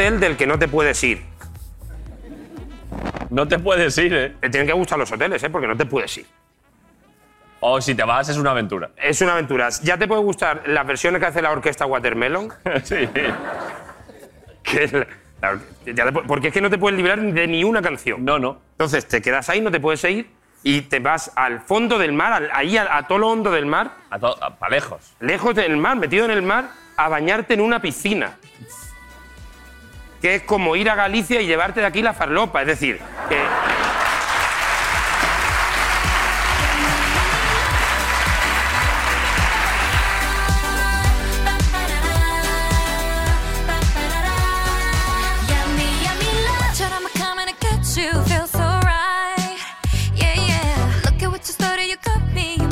Hotel del que no te puedes ir. No te puedes ir, ¿eh? Te tienen que gustar los hoteles, ¿eh? Porque no te puedes ir. O si te vas es una aventura. Es una aventura. Ya te puede gustar las versiones que hace la orquesta Watermelon. sí. Que la- la porque es que no te puedes librar de ni una canción. No, no. Entonces te quedas ahí, no te puedes ir y te vas al fondo del mar, al- ahí a, a todo lo hondo del mar, A, to- a- pa' lejos. lejos del mar, metido en el mar, a bañarte en una piscina. Que es como ir a Galicia y llevarte de aquí la farlopa. Es decir,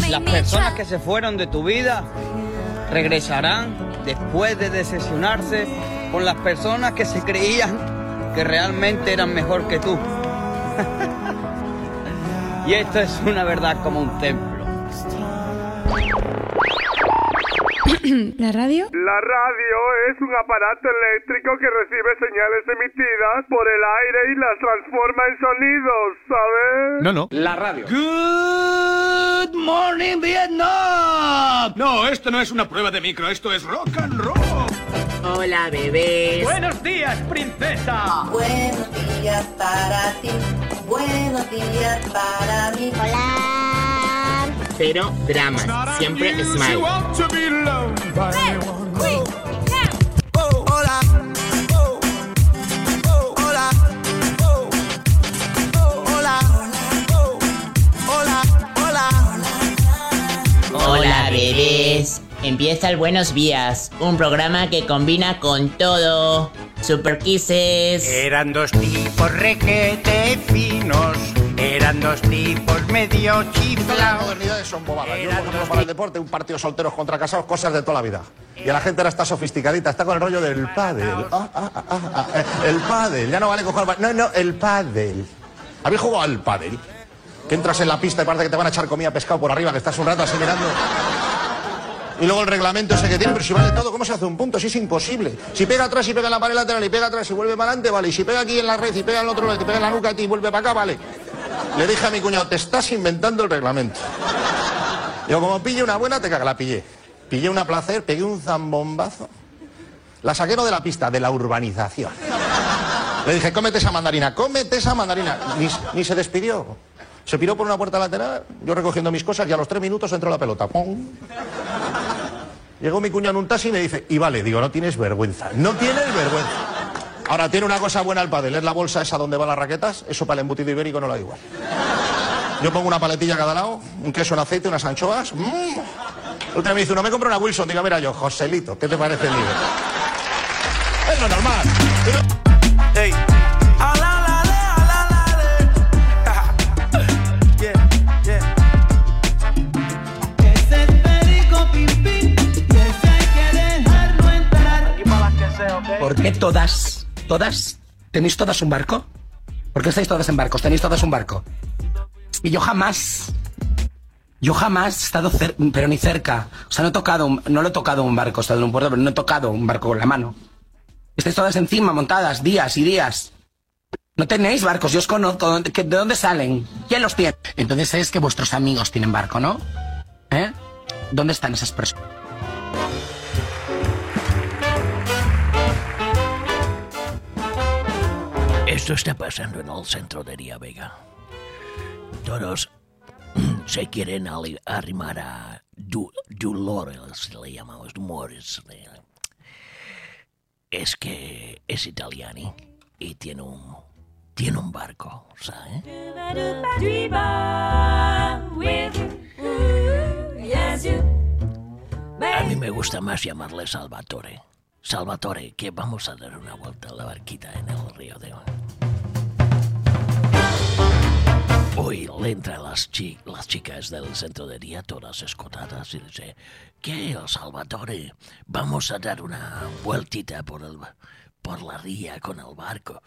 made Las personas que se fueron de tu vida regresarán después de decepcionarse con las personas que se creían que realmente eran mejor que tú. y esto es una verdad como un templo. ¿La radio? La radio es un aparato eléctrico que recibe señales emitidas por el aire y las transforma en sonidos, ¿sabes? No, no. La radio. Good morning, Vietnam. No, esto no es una prueba de micro, esto es rock and roll. Hola, bebés. Buenos días, princesa. Buenos días para ti. Buenos días para mí. Hola. Pero dramas. Siempre smile. Hola, bebés. Empieza el Buenos Días, un programa que combina con todo. Super Kisses. Eran dos tipos requete finos, eran dos tipos medio chiflados. modernidades son bobadas. Yo, por ejemplo, para el deporte, un partido solteros contra casados, cosas de toda la vida. Y la gente ahora está sofisticadita, está con el rollo del pádel. Ah, ah, ah, eh, el pádel, ya no vale coger... No, no, el pádel. ¿Habéis jugado al pádel? Que entras en la pista y parece que te van a echar comida pescado por arriba, que estás un rato así mirando. Y luego el reglamento ese que tiene, pero si vale todo, ¿cómo se hace un punto? Si es imposible. Si pega atrás y pega en la pared lateral y pega atrás y vuelve para adelante, vale. Y si pega aquí en la red y pega en el otro lado y pega en la nuca y vuelve para acá, vale. Le dije a mi cuñado, te estás inventando el reglamento. Digo, como pille una buena, te caga, la pillé. Pillé una placer, pegué un zambombazo. La saqué no de la pista, de la urbanización. Le dije, cómete esa mandarina, cómete esa mandarina. Ni, ni se despidió. Se piró por una puerta lateral, yo recogiendo mis cosas y a los tres minutos entró la pelota. ¡Pum! Llegó mi cuñado en un taxi y me dice, y vale, digo, no tienes vergüenza, no tienes vergüenza. Ahora tiene una cosa buena el pádel, es la bolsa esa donde van las raquetas, eso para el embutido ibérico no lo da igual. Yo pongo una paletilla a cada lado, un queso en aceite, unas anchoas. ¡mm! El otro me dice, uno me compra una Wilson, digo, mira yo, Joselito, ¿qué te parece el nivel? Es lo normal. ¿Por qué todas, todas, tenéis todas un barco? ¿Por qué estáis todas en barcos? ¿Tenéis todas un barco? Y yo jamás, yo jamás he estado pero ni cerca. O sea, no he tocado, un- no lo he tocado un barco, he estado en un puerto, pero no he tocado un barco con la mano. Estáis todas encima, montadas, días y días. No tenéis barcos, yo os conozco. ¿dónde- qué- ¿De dónde salen? ¿Quién los tiene? Entonces es que vuestros amigos tienen barco, ¿no? ¿Eh? ¿Dónde están esas personas? Esto está pasando en el centro de Ría Vega. Todos se quieren arrimar a Du- Dolores, le llamamos Dolores. Es que es italiano y tiene un, tiene un barco, ¿sabes? A mí me gusta más llamarle Salvatore. Salvatore, que vamos a dar una vuelta a la barquita en el río de hoy. Hoy le entran las, chi- las chicas del centro de día todas escotadas y dice, ¿qué, Salvatore? Vamos a dar una vueltita por, el, por la ría con el barco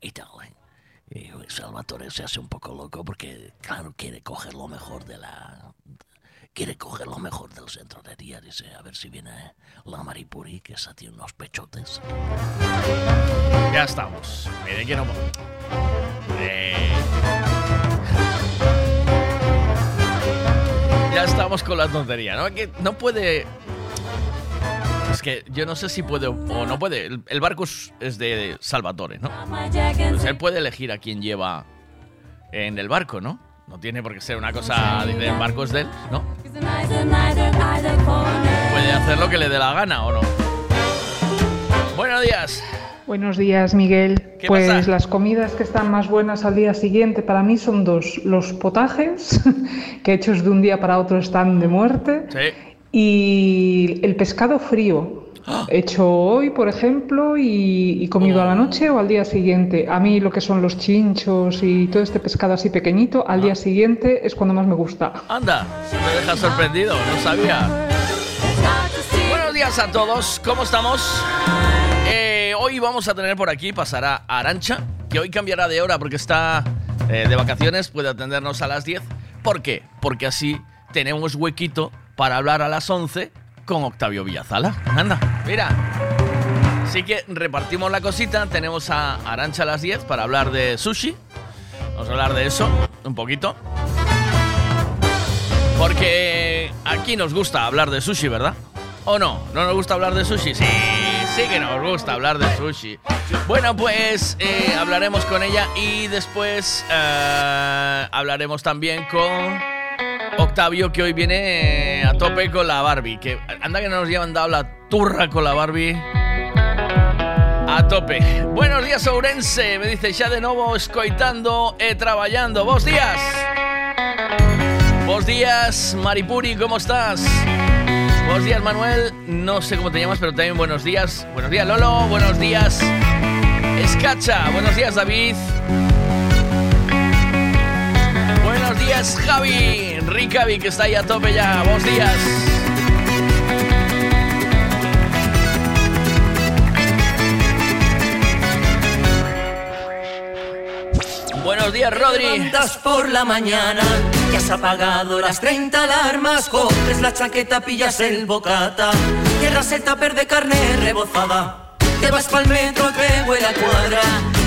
y tal. ¿eh? Y Salvatore se hace un poco loco porque, claro, quiere coger lo mejor de la... quiere coger lo mejor del centro de día. Dice, a ver si viene la Maripuri, que esa tiene unos pechotes. Ya estamos. Mire que no. Eh. Ya estamos con la tontería, ¿no? Que no puede. Es que yo no sé si puede o no puede. El, barco es, de Salvatore, ¿no? Pues él puede elegir a quién lleva en el barco, ¿no? No tiene por qué ser una cosa de el barco es de él, ¿no? Puede hacer lo que le dé la gana o no. Buenos días. Buenos días, Miguel. ¿Qué pues pasa? las comidas que están más buenas al día siguiente para mí son dos. Los potajes, que hechos de un día para otro están de muerte, Sí. y el pescado frío, ¡Ah! hecho hoy, por ejemplo, y, y comido Oh. a la noche o al día siguiente. A mí lo que son los chinchos y todo este pescado así pequeñito, al Ah. día siguiente es cuando más me gusta. Anda, me deja sorprendido, no sabía. Buenos días a todos, ¿cómo estamos? Eh, hoy vamos a tener por aquí, pasará Arancha, que hoy cambiará de hora porque está eh, de vacaciones, puede atendernos a las 10. ¿Por qué? Porque así tenemos huequito para hablar a las 11 con Octavio Villazala. Anda, mira. Así que repartimos la cosita, tenemos a Arancha a las 10 para hablar de sushi. Vamos a hablar de eso un poquito. Porque aquí nos gusta hablar de sushi, ¿verdad? ¿O no? ¿No nos gusta hablar de sushi? Sí, sí que nos gusta hablar de sushi. Bueno, pues eh, hablaremos con ella y después eh, hablaremos también con Octavio, que hoy viene eh, a tope con la Barbie. Que anda que no nos llevan dado la turra con la Barbie. A tope. Buenos días, Ourense. Me dice ya de nuevo escoitando e trabajando. Buenos días. Buenos días, Maripuri, ¿cómo estás? Buenos días, Manuel. No sé cómo te llamas, pero también buenos días. Buenos días, Lolo. Buenos días, Escacha. Buenos días, David. Buenos días, Javi. Ricavi, que está ahí a tope ya. Buenos días. Buenos días, Rodri. por la mañana, ya has apagado las 30 alarmas, coges la chaqueta, pillas el bocata, cierras el tupper de carne rebozada, te vas pa'l metro que huele a cuadra,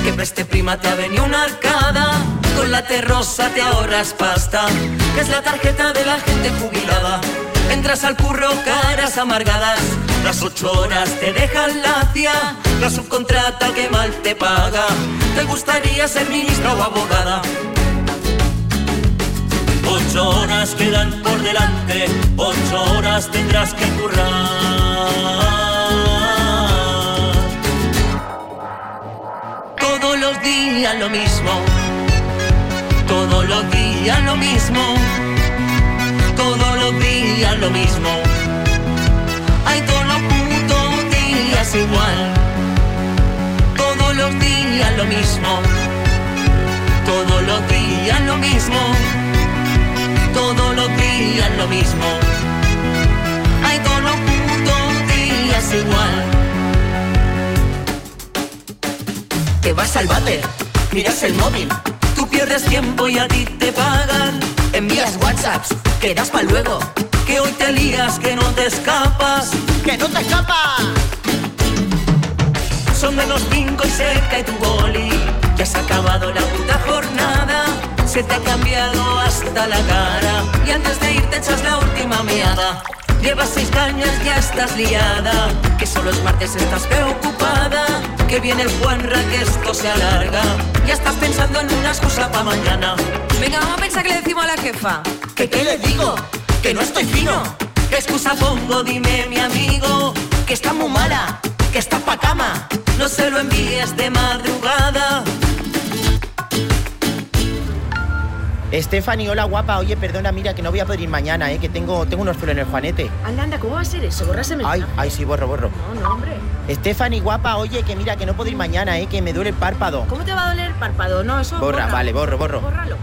que preste prima te ha venido una arcada, con la terrosa te ahorras pasta, que es la tarjeta de la gente jubilada. Entras al curro, caras amargadas. Las ocho horas te dejan lacia. La subcontrata que mal te paga. ¿Te gustaría ser ministra o abogada? Ocho horas quedan por delante. Ocho horas tendrás que currar. Todos los días lo mismo. Todos los días lo mismo todos los días lo mismo. Hay todos los putos días igual. Todos los días lo mismo. Todos los días lo mismo. Todos los días lo mismo. Hay todos los putos días igual. Te vas al váter, miras el móvil, tú pierdes tiempo y a ti te pagan. Envías WhatsApps, quedas para luego, que hoy te lías, que no te escapas. ¡Que no te escapas! Son menos cinco y se cae tu boli. Ya se ha acabado la puta jornada. Se te ha cambiado hasta la cara. Y antes de irte echas la última meada. Llevas seis cañas, ya estás liada. Que solo es martes, estás preocupada. Que viene el Juanra, que esto se alarga. Ya estás pensando en una excusa para mañana. Venga, vamos a pensar que le decimos a la jefa. ¿Que qué le digo? Que no estoy fino. ¿Qué excusa pongo? Dime, mi amigo. Que está muy mala, que está pa' cama. No se lo envíes de madrugada. Stephanie, hola guapa. Oye, perdona, mira que no voy a poder ir mañana, eh, que tengo, tengo unos pelos en el juanete. Anda, anda, ¿cómo va a ser eso? Borra ese Ay, mensaje. ay, sí, borro, borro. No, no, hombre. Stephanie, guapa, oye, que mira que no puedo ir mañana, eh, que me duele el párpado. ¿Cómo te va a doler el párpado? No, eso Borra, borra. vale, borro, borro. Bórralo.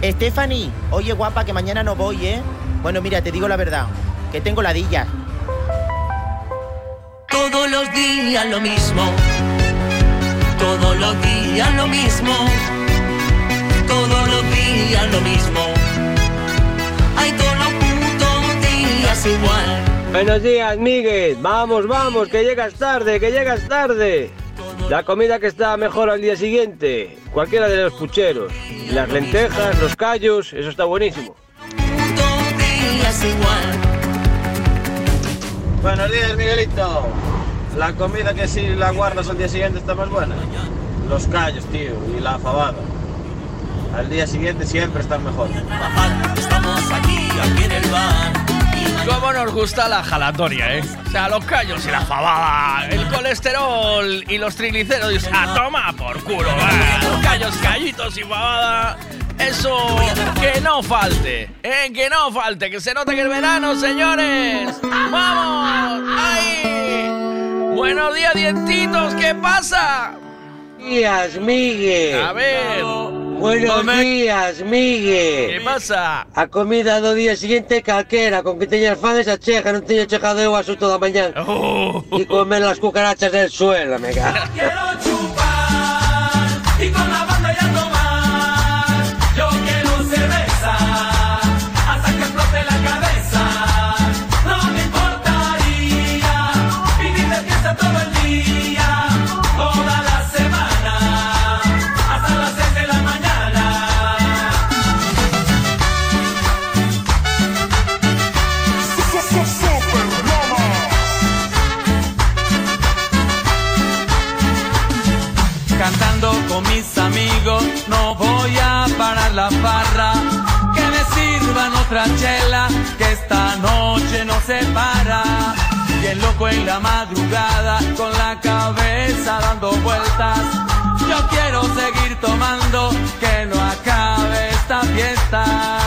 Stephanie, oye, guapa, que mañana no voy, eh. Bueno, mira, te digo la verdad, que tengo ladillas. Todos los días lo mismo. Todos los días lo mismo. Todos los días lo mismo. Hay todos los putos días igual. Buenos días, Miguel. Vamos, vamos, que llegas tarde, que llegas tarde. La comida que está mejor al día siguiente. Cualquiera de los pucheros. Las lentejas, los callos, eso está buenísimo. Días igual. Buenos días, Miguelito. La comida que si la guardas al día siguiente está más buena. Los callos, tío, y la fabada. Al día siguiente siempre están mejor. Estamos aquí, aquí en el bar. Cómo nos gusta la jalatoria, ¿eh? O sea, los callos y la fabada, el colesterol y los triglicéridos. A toma por culo, va. Los callos, callitos y fabada. Eso que no falte, ¿eh? Que no falte, que se note que el verano, señores. ¡Vamos! ¡Ahí! Buenos días, dientitos, ¿qué pasa? días, Miguel. A ver. Buenos días, Miguel. ¿Qué pasa? A comida do día seguinte calquera, con que teñas fan esa cheja, non teño chejado eu aso toda a mañán. Oh. Y comer las cucarachas del suelo, me cago. Y con Bien loco en la madrugada, con la cabeza dando vueltas. Yo quiero seguir tomando, que no acabe esta fiesta.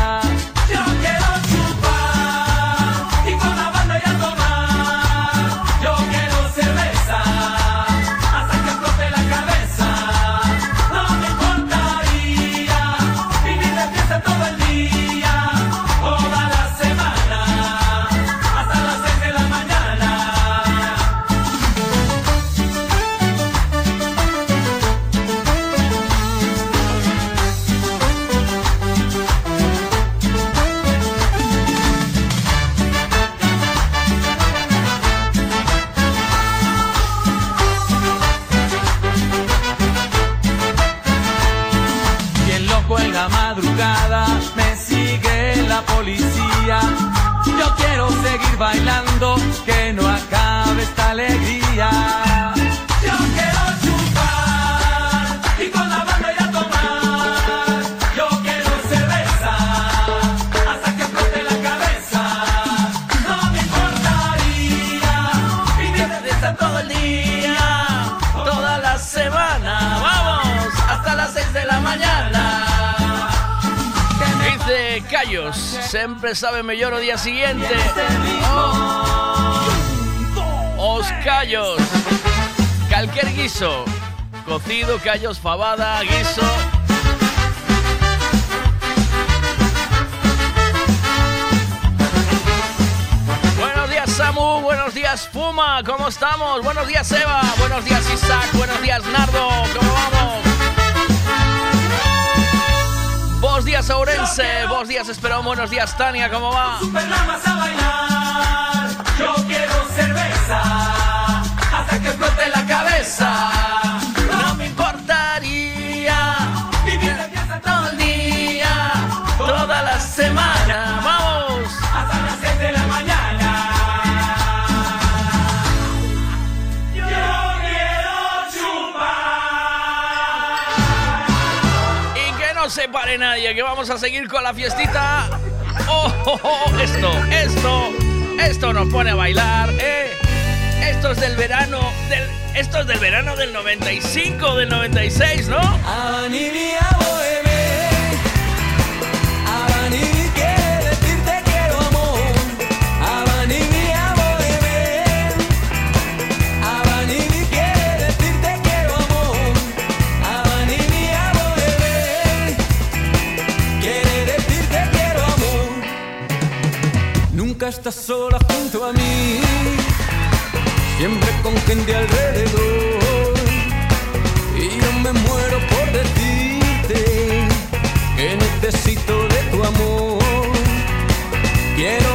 Siempre sabe mejor o día siguiente. Os callos. Calquer guiso. Cocido, callos, fabada, guiso. Buenos días Samu, buenos días Fuma, ¿cómo estamos? Buenos días Eva, buenos días Isaac, buenos días Nardo, ¿cómo vamos? Buenos días Ourense, buenos días Esperón, buenos días Tania, ¿cómo va? Superlamas a bailar. Yo quiero cerveza hasta que explote la cabeza. Pare nadie, que vamos a seguir con la fiestita. Oh, oh, oh, esto, esto, esto nos pone a bailar, ¿eh? Esto es del verano, del, esto es del verano del 95, del 96, ¿no? Estás sola junto a mí, siempre con gente alrededor. Y yo me muero por decirte que necesito de tu amor. Quiero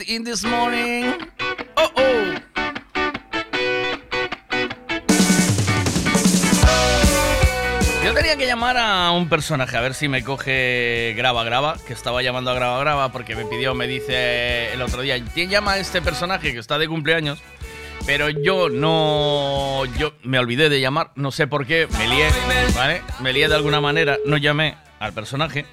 in this morning? Oh, oh. Yo tenía que llamar a un personaje a ver si me coge Graba Graba, que estaba llamando a Graba Graba porque me pidió, me dice el otro día, ¿quién llama a este personaje que está de cumpleaños? Pero yo no. Yo me olvidé de llamar, no sé por qué, me lié, ¿vale? Me lié de alguna manera, no llamé al personaje.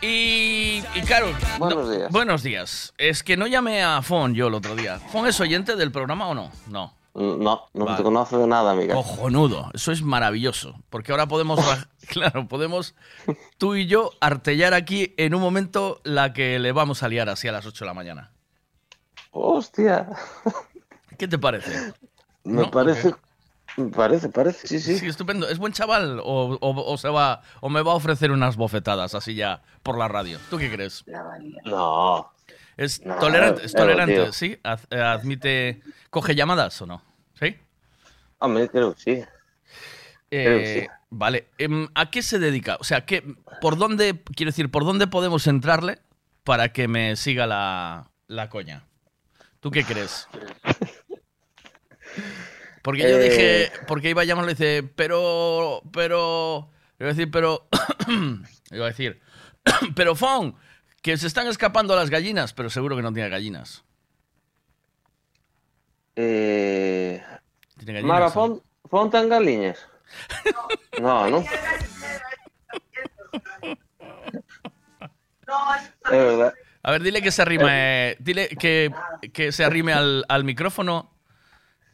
Y, y claro. Buenos no- días. Buenos días. Es que no llamé a Fon yo el otro día. ¿Fon es oyente del programa o no? No. No, no Vale. te conoce de nada, amiga. Cojonudo, eso es maravilloso. Porque ahora podemos, claro, podemos tú y yo artellar aquí en un momento la que le vamos a liar así a las 8 de la mañana. Hostia. ¿Qué te parece? Me ¿No? parece. Parece, parece, sí, sí. Sí, estupendo. ¿Es buen chaval o, o- o se va o me va a ofrecer unas bofetadas así ya por la radio? ¿Tú qué crees? No. Es No, tolerante, es tolerante. ¿sí? Eh, admite coge llamadas o no? ¿Sí? Hombre, creo que sí. Creo que Eh, sí. Vale. Em, ¿A qué se dedica? O sea, ¿qué, ¿por dónde, quiero decir, por dónde podemos entrarle para que me siga la, la coña? ¿Tú qué crees? Porque yo Eh. dije, porque iba a llamarle y dice, pero, pero, iba a decir, pero, iba a decir, pero Fon, que se están escapando las gallinas, pero seguro que no tiene gallinas. Eh. ¿Tiene gallinas? Mara, fon, fonte en galiñas. No, no. Es verdad. A ver, dile que se arrime, dile que, que se arrime al, al micrófono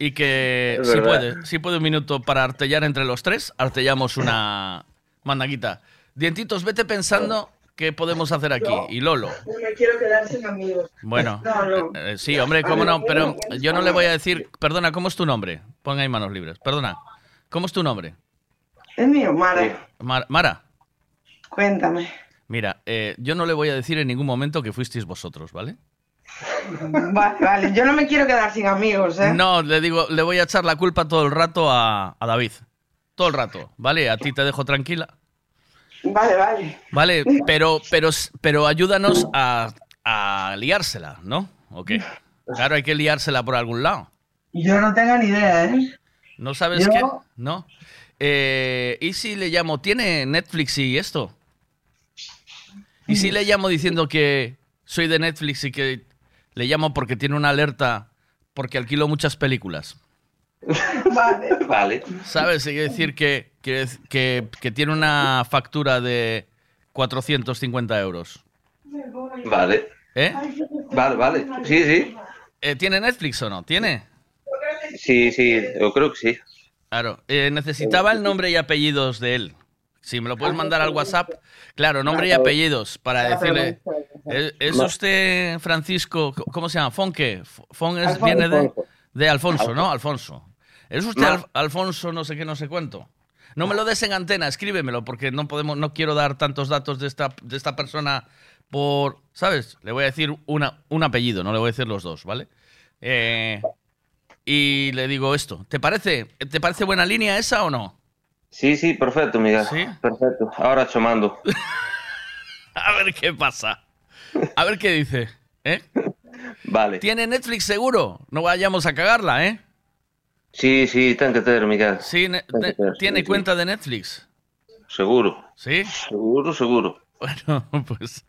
y que Es si verdad. puede, si puede un minuto para artellar entre los tres, artellamos una mandaguita. Dientitos, vete pensando qué podemos hacer aquí. Y Lolo. No me quiero quedar sin amigos. Bueno, No, no. eh, eh, sí, hombre, cómo no, pero yo no le voy a decir, perdona, ¿cómo es tu nombre? Ponga ahí manos libres, perdona. ¿Cómo es tu nombre? Es mío, Mara. Mar- Mara, Cuéntame. mira, eh, yo no le voy a decir en ningún momento que fuisteis vosotros, ¿vale? Vale, vale. Yo no me quiero quedar sin amigos, ¿eh? No, le digo, le voy a echar la culpa todo el rato a, a David. Todo el rato, ¿vale? A ti te dejo tranquila. Vale, vale. Vale, pero, pero, pero ayúdanos a, a liársela, ¿no? ¿O qué? Claro, hay que liársela por algún lado. Yo no tengo ni idea, ¿eh? ¿No sabes Yo- qué? ¿No? Eh, ¿Y si le llamo? ¿Tiene Netflix y esto? ¿Y si le llamo diciendo que soy de Netflix y que le llamo porque tiene una alerta porque alquilo muchas películas? Vale. Vale. ¿Sabes? Quiere decir que, que, que, que tiene una factura de 450 euros. Vale. ¿Eh? Vale, vale. Sí, sí. Eh, ¿Tiene Netflix o no? ¿Tiene? Sí, sí, yo creo que sí. Claro, eh, necesitaba el nombre y apellidos de él. Si me lo puedes mandar al WhatsApp. Claro, nombre y apellidos para decirle. ¿Es, es usted Francisco? ¿Cómo se llama? ¿Fon qué? Fon es, viene de, de Alfonso, ¿no? Alfonso. ¿Es usted. Al- Alfonso no sé qué, no sé cuánto? No me lo des en antena, escríbemelo, porque no podemos, no quiero dar tantos datos de esta, de esta persona por, ¿sabes? Le voy a decir una, un apellido, no le voy a decir los dos, ¿vale? Eh, y le digo esto. ¿Te parece, ¿Te parece buena línea esa o no? Sí, sí, perfecto, Miguel. Sí. Perfecto. Ahora chamando. A ver qué pasa. A ver qué dice. ¿eh? Vale. ¿Tiene Netflix seguro? No vayamos a cagarla, ¿eh? Sí, sí, ten que tener, Miguel. Sí, que ¿Tiene sí, sí. cuenta de Netflix? Seguro. ¿Sí? Seguro, seguro. Bueno, pues.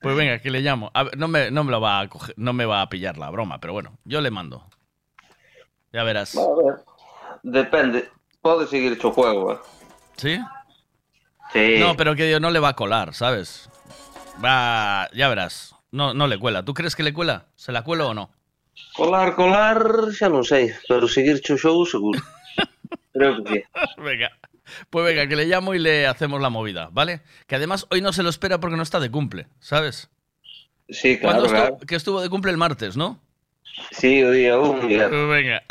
Pues venga, que le llamo. A ver, no, me, no me lo va a coger- no me va a pillar la broma, pero bueno, yo le mando. Ya verás. A ver. Depende. Puede seguir hecho juego, eh. ¿Sí? Sí. No, pero que no le va a colar, ¿sabes? Va, ya verás. No, no le cuela. ¿Tú crees que le cuela? ¿Se la cuelo o no? Colar, colar, xa non sei, pero seguir cho show seguro. Creo que sí. Venga. Pues venga, que le llamo y le hacemos la movida, ¿vale? Que además hoy no se lo espera porque no está de cumple, ¿sabes? Sí, ¿Cuándo claro, estuvo- claro. Que estuvo de cumple el martes, ¿no? Sí, o día un. Pues venga.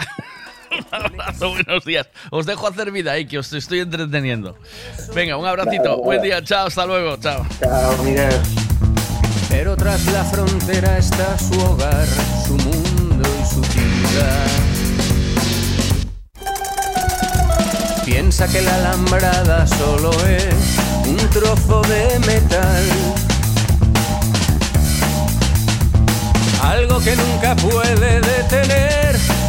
Un abrazo, buenos días. Os dejo hacer vida ahí, que os estoy entreteniendo. Venga, un abracito. Buen día, chao, hasta luego, chao. Chao, Miguel. Pero tras la frontera está su hogar, su mundo y su ciudad. Piensa que la alambrada solo es un trozo de metal. Algo que nunca puede detener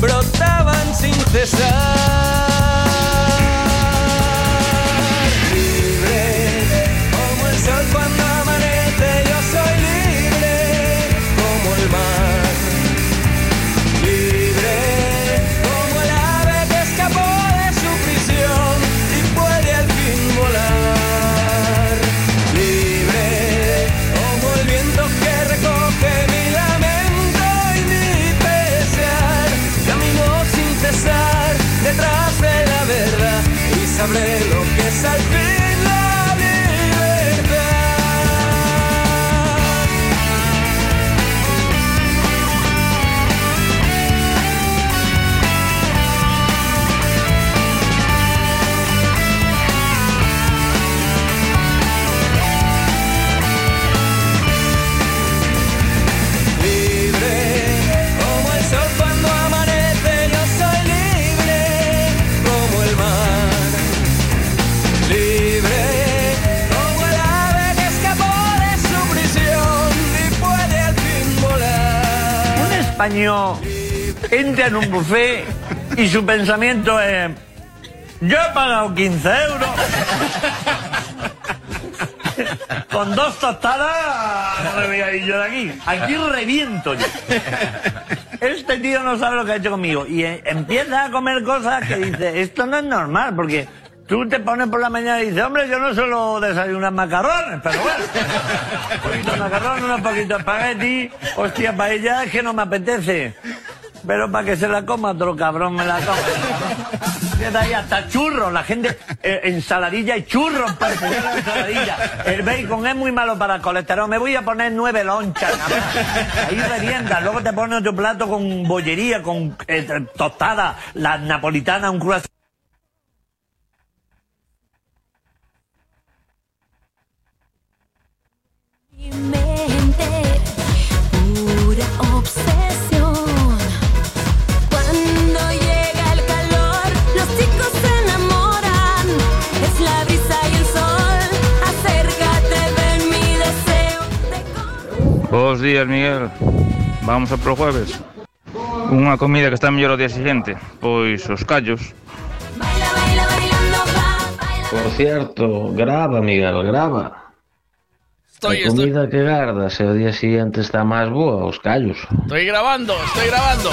brotaban sin cesar. Entra en un buffet y su pensamiento es: Yo he pagado 15 euros. Con dos tostadas no me voy a ir yo de aquí. Aquí reviento yo. Este tío no sabe lo que ha hecho conmigo. Y eh, empieza a comer cosas que dice, esto no es normal, porque Tú te pones por la mañana y dices, hombre, yo no suelo desayunar macarrones, pero bueno. Un poquito de macarrones, un poquito de espagueti. Hostia, para ella es que no me apetece. Pero para que se la coma otro cabrón me la come. Queda ahí hasta churros, la gente, eh, ensaladilla y churros para tener la ensaladilla. El bacon es muy malo para el colesterol. Me voy a poner nueve lonchas. nada más. Ahí revienta. Luego te pones otro plato con bollería, con eh, tostada, la napolitana, un croissant. Bos días, Miguel. Vamos a pro jueves. Unha comida que está mellor o día seguinte, pois os callos. Por cierto, graba, Miguel, graba. Estoy, a comida estoy... que gardas e o día siguiente está máis boa, os callos. Estoy grabando, estoy grabando.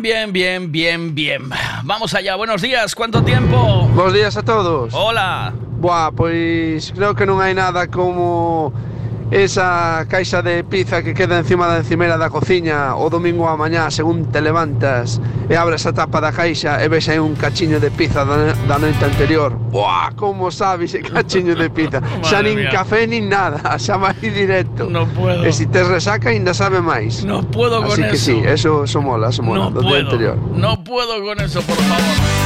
Bien, bien, bien, bien, bien. Vamos allá, buenos días, ¿cuánto tiempo? Bos días a todos. Hola. Buah, pois creo que non hai nada como esa caixa de pizza que queda encima da encimera da cociña o domingo a mañá según te levantas e abres a tapa da caixa e ves aí un cachiño de pizza da, da noite anterior. Buah, como sabes ese cachiño de pizza? xa nin mía. café nin nada, xa vai directo. No puedo. E si te resaca ainda sabe máis. No puedo Así con eso. Así que sí, eso, eso mola, eso mola, no do puedo. día anterior. No puedo con eso, por favor.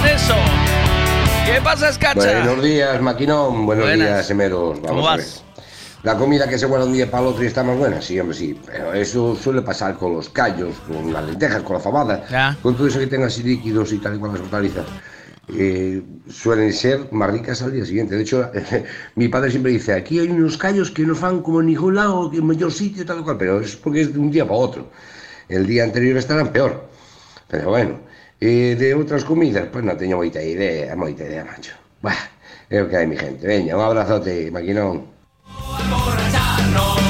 Con eso. ¿Qué pasa, Escacha? Buenos días, Maquinón. Buenos Buenas. días, Emeros. Vamos ¿Cómo a vas? ver. La comida que se guarda un día para el otro y está más buena, sí, hombre, sí. Pero eso suele pasar con los callos, con las lentejas, con la fabada, Ya. con todo eso que tenga así líquidos y tal y cual las hortalizas. Eh, suelen ser más ricas al día siguiente. De hecho, mi padre siempre dice, aquí hay unos callos que no fan como en ningún lado, en mayor sitio, tal y cual, pero es porque es de un día para otro. El día anterior estarán peor. Pero bueno, E de outras comidas, pois non teño moita idea, moita idea, macho. Bah, é o que hai mi gente. Veña, un abrazote, maquinón. Vou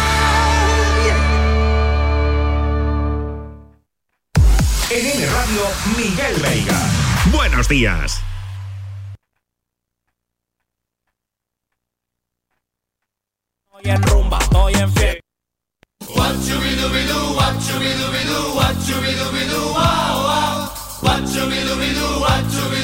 Miguel Veiga. Buenos días. Estoy en rumba, estoy en fiesta. What chubidubidu, what chubidubidu, what chubidubidu, wow, wow. What chubidubidu, what chubidubidu,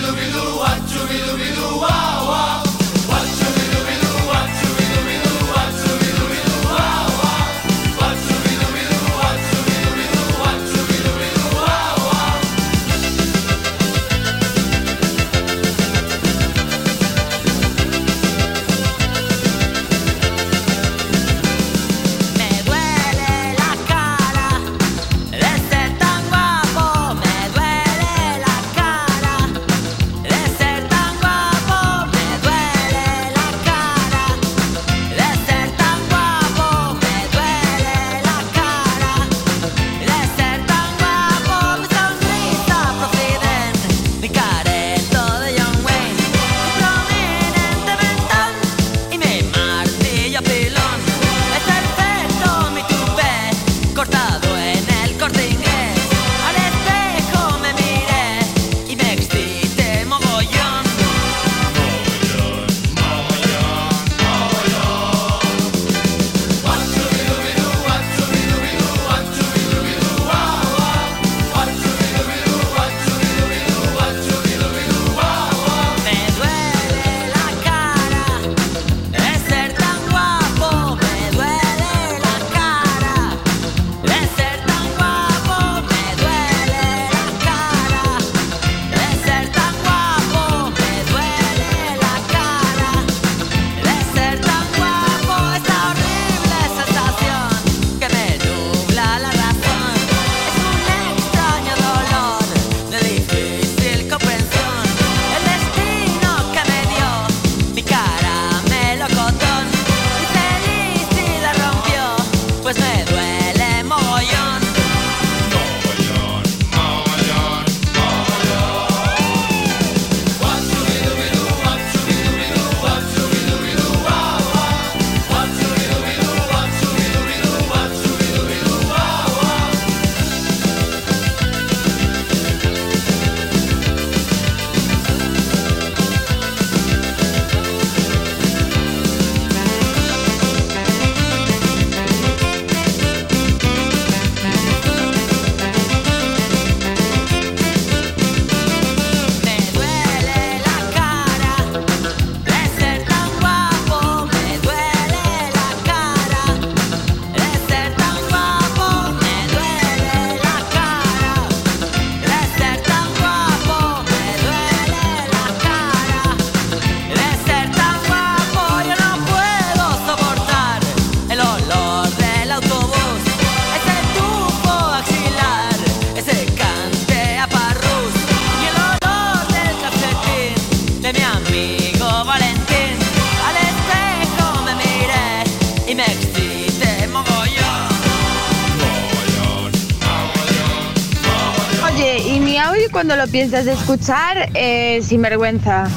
cuando lo piensas de escuchar, eh, sin vergüenza.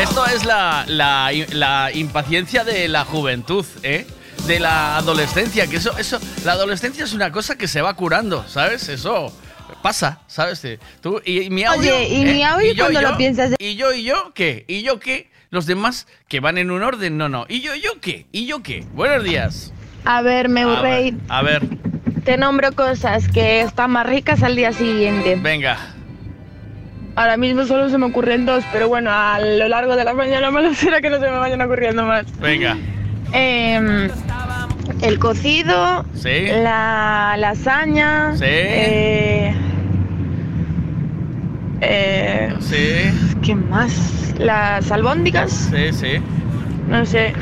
Esto es la, la- la impaciencia de la juventud, ¿eh? De la adolescencia, que eso, eso, la adolescencia es una cosa que se va curando, ¿sabes? Eso pasa, ¿sabes? Tú, y, y mi audio, Oye, ¿y mi ¿eh? audio yo, cuando yo? lo piensas ¿Y yo, y yo qué? ¿Y yo qué? Los demás que van en un orden, no, no. ¿Y yo, yo qué? ¿Y yo qué? Buenos días. A ver, meu A ver, rey, A ver, te nombro cosas que están más ricas al día siguiente. venga. Ahora mismo solo se me ocurren dos, pero bueno, a lo largo de la mañana malo será que no se me vayan ocurriendo más. Venga. Em, el cocido, Sí. la lasaña, Sí. eh, eh, Sí. ¿qué más? Las albóndigas, Sí, sí. no sé,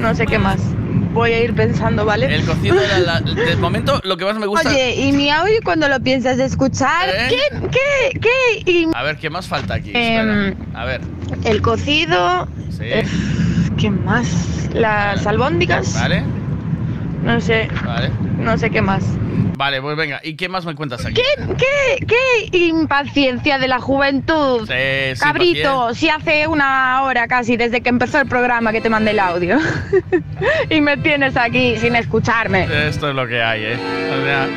no sé qué más. Voy a ir pensando, ¿vale? El cocido era la- de momento lo que más me gusta. Oye, ¿y mi audio cuando lo piensas de escuchar? ¿Eh? ¿Qué, qué, qué? Y A ver, ¿qué más falta aquí? Em. A ver. el cocido, Sí. eh, ¿qué más? Las albóndigas, ¿Vale? no sé, Vale. no sé qué más. Vale, pues venga. ¿Y qué más me cuentas aquí? ¿Qué, qué, qué impaciencia de la juventud? Sí, sí, Cabrito, si hace una hora casi desde que empezó el programa que te mandé el audio. y me tienes aquí sin escucharme. Esto es lo que hay, ¿eh? O sea,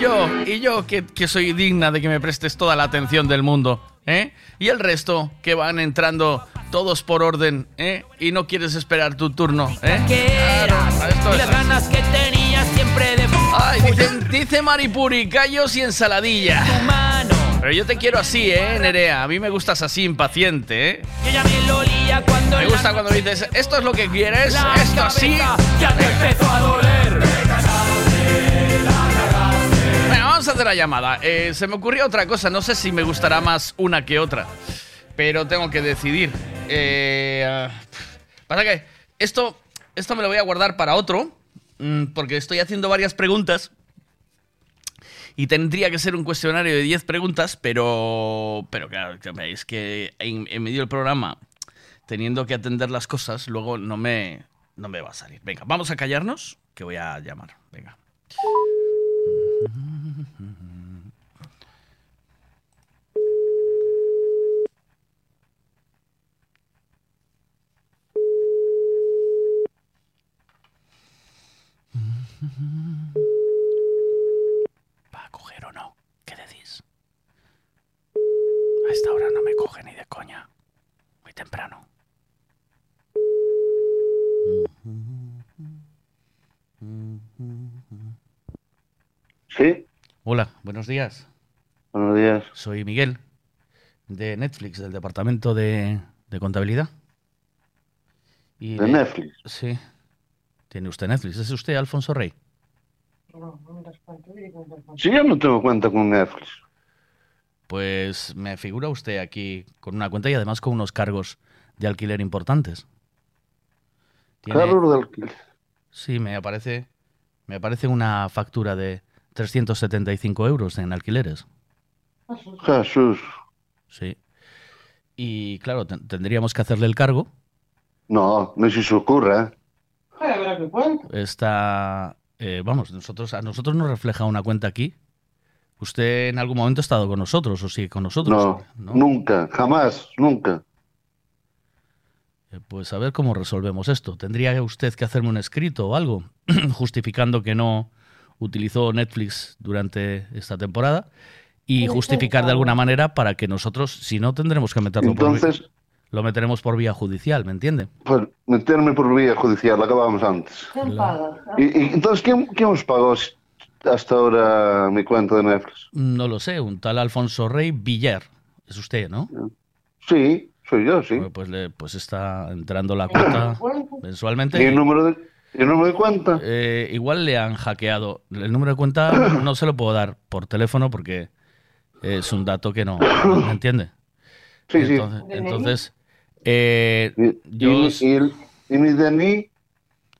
yo, y yo que, que soy digna de que me prestes toda la atención del mundo, ¿eh? Y el resto que van entrando todos por orden, ¿eh? Y no quieres esperar tu turno, ¿eh? Claro, esto Y es las así. ganas que tenías siempre de Ay, dicen, dice Maripuri, callos y ensaladilla. Pero yo te quiero así, ¿eh, Nerea? A mí me gustas así, impaciente, ¿eh? Me gusta cuando dices, esto es lo que quieres, esto así. ya te empezó a doler. Venga, vamos a hacer la llamada. Eh, se me ocurrió otra cosa, no sé si me gustará más una que otra, pero tengo que decidir. Eh, pasa que esto, esto me lo voy a guardar para otro, porque estoy haciendo varias preguntas y tendría que ser un cuestionario de 10 preguntas, pero, pero claro, es que en, en medio del programa, teniendo que atender las cosas, luego no me, no me va a salir. Venga, vamos a callarnos, que voy a llamar. Venga. ¿Va a coger o no? ¿Qué decís? A esta hora no me coge ni de coña. Muy temprano. Sí, Hola, buenos días. buenos días. Soy Miguel, de Netflix, del departamento de, de contabilidad. Y ¿De le- Netflix? Sí. Tiene usted Netflix. ¿Es usted Alfonso Rey? Sí, yo no tengo cuenta con Netflix. Pues me figura usted aquí con una cuenta y además con unos cargos de alquiler importantes. Tiene- Carlos de alquiler. Sí, me aparece, me aparece una factura de 375 euros en alquileres. Jesús. Sí. Y claro, ten- tendríamos que hacerle el cargo. No, no se se ocurra. Está, eh, vamos, nosotros, a nosotros nos refleja una cuenta aquí. ¿Usted en algún momento ha estado con nosotros o sigue con nosotros? No, nunca, jamás, nunca. Eh, Pues a ver cómo resolvemos esto. ¿Tendría usted que hacerme un escrito o algo justificando que no utilizó Netflix durante esta temporada y justificar de alguna manera para que nosotros, si no, tendremos que meterlo por Entonces- vía, lo meteremos por vía judicial, ¿me entiende? Pues meterme por vía judicial, lo acabamos antes. Y, y entonces, ¿quién, quién os pagó hasta ahora mi cuenta de Netflix? No lo sé, un tal Alfonso Rey Villar. Es usted, ¿no? Sí, soy yo, sí. Pues, le- pues está entrando la cuota mensualmente. ¿Y el número de, el número de cuenta? Eh, igual le han hackeado. El número de cuenta no se lo puedo dar por teléfono porque es un dato que no, ¿me entiende? Sí, sí. Entonces, entonces, eh, ¿Y, yo mi- y el, y mi DNI?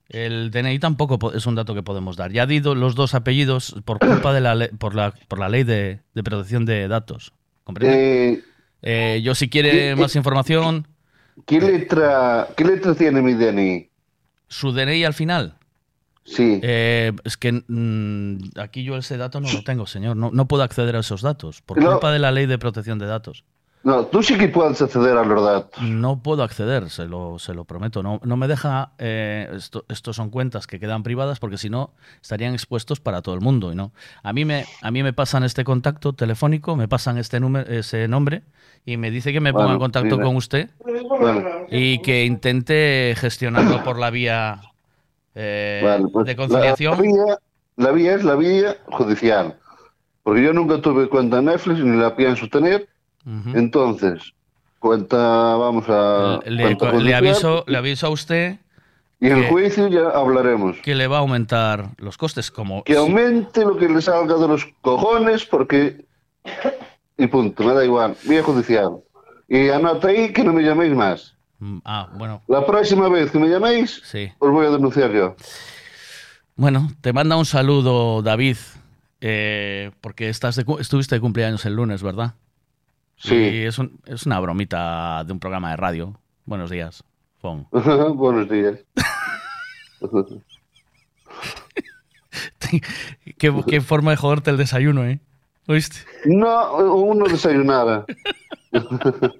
el DNI tampoco po- es un dato que podemos dar. Ya he dicho los dos apellidos por culpa de la le- por la por la ley de, de protección de datos. ¿Comprende? Eh, Eh, yo si quiere eh, más información ¿Qué letra, ¿Qué letra tiene mi DNI? ¿Su DNI al final? Sí. Eh, es que mm, aquí yo ese dato no lo tengo, señor. No, no puedo acceder a esos datos por No. culpa de la ley de protección de datos. No, tú sí que puedes acceder a los datos. No puedo acceder, se lo, se lo prometo. No, no me deja. eh, esto, estos son cuentas que quedan privadas porque si no estarían expuestos para todo el mundo. Y no. A mí me, a mí me pasan este contacto telefónico, me pasan este número, ese nombre y me dice que me ponga Bueno, en contacto con usted Bueno, y que intente gestionarlo por la vía eh, pues de conciliación. la vía, la vía es la vía judicial. Porque yo nunca tuve cuenta en Netflix ni la pienso tener. Entonces, cuenta, vamos a. le, cuenta le judicial, aviso, le aviso a usted Y en el juicio ya hablaremos. que le va a aumentar los costes como Que aumente lo que le salga de los cojones, porque. Y punto, me da igual. Vía judicial. Y anota ahí que no me llaméis más. Mm, Ah, bueno, La próxima vez que me llaméis, sí. os voy a denunciar yo. Bueno, te manda un saludo, David, eh, porque estás de estuviste de cumpleaños el lunes, ¿verdad? Sí. Y es, un- es una bromita de un programa de radio. Buenos días, Fon. Buenos días. qué, qué forma de joderte el desayuno, ¿eh? ¿Oíste? No, uno desayunaba.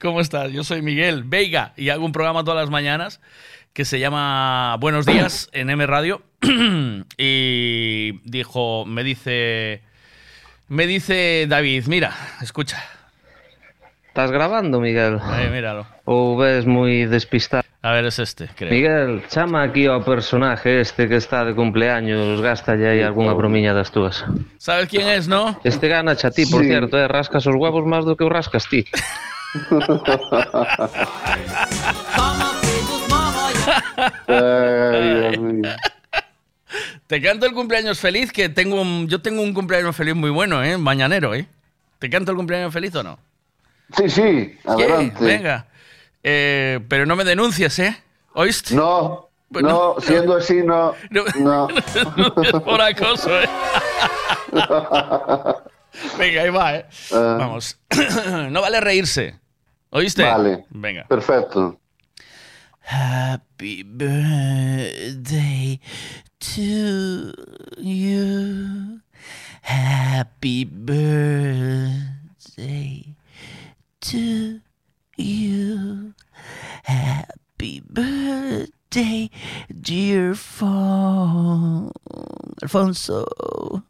¿Cómo estás? Yo soy Miguel Veiga y hago un programa todas las mañanas que se llama Buenos días en M Radio. y dijo, me dice, me dice David, mira, escucha. ¿Estás grabando, Miguel? Eh, míralo. ¿O ves muy despistado? A ver, es este, creo. Miguel, chama aquí ao personaje este que está de cumpleaños, gasta aí algunha bromiña das túas. ¿Sabes quién es, no? Este gana a ti, por cierto, eh, rascas os huevos máis do que os rascas ti. Ay, Dios mío. Te canto el cumpleaños feliz, que tengo un, yo tengo un cumpleaños feliz muy bueno, ¿eh? Mañanero, ¿eh? ¿Te canto el cumpleaños feliz o no? Sí, sí, adelante. Venga. Eh, pero no me denuncies, ¿eh? ¿Oíste? No, Pues no, siendo así, no. No. Es por acoso, ¿eh? Venga, ahí va, ¿eh? Ah. Vamos. no vale reírse. ¿Oíste? Vale. Venga. Perfecto. Happy birthday to you. Happy birthday to you. Happy birthday, dear Fon Alfonso.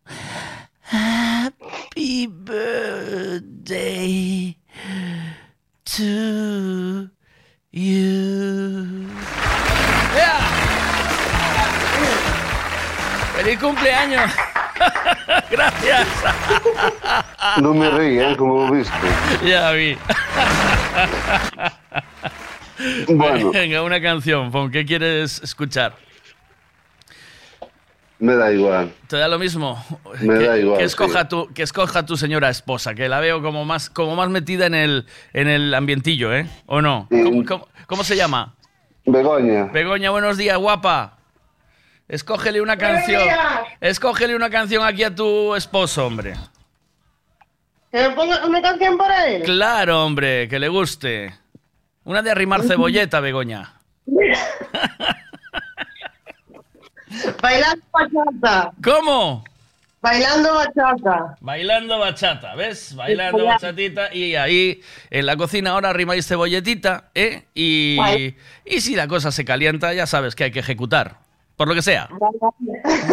Happy birthday to you. ¡Feliz cumpleaños! Gracias. No me reí, ¿eh? Como viste. Ya vi. Bueno. Venga, una canción, Fon. ¿Qué quieres escuchar? Me da igual. ¿Te da lo mismo? Me que, da igual, Que escoja, sí. tu, que escoja tu señora esposa, que la veo como más, como más metida en el, en el ambientillo, ¿eh? ¿O no? ¿Cómo, cómo- cómo se llama? Begoña. Begoña, buenos días, guapa. Escógele una canción. Escógele una canción aquí a tu esposo, hombre. ¿Que me ponga una canción para él? Claro, hombre, que le guste. Una de arrimar cebolleta, Begoña. Bailando bachata. ¿Cómo? Bailando bachata. Bailando bachata, ¿ves? Bailando bachatita y ahí en la cocina ahora arrimáis cebolletita, ¿eh? Y, y si la cosa se calienta, ya sabes que hay que ejecutar. Por lo que sea.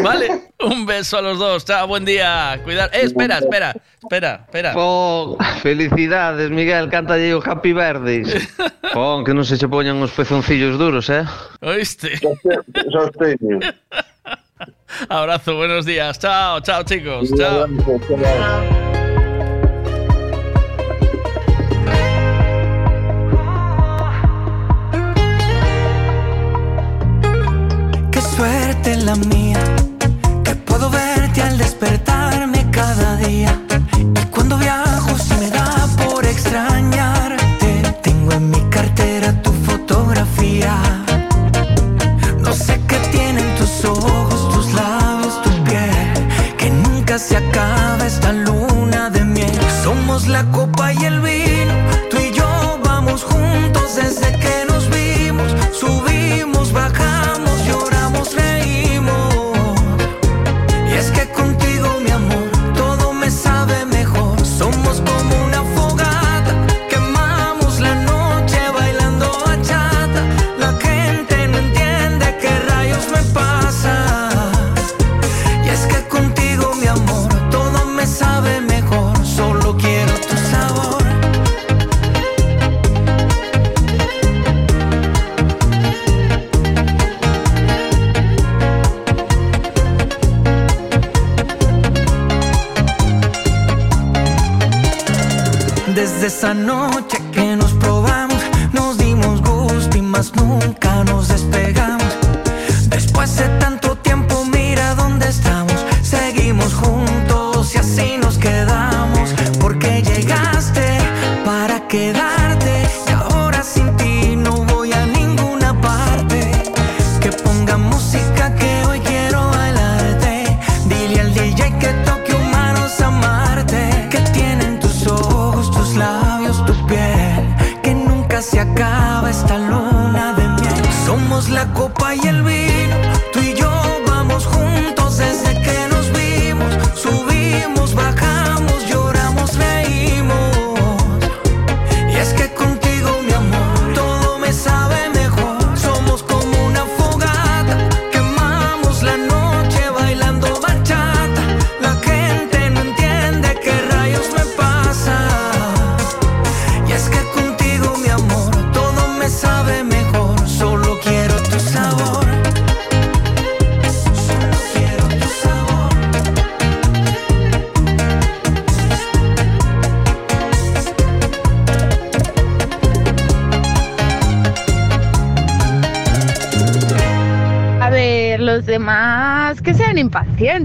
¿Vale? Un beso a los dos. Chao, buen día. Cuidar. Eh, espera, espera, espera, espera. Oh, felicidades, Miguel, canta aí o Happy Birthday. Pon, que non se che poñan os pezoncillos duros, eh? ¿Oíste? Abrazo, buenos días. Chao, chao, chicos. Chao. Suerte la mía, que puedo verte al despertarme cada día. Y cuando viajo se me da por extrañarte. Tengo en mi cartera tu fotografía. No sé qué tienen tus ojos, tus labios, tu piel. Que nunca se acaba esta luna de miel. Somos la copa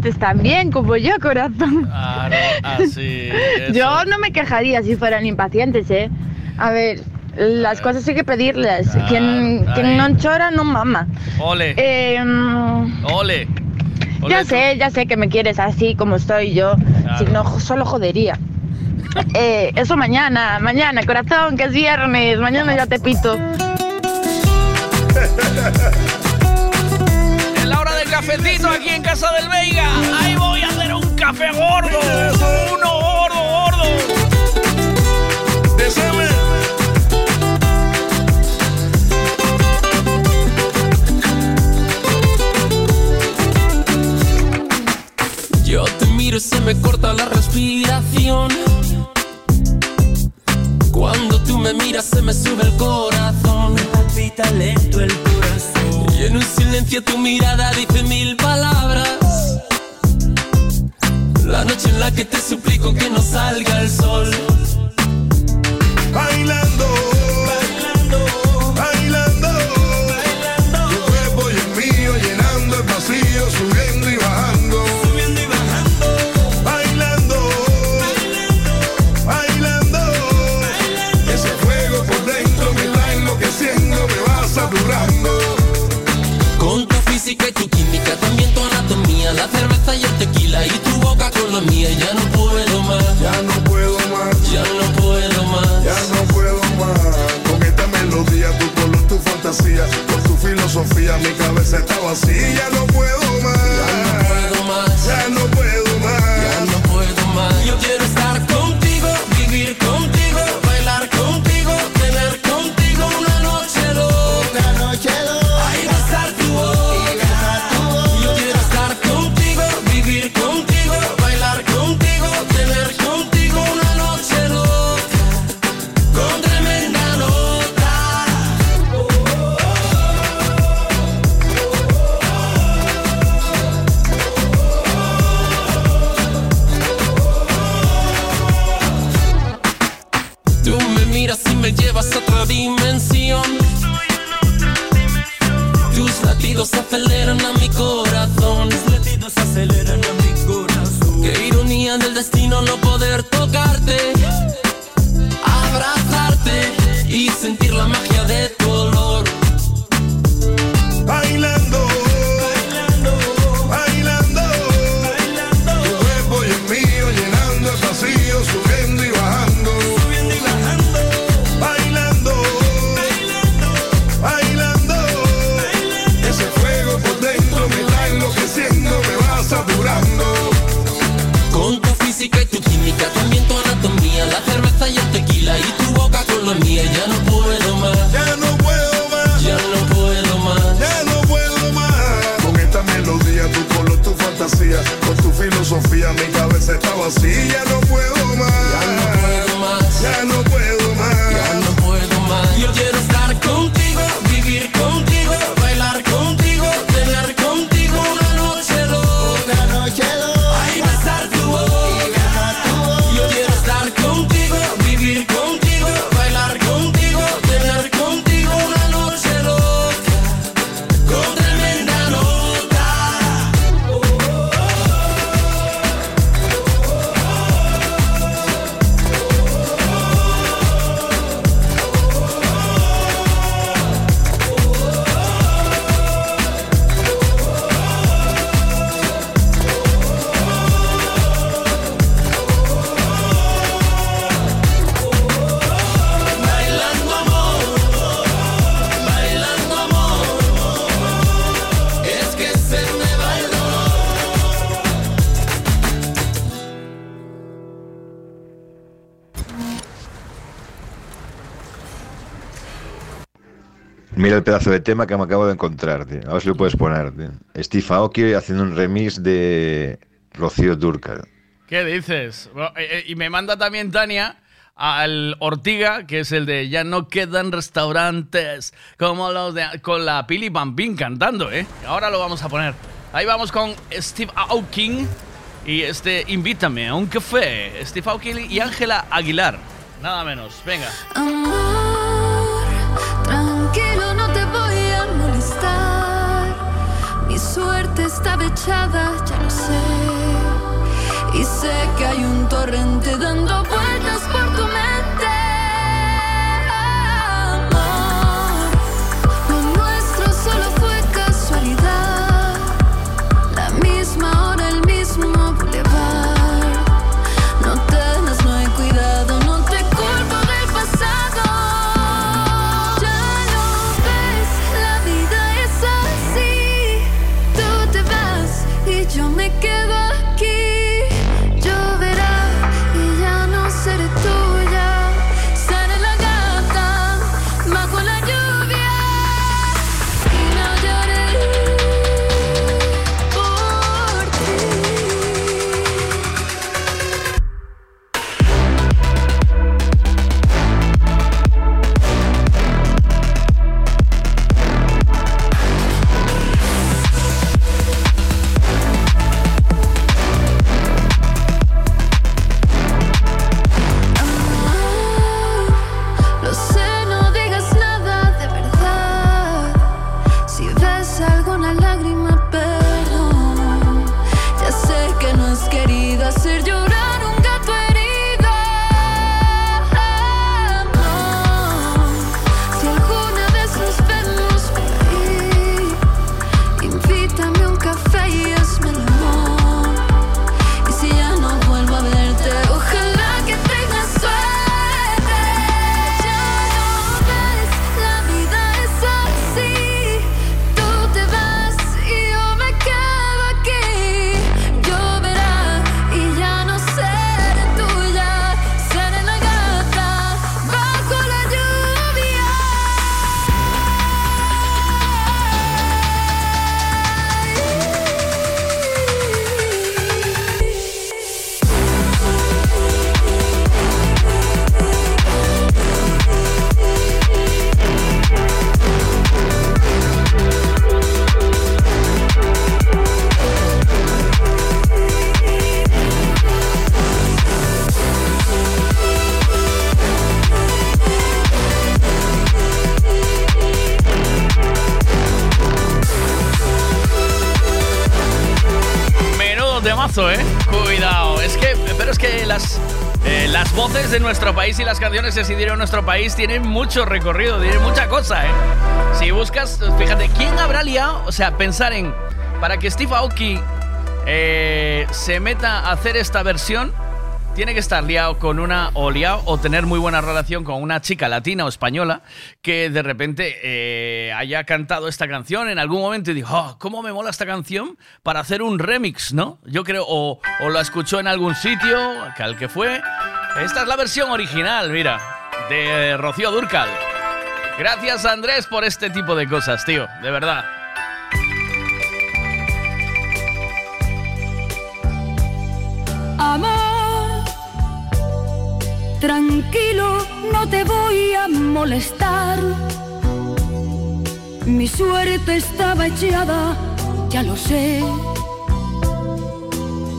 oyentes también, como yo, corazón. Así. Yo no me quejaría si fueran impacientes, ¿eh? A ver, las cosas hay que pedirlas. Quien, quien no chora, no mama. Ole. Em, Ole. Ya sé, ya sé que me quieres así como estoy yo. Si no, solo jodería. Eh, eso mañana, mañana, corazón, que es viernes. Mañana ya te pito. cafecito aquí en Casa del Veiga. Ahí voy a hacer un café gordo. Uno gordo, gordo. Yo te miro y se me corta la respiración. Cuando tú me miras se me sube el corazón. Me lento el en un silencio tu mirada dice mil palabras. La noche en la que te suplico que no salga el sol. mi cabeza está vacía, no Mira el pedazo de tema que me acabo de encontrar, tío. A ver si lo puedes poner, tío. Steve Aoki haciendo un remix de Rocío Durcal. ¿Qué dices? Bueno, eh, eh, y me manda también Tania al Ortiga, que es el de Ya no quedan restaurantes como los de con la Pili Pampín cantando, ¿eh? Ahora lo vamos a poner. Ahí vamos con Steve Aoki y este Invítame a un café. Steve Aoki y Ángela Aguilar. Nada menos. Venga. Tranquilo, no te voy a molestar. Mi suerte estaba echada, ya lo sé. Y sé que hay un torrente dando vueltas de nuestro país y las canciones que se dieron en nuestro país tienen mucho recorrido, tienen mucha cosa, ¿eh? Si buscas, fíjate, ¿quién habrá liado? O sea, pensar en, para que Steve Aoki eh, se meta a hacer esta versión, tiene que estar liado con una, o liado, o tener muy buena relación con una chica latina o española que de repente eh, haya cantado esta canción en algún momento y dijo, "Oh, ¿cómo me mola esta canción? Para hacer un remix, ¿no? Yo creo, o, o la escuchó en algún sitio, al que fue. Esta es la versión original, mira, de Rocío Durcal. Gracias, Andrés, por este tipo de cosas, tío, de verdad. Amor, tranquilo, no te voy a molestar. Mi suerte estaba echada, ya lo sé.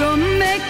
y yo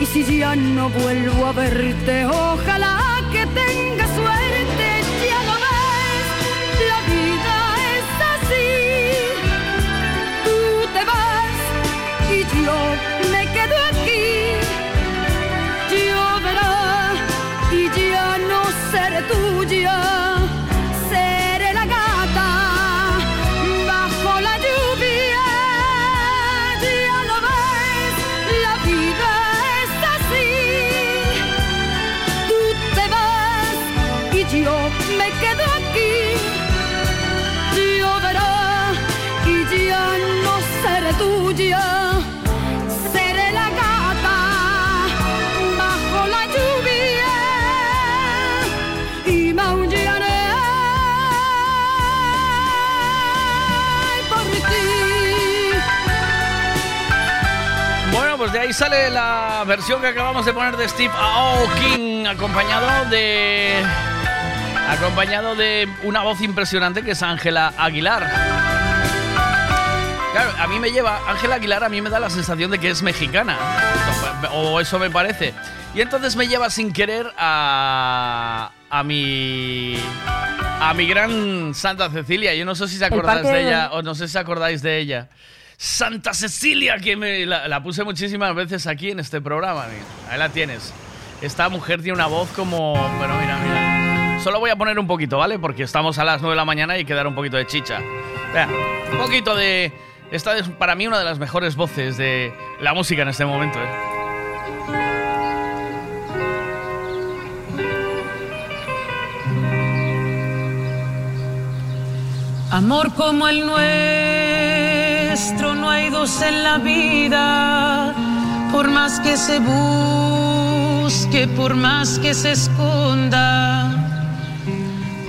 Y si ya no vuelvo a verte, ojalá que tenga suerte, ya lo ves, la vida sale la versión que acabamos de poner de Steve Aoki, acompañado de. acompañado de una voz impresionante que es Ángela Aguilar. Claro, a mí me lleva, Ángela Aguilar a mí me da la sensación de que es mexicana, o eso me parece. Y entonces me lleva sin querer a, a mi, a mi gran Santa Cecilia. Yo no sé si se acordáis de- ella, o no sé si acordáis de ella. Santa Cecilia, que me, la, puse muchísimas veces aquí en este programa. Ahí la tienes. Esta mujer tiene una voz como... Bueno, mira, mira. Solo voy a poner un poquito, ¿vale? Porque estamos a las 9 de la mañana y hay que dar un poquito de chicha. Un poquito de... Esta es para mí una de las mejores voces de la música en este momento. ¿eh? Amor como el no hay dos en la vida. Por más que se busque, por más que se esconda,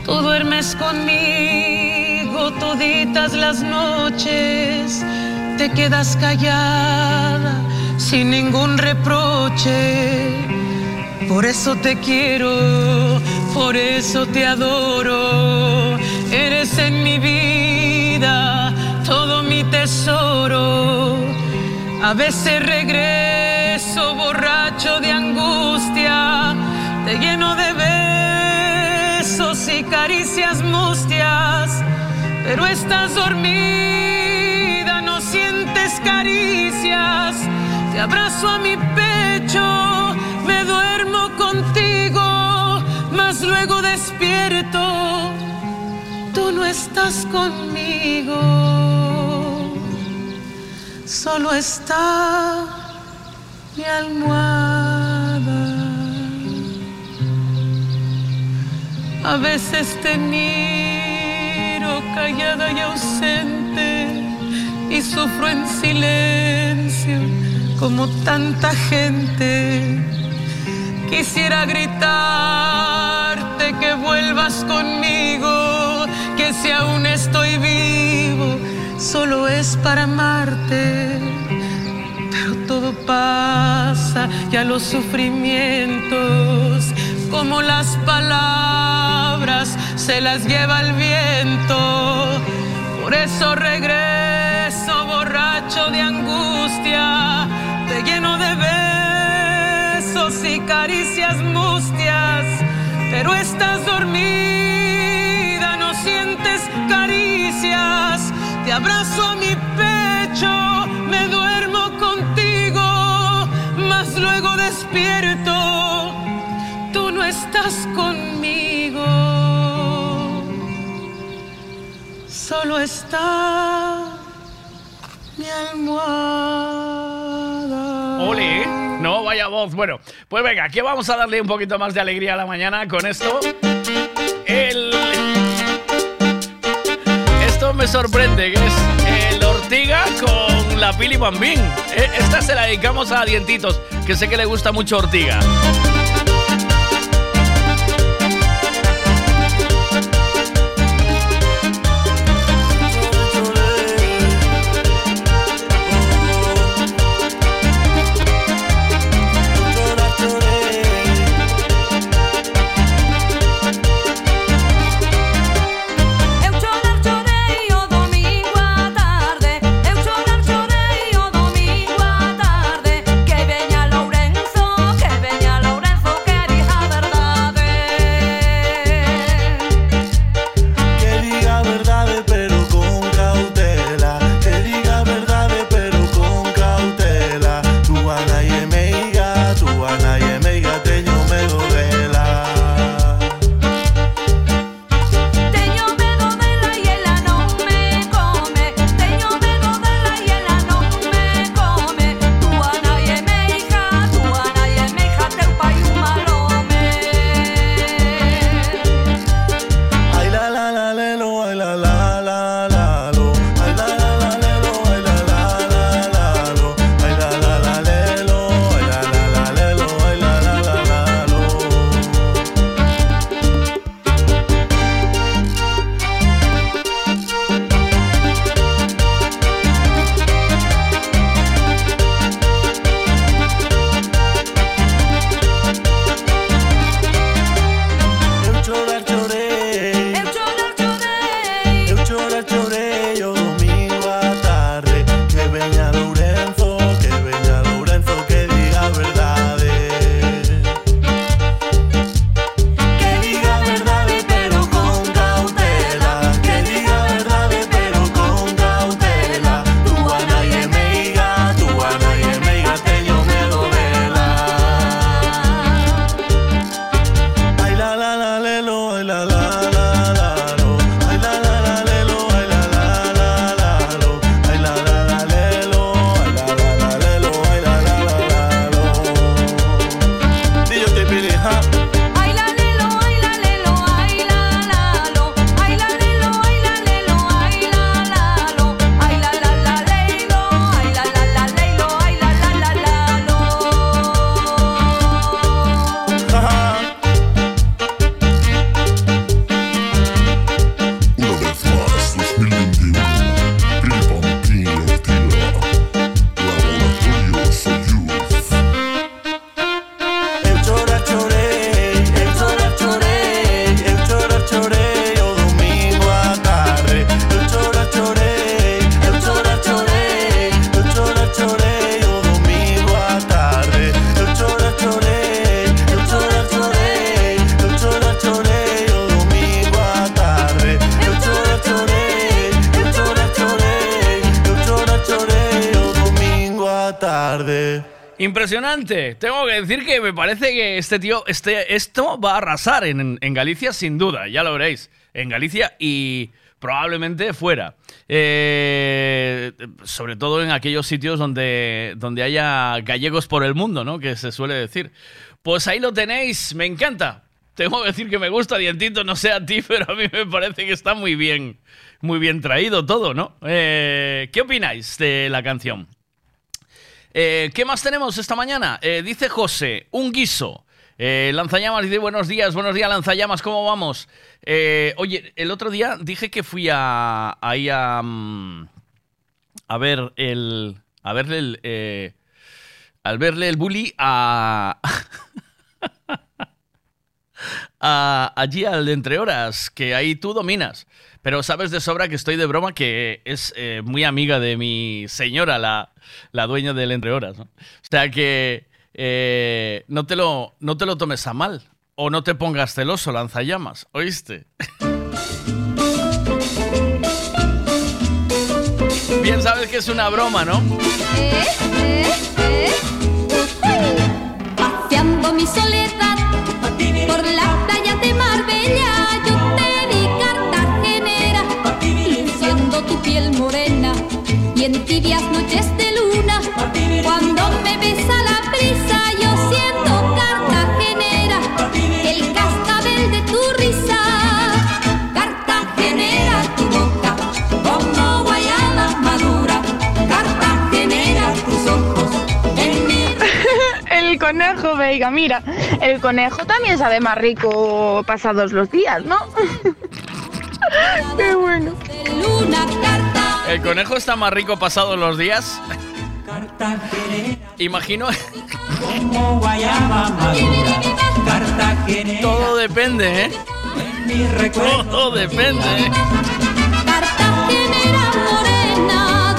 tú duermes conmigo toditas las noches. Te quedas callada sin ningún reproche. Por eso te quiero, por eso te adoro. Eres en mi vida tesoro. A veces regreso borracho de angustia, te lleno de besos y caricias mustias, pero estás dormida, no sientes caricias. Te abrazo a mi pecho, me duermo contigo, mas luego despierto, tú no estás conmigo. Solo está mi almohada. A veces te miro callada y ausente y sufro en silencio como tanta gente. Quisiera gritarte que vuelvas conmigo, que si aún estoy vivo, solo es para amarte. Pero todo pasa, ya los sufrimientos, como las palabras, se las lleva el viento. Por eso regreso borracho de angustia, te lleno de y caricias mustias, pero estás dormida, no sientes caricias, te abrazo a mi pecho, me duermo contigo, mas luego despierto, tú no estás conmigo, solo está mi almohada. Vaya voz. Bueno, pues venga, aquí vamos a darle un poquito más de alegría a la mañana con esto. Esto me sorprende, que es el Ortiga con la Pili Bambín. Eh, Esta se la dedicamos a Dientitos, que sé que le gusta mucho Ortiga. Tengo que decir que me parece que este tío, este, esto va a arrasar en, en Galicia sin duda, ya lo veréis. En Galicia y probablemente fuera. Eh, sobre todo en aquellos sitios donde, donde haya gallegos por el mundo, ¿no? Que se suele decir. Pues ahí lo tenéis, me encanta. Tengo que decir que me gusta Dientito, no sé a ti, pero a mí me parece que está muy bien, muy bien traído todo, ¿no? Eh, ¿Qué opináis de la canción? Eh, ¿Qué más tenemos esta mañana? Eh, dice José, un guiso. Eh, Lanzallamas dice buenos días, buenos días Lanzallamas, ¿cómo vamos? Eh, oye, el otro día dije que fui a ahí a mm, a ver el a verle el eh, al verle el bully a, a allí al de entre horas que ahí tú dominas. Pero sabes de sobra que estoy de broma que es eh, muy amiga de mi señora, la, la dueña del entre horas. O sea que eh, no, te lo, no te lo tomes a mal. O no te pongas celoso, lanzallamas. ¿Oíste? Bien sabes que es una broma, ¿no? Paseando mi soledad por la playa de Marbella, cuando tu piel morena y en tibias noches de luna, cuando me besa la brisa, yo siento cartagenera el cascabel de tu risa. Cartagenera tu boca, como guayaba madura, cartagenera tus ojos. En mi... el conejo, veiga, mira, el conejo también sabe más rico pasados los días, ¿no? Qué bueno. El conejo está más rico pasados los días. Imagino. Todo depende, ¿eh? Todo depende. ¿eh? Cartagenera morena,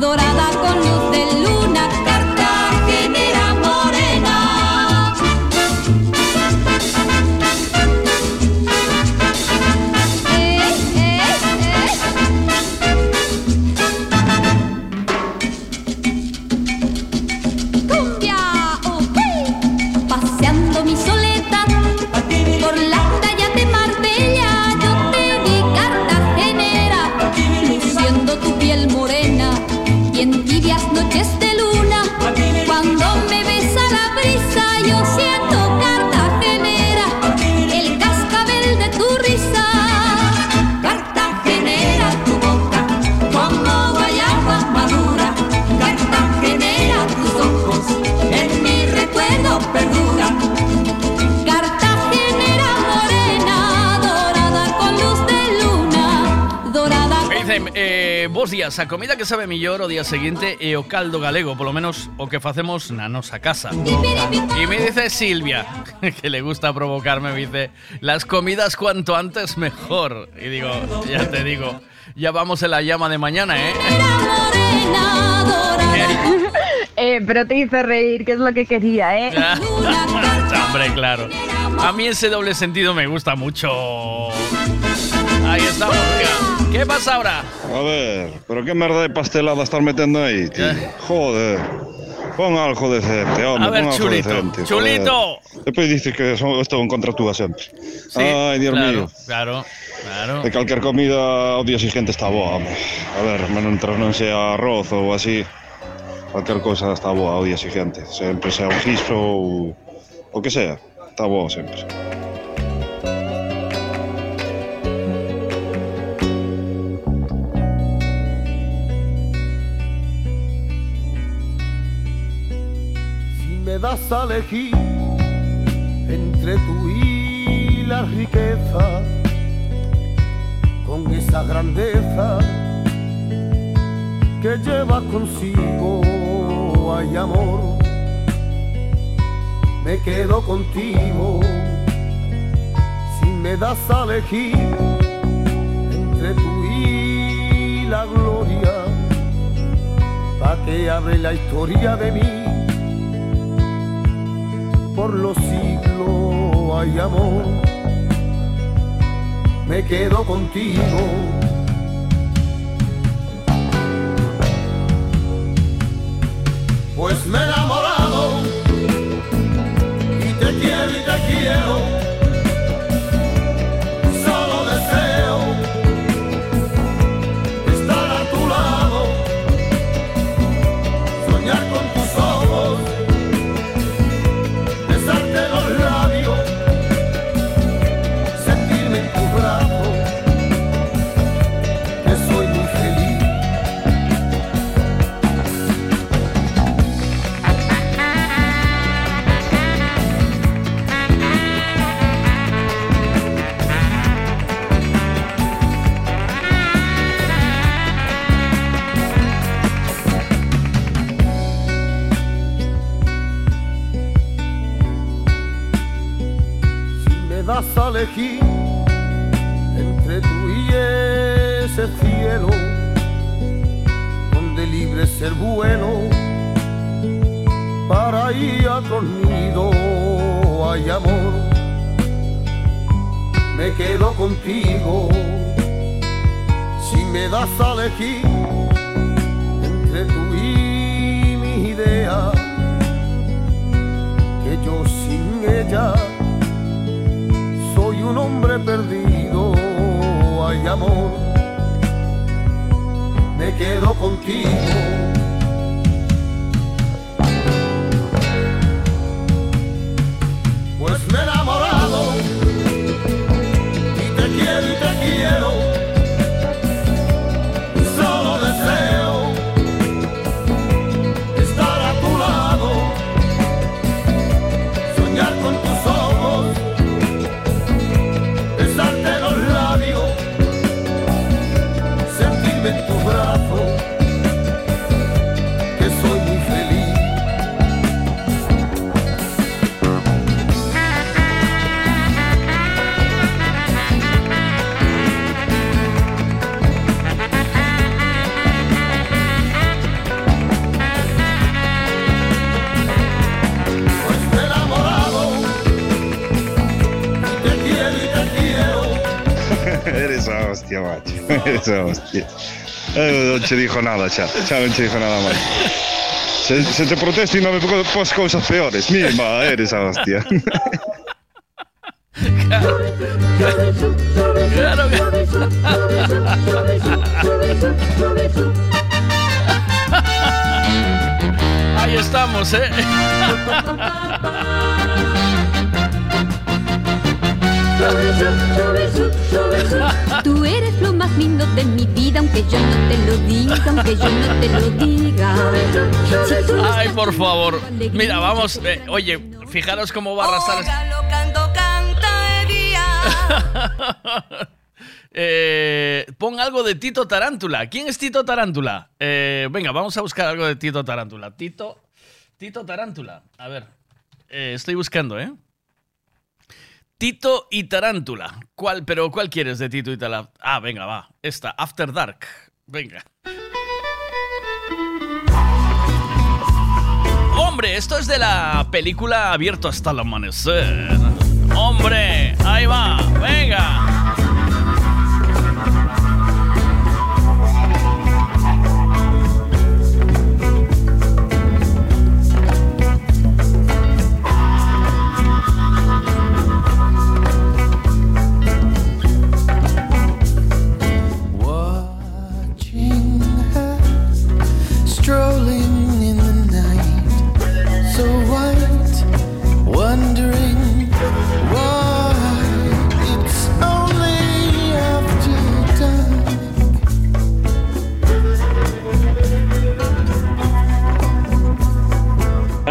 dorada vos días, a comida que sabe millor o día seguinte e o caldo galego, polo menos o que facemos na nosa casa. Y me dice Silvia, que le gusta provocarme, me dice, las comidas cuanto antes mejor. Y digo, ya te digo, ya vamos en la llama de mañana, ¿eh? Eh, pero te hice reír, que es lo que quería, ¿eh? Hombre, claro. A mí ese doble sentido me gusta mucho. Ahí estamos, mira. ¿Qué pasa ahora? A ver, pero qué merda de pastelada estás metiendo ahí, tío. Joder. Pon algo decente, hombre, A ver, pon algo chulito, decente. chulito. Después dices que son, esto en contra tuya siempre. Ay, Dios claro, mío. Claro, claro. De cualquier comida o día siguiente está boa, hombre. A ver, mientras non sea arroz ou así, cualquier cosa está boa ao día siguiente. Sempre sea un guiso ou o que sea, está boa sempre. Das a elegir entre tú y la riqueza, con esa grandeza que lleva consigo, hay amor, me quedo contigo. Si me das a elegir entre tú y la gloria, pa' que hable la historia de mí por los siglos hay amor, me quedo contigo. Pues me he enamorado y te quiero y te quiero. Elegir entre tú y ese cielo, donde libre ser bueno, para ir a hay amor, me quedo contigo. Si me das a elegir hombre perdido, hay amor, me quedo contigo. Hostia. Eh, non dijo nada, xa. Xa non che dijo nada máis. Se, se te protesto e non me pos cousas peores. Mima, eres a hostia. por favor. Mira, vamos. eh, oye, fijaros cómo va a arrasar. Eh, pon algo de Tito Tarántula. ¿Quién es Tito Tarántula? Eh, venga, vamos a buscar algo de Tito Tarántula. Tito, Tito Tarántula. A ver, eh, estoy buscando, ¿eh? Tito y Tarántula. ¿Cuál, pero cuál quieres de Tito y Tarántula? Ah, venga, va. Esta, After Dark. Venga. Hombre, esto es de la película Abierto hasta el amanecer. Hombre, ahí va. Venga.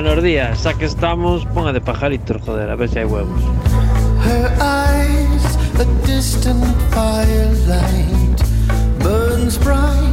Buenos días, aquí estamos, ponga de pajaritos, joder, a ver si hay huevos. Her eyes, a distant firelight, burns bright,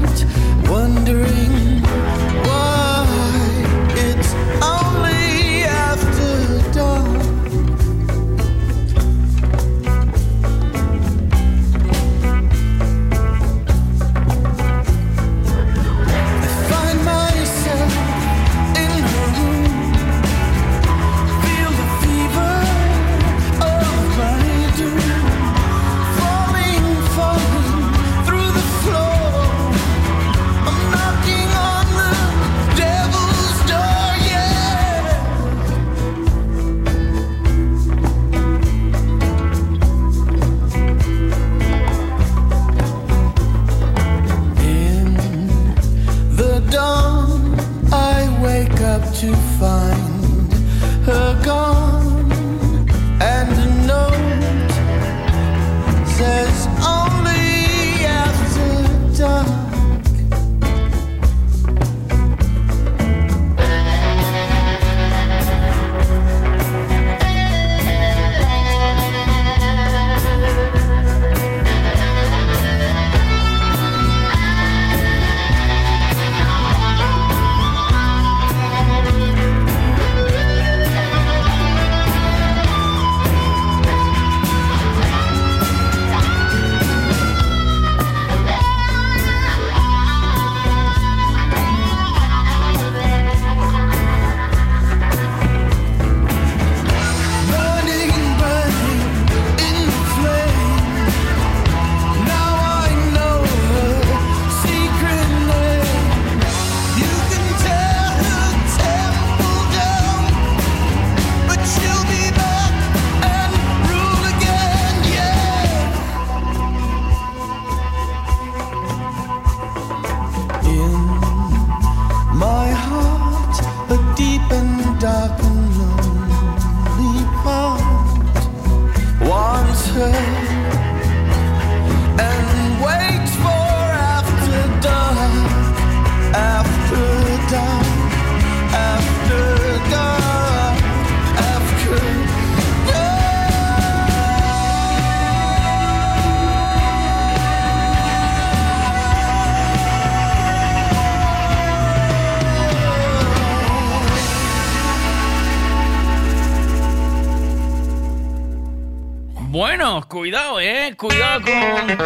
Bueno, cuidado, eh. Cuidado con.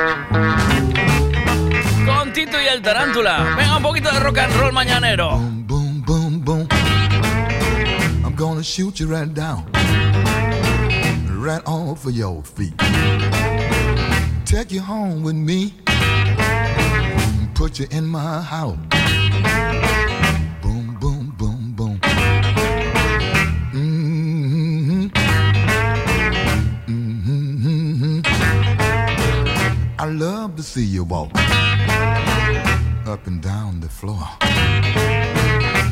Con Tito y el Tarántula. Venga, un poquito de rock and roll mañanero. Boom, boom. I'm gonna shoot you right down, right off of your feet. take you home with me, put you in my house. I love to see you walk up and down the floor.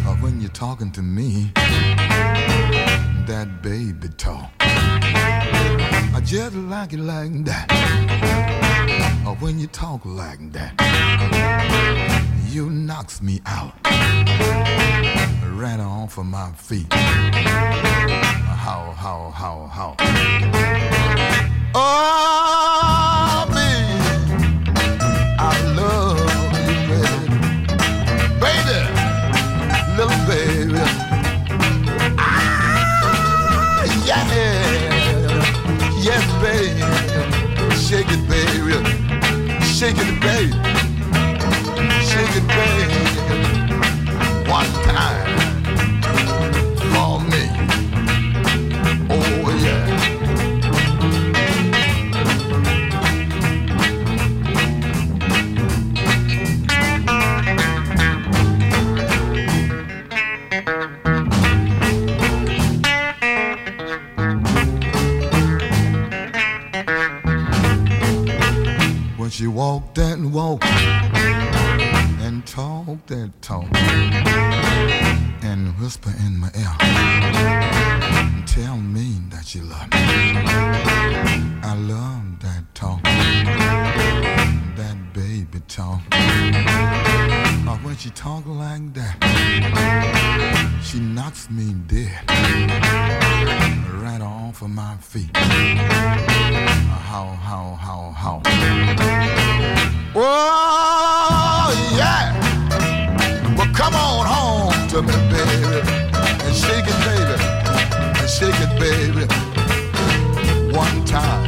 Or when you're talking to me, that baby talk. I just like it like that. Or when you talk like that, you knocks me out. Right off of my feet. How, how, how, how. Oh, shaking the baby, shaking the baby. She walked that walk and talked that talk and whisper in my ear and tell me that she loved me. I love that talk, that baby talk. Or when she talk like that, she knocks me dead of my feet. Uh, how, how, how, how. Oh, yeah. Well, come on home to me, baby. And shake it, baby. And shake it, baby. One time.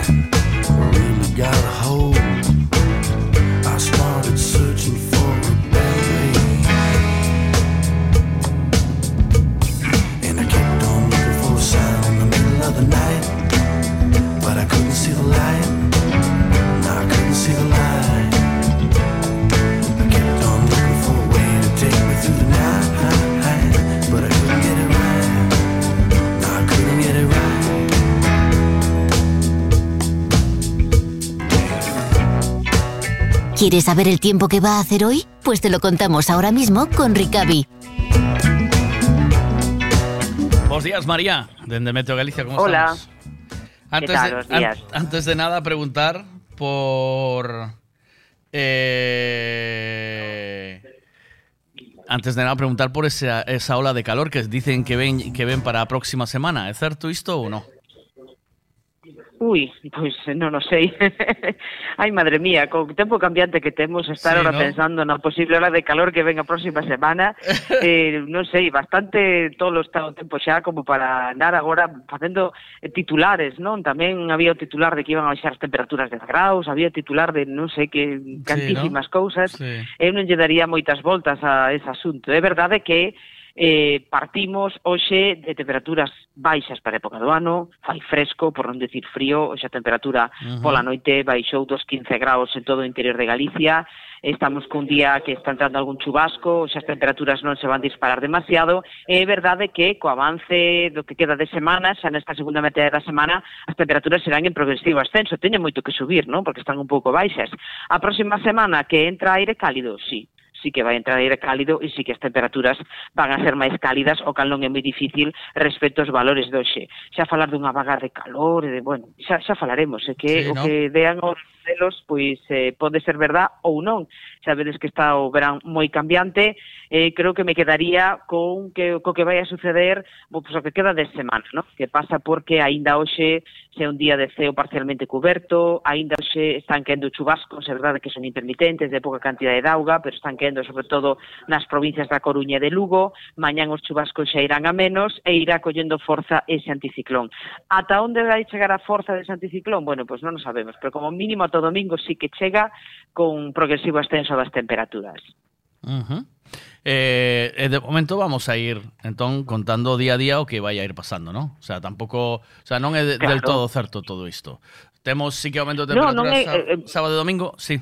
¿Quieres saber el tiempo que va a hacer hoy? Pues te lo contamos ahora mismo con Ricavi. Buenos días, María, desde Meteo Galicia. ¿Cómo Hola. estamos? Antes, tal? de, Buenos días. an- antes de nada, preguntar por. eh, antes de nada, preguntar por esa, esa ola de calor que dicen que ven, que ven para a próxima semana. ¿Es cierto esto o no? Ui, pois non o sei. Ai, madre mía, con o tempo cambiante que temos, estar sí, ahora ¿no? pensando na posible hora de calor que ven a próxima semana, eh, non sei, bastante todo está o tempo xa como para andar agora facendo eh, titulares, non? Tamén había o titular de que iban a baixar as temperaturas de graus, había titular de non sei que cantísimas sí, ¿no? cousas. Sí. Eh, Eu non lle daría moitas voltas a ese asunto. É verdade que eh, partimos hoxe de temperaturas baixas para a época do ano, fai fresco, por non decir frío, hoxe a temperatura uh -huh. pola noite baixou dos 15 graus en todo o interior de Galicia, estamos cun día que está entrando algún chubasco, hoxe as temperaturas non se van disparar demasiado, e é verdade que co avance do que queda de semana, xa nesta segunda metade da semana, as temperaturas serán en progresivo ascenso, teñen moito que subir, non? porque están un pouco baixas. A próxima semana que entra aire cálido, sí, sí que vai entrar aire cálido e sí que as temperaturas van a ser máis cálidas, o cal non é moi difícil respecto aos valores de hoxe. Xa falar dunha vaga de calor, de, bueno, xa, xa falaremos, é que sí, o no? que dean os celos pois eh, pode ser verdad ou non, sabedes que está o verán moi cambiante, eh, creo que me quedaría con que, co que vai a suceder pues, o que queda de semana, ¿no? que pasa porque aínda hoxe se un día de ceo parcialmente cuberto, aínda hoxe están quendo chubascos, é verdade que son intermitentes, de pouca cantidade de auga, pero están quendo sobre todo nas provincias da Coruña e de Lugo, mañán os chubascos xa irán a menos e irá collendo forza ese anticiclón. Ata onde vai chegar a forza dese anticiclón? Bueno, pois pues non o sabemos, pero como mínimo ata o domingo sí que chega con progresivo ascenso das temperaturas. Uh eh, -huh. eh, de momento vamos a ir entón contando día a día o que vai a ir pasando, non? O sea, tampouco, o sea, non é de, claro. del todo certo todo isto. Temos sí que aumento de temperatura no, non é, eh, eh, sábado e domingo, sí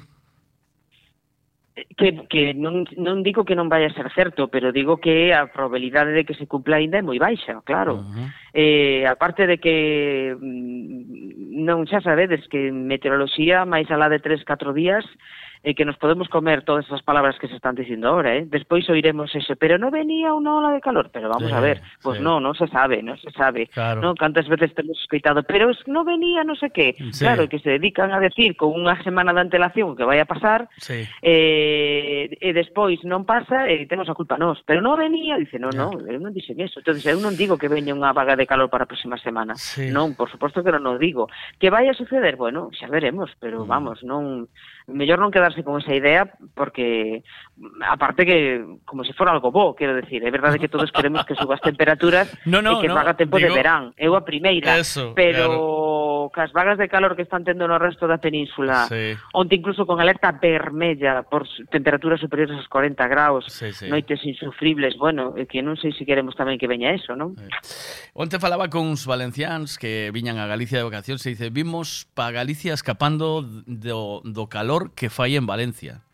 que, que non, non digo que non vai a ser certo, pero digo que a probabilidade de que se cumpla ainda é moi baixa, claro. Uh -huh. Eh, aparte de que mm, non xa sabedes que meteoroloxía máis alá de 3-4 días e que nos podemos comer todas esas palabras que se están dicindo ahora, eh? Despois oiremos ese, pero non venía unha ola de calor, pero vamos sí, a ver, pois pues sí. non, non se sabe, non se sabe, claro. non? Cantas veces temos escoitado, pero es, non venía non sé que. Sí. Claro, que se dedican a decir con unha semana de antelación que vai a pasar, sí. eh, e despois non pasa e temos a culpa nós, pero non venía, dice, non, non, eu non dixen eso, entonces eu non digo que veña unha vaga de calor para a próxima semana, sí. non, por suposto que non o digo, que vai a suceder, bueno, xa veremos, pero mm. vamos, non mellor non quedarse con esa idea porque aparte que como se fora algo bo, quero decir, é verdade que todos queremos que suba as temperaturas no, no, e que no, faga tempo digo, de verán. Eu a primeira, eso, pero claro cas vagas de calor que están tendo no resto da península, sí. onde incluso con alerta vermella por temperaturas superiores aos 40 graus, sí, sí. noites insufribles, bueno, que non sei se queremos tamén que veña eso, non? Eh. Onte falaba con uns valencians que viñan a Galicia de vacacións e dice, vimos pa Galicia escapando do, do calor que fai en Valencia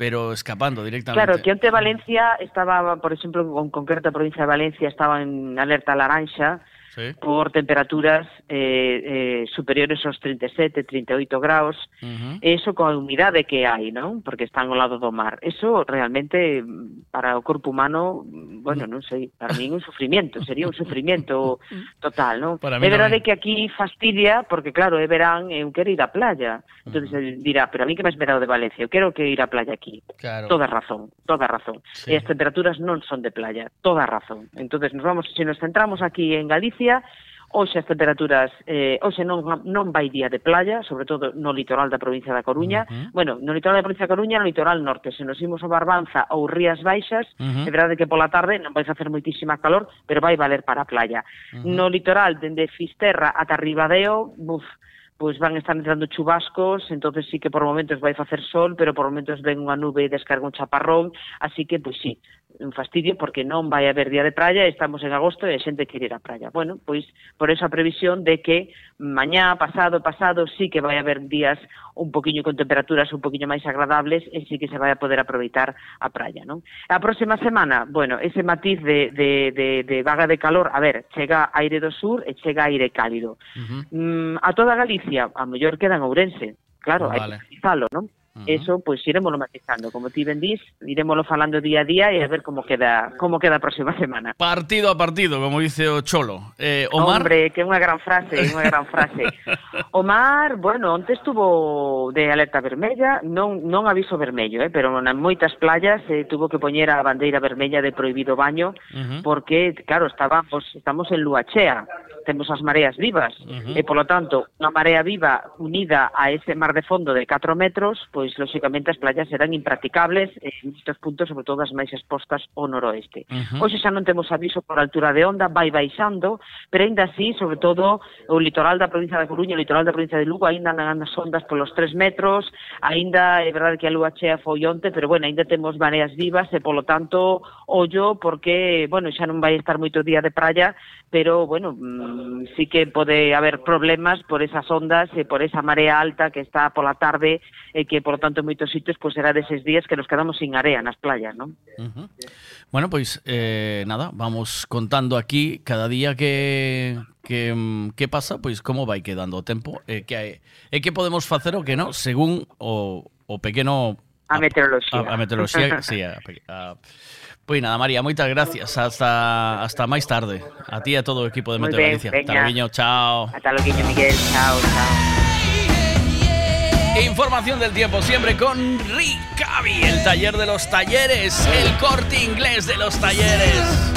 pero escapando directamente. Claro, que onte Valencia estaba, por exemplo, con concreta provincia de Valencia estaba en alerta laranxa, Sí. por temperaturas eh, eh, superiores aos 37, 38 graus, Ujú. eso coa humidade que hai, non? Porque están ao lado do mar. Eso realmente mm, para o corpo humano, bueno, non sei, para mí un sufrimiento, sería un sufrimiento total, non? É verdade tamén. que aquí fastidia porque claro, é verán, eu quero ir á playa. Entonces el dirá, pero a mí que me has esperado de Valencia, eu quero que ir á playa aquí. Claro. Toda razón, toda razón. Sí. E as temperaturas non son de playa, toda razón. Entonces nos vamos, se nos centramos aquí en Galicia, Hoxe as temperaturas, eh, hoxe non, non vai día de playa, sobre todo no litoral da provincia da Coruña. Uh -huh. Bueno, no litoral da provincia da Coruña, no litoral norte. Se nos imos a Barbanza ou Rías Baixas, uh -huh. é verdade que pola tarde non vai facer moitísima calor, pero vai valer para a playa. Uh -huh. No litoral, dende Fisterra ata Ribadeo, buf, pois van estar entrando chubascos, entonces sí que por momentos vai facer sol, pero por momentos ven unha nube e descarga un chaparrón, así que, pois sí, un fastidio porque non vai haber día de praia, estamos en agosto e a xente quere ir á praia. Bueno, pois por esa previsión de que mañá, pasado, pasado, sí que vai haber días un poquinho con temperaturas un poquinho máis agradables e sí que se vai a poder aproveitar a praia, non? A próxima semana, bueno, ese matiz de, de, de, de vaga de calor, a ver, chega aire do sur e chega aire cálido. Uh -huh. mm, a toda Galicia, a mellor quedan Ourense, claro, oh, vale. hai que falo, non? Eso, pois, iremoslo matizando, como ti ben dís, iremoslo falando día a día e a ver como queda como queda a próxima semana. Partido a partido, como dice o Cholo. Eh, Omar... Hombre, que é unha gran frase, unha gran frase. Omar, bueno, onte estuvo de alerta vermella, non, non aviso vermello, eh, pero en moitas playas eh, tuvo que poñer a bandeira vermella de prohibido baño, uh -huh. porque, claro, estábamos, estamos en Luachea, temos as mareas vivas, uh -huh. e polo tanto, unha marea viva unida a ese mar de fondo de 4 metros, pois lóxicamente as playas serán impracticables en estes puntos, sobre todo as máis expostas ao noroeste. Uh -huh. Hoxe xa non temos aviso por altura de onda, vai baixando, pero ainda así, sobre todo o litoral da provincia da Coruña, o litoral da provincia de Lugo, ainda andan as ondas polos 3 metros, ainda é verdade que a lúa chea foi onte, pero bueno, ainda temos mareas vivas e polo tanto ollo porque, bueno, xa non vai estar moito día de praia, pero bueno, mm, sí que pode haber problemas por esas ondas e por esa marea alta que está pola tarde e que, por tanto, en moitos sitios pois pues, será deses días que nos quedamos sin area nas playas, non? Uh -huh. Bueno, pois, eh, nada, vamos contando aquí cada día que, que, mm, que pasa, pois como vai quedando o tempo e eh, que, hai, e eh, que podemos facer o que non según o, o pequeno a, a meteoroloxía. A, a meteoroloxía, sí, a, a, Pois nada, María, muchas gracias. Hasta hasta máis tarde. A ti e a todo el equipo de Meteo. Hasta luego, chao. Hasta luego, Miguel. Chao, chao. Información del tiempo siempre con Ricavi, el taller de los talleres, el corte inglés de los talleres.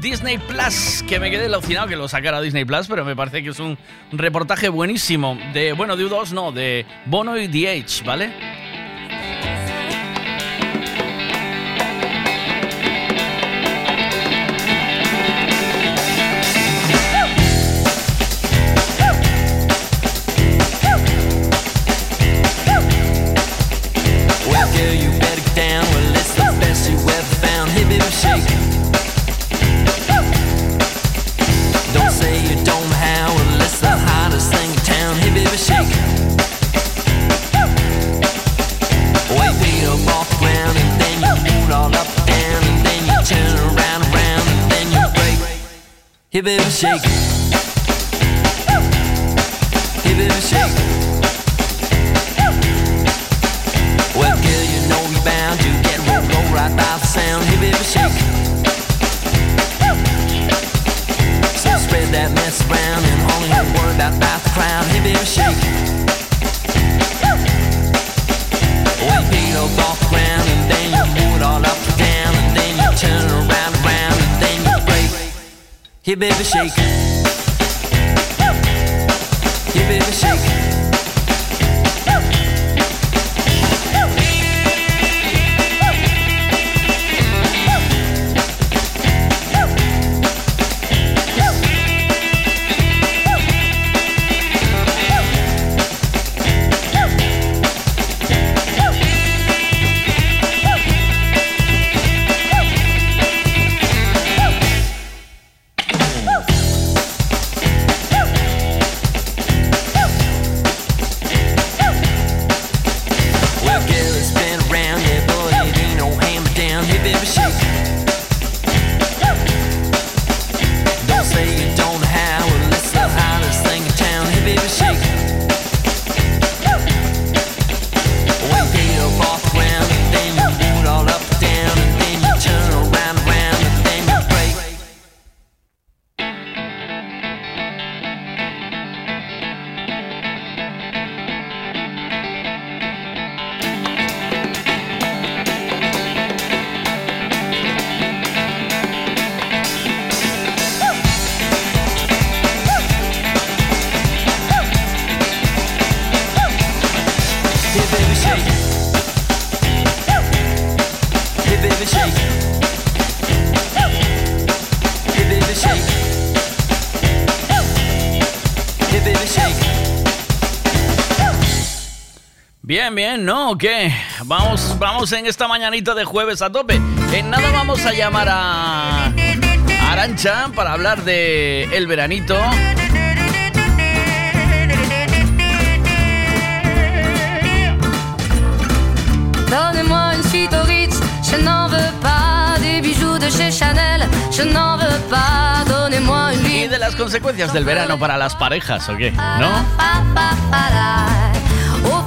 Disney Plus, que me quedé alucinado que lo sacara Disney Plus, pero me parece que es un reportaje buenísimo de, bueno, de U2 no, de Bono y DH, ¿vale? shake. Here, baby, shake. Here, baby, shake. Bien, ¿no? ¿O qué? Vamos, vamos en esta mañanita de jueves a tope. En nada vamos a llamar a Arancha para hablar de el veranito. Donnez-moi une suite au Ritz, je n'en veux pas. Des bijoux de chez Chanel, je n'en veux pas. Donnez-moi une Y de las consecuencias del verano para las parejas, ¿o qué? ¿No?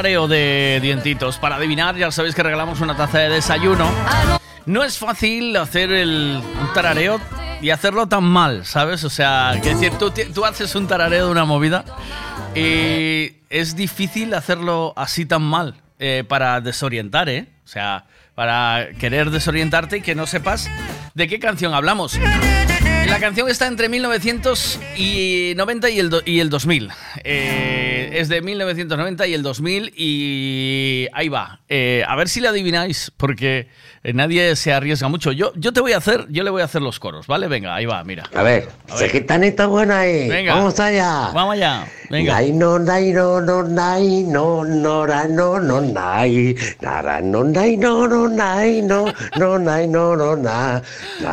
tarareo de dientitos. Para adivinar, ya sabéis que regalamos una taza de desayuno. No es fácil hacer el, un tarareo y hacerlo tan mal, ¿sabes? O sea, que decir, tú, tú haces un tarareo de una movida Y es difícil hacerlo así tan mal eh, para desorientar, ¿eh? O sea, para querer desorientarte y que no sepas de qué canción hablamos. La canción está entre 1990 y el, do- y el 2000. Eh, es de 1990 y el 2000 y ahí va. Eh, a ver si la adivináis, porque eh, nadie se arriesga mucho. Yo, yo te voy a hacer, yo le voy a hacer los coros, ¿vale? Venga, ahí va, mira. A ver, A ver. tanita buena es. Venga. Vamos allá. Vamos allá. Venga. Nai no nai no no nai no no ra no no nai nara no nai no no nai no no nai no no na.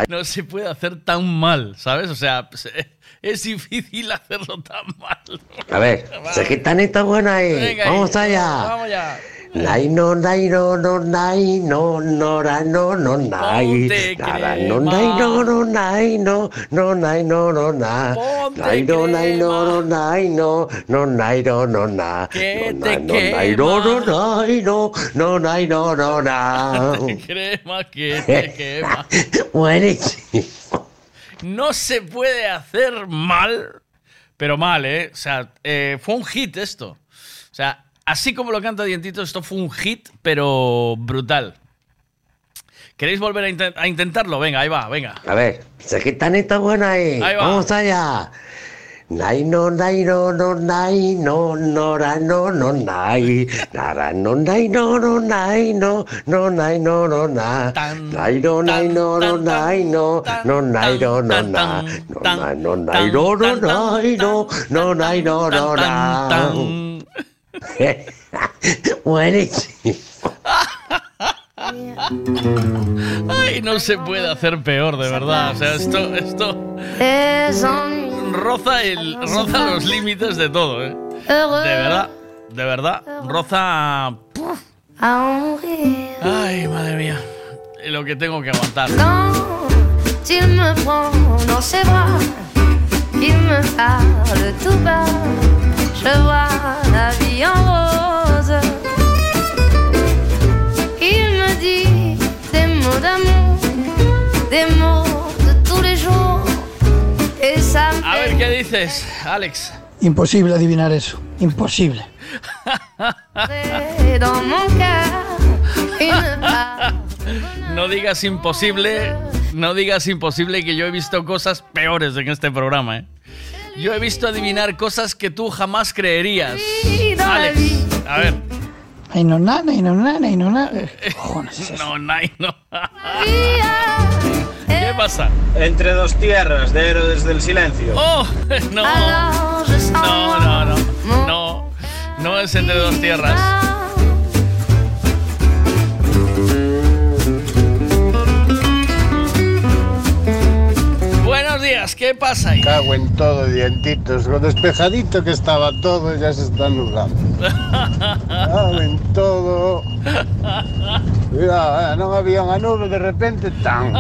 No se puede hacer tan mal, ¿sabes? O sea, se- es difícil hacerlo tan mal. A ver, qué tanita buena es. Venga, Vamos ahí. allá. Vamos allá. Nai no nai no no nai no no ra no no nai nara no nai no no nai no no nai no no na nai no nai no no nai no no nai no no na no no nai no no nai no no nai no no na Crema que te quema. Buenísimo. No se puede hacer mal, pero mal, ¿eh? O sea, eh, fue un hit esto. O sea, así como lo canta Dientito, esto fue un hit, pero brutal. ¿Queréis volver a, inten- a intentarlo? Venga, ahí va, venga. A ver, qué tanita buena es. Ahí va. Vamos allá. Nai no nai no no nai no no ra no no nai. Nara no nai no no nai no no nai no no na nai no nai no no nai no no nai no no na no nai no nai no no nai no no nai no no na Buenísimo. Ay, no se puede hacer peor, de verdad. O sea, esto, esto roza, el, roza los límites de todo, ¿eh? De verdad, de verdad, roza... Ay, madre mía, lo que tengo que aguantar. Je vois la vie en d'amour, des mots de tous les jours. Et ça me A ver, ¿qué dices, Alex? Imposible adivinar eso. Imposible. No digas imposible, no digas imposible que yo he visto cosas peores en este programa, ¿eh? Yo he visto adivinar cosas que tú jamás creerías. Alex, a ver. Ay, no nada, ay, no nada, ay, no nada. Cojones es eso. No, no. ¿Qué pasa? Entre dos tierras de Héroes del Silencio. ¡Oh! No. No, no, no. No. No es entre dos tierras. ¿Qué pasa ahí? Cago en todo, dientitos. Lo despejadito que estaba todo ya se está nublando. Cago en todo. Mira, eh, no había una nube de repente, tan.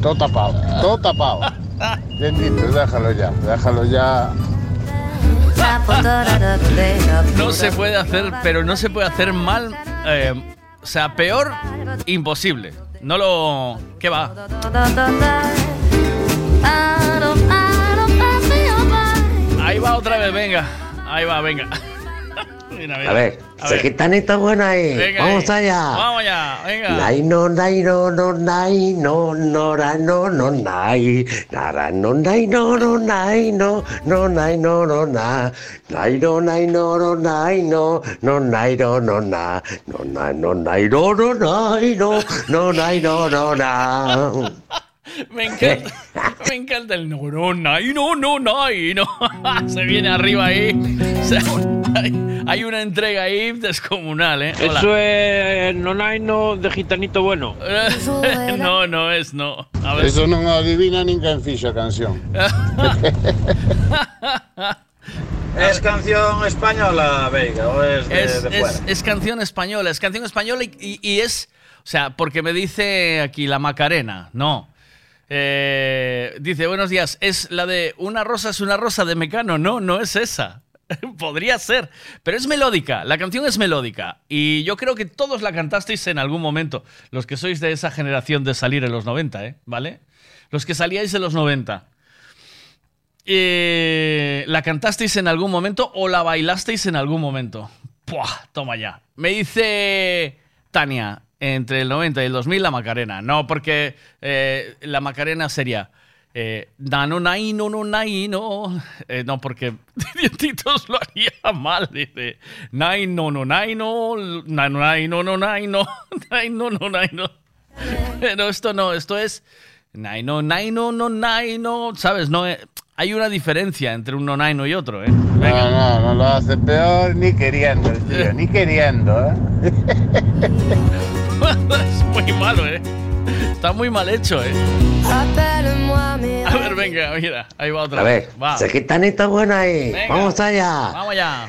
Todo tapado, todo tapado. Dientitos, déjalo ya, déjalo ya. No se puede hacer, pero no se puede hacer mal. eh, o sea, peor, imposible. No lo. ¿Qué va? Otra vez, venga. Ahí va, venga. Mira, mira. A ver, qué tanita buena es. Venga, Vamos ahí. allá. Vamos allá, venga. Nai no nai no no nai no no ra no no nai nara no nai no no nai no no nai no no na nai no nai no no nai no no nai no no na no nai no nai no no nai no no nai no no na Me encanta, me encanta el no, no, no, no, nai, no. Se viene arriba ahí. Hay, hay una entrega ahí descomunal, ¿eh? Hola. Eso es Nonaino de Gitanito Bueno. no, no es, no. A ver. Eso non adivina fixo a canción. ¿Es canción española, Veiga, o es de, es, de es- fuera? es canción española, es canción española y, y- y es, o sea, porque me dice aquí la Macarena, no. Eh, dice, buenos días, es la de Una rosa es una rosa de Mecano, no, no es esa. Podría ser, pero es melódica, la canción es melódica y yo creo que todos la cantasteis en algún momento, los que sois de esa generación de salir en los 90, ¿eh? ¿Vale? Los que salíais en los 90. eh, ¿La cantasteis en algún momento o la bailasteis en algún momento? Puah, toma ya. Me dice Tania, entre el 90 y el 2000 la Macarena. No, porque eh, la Macarena sería... Eh, no, nai, no, no, nai, no. Eh, no, porque Dientitos lo haría mal. Dice, nai, no, no, nai, no. no, no, no, no. Nai, no, no, nai, no. Pero esto no, esto es... Nai, no, nai, no, no, nai, no. ¿Sabes? No, eh, hay una diferencia entre un no, nai, no y otro, ¿eh? No, no, no lo hace peor ni queriendo, el tío, ni queriendo, ¿eh? es muy malo, ¿eh? Está muy mal hecho, ¿eh? A ver, venga, mira, ahí va otra A vez. ver, Va. esa gitanita buena ahí. Venga. Vamos allá. Vamos allá.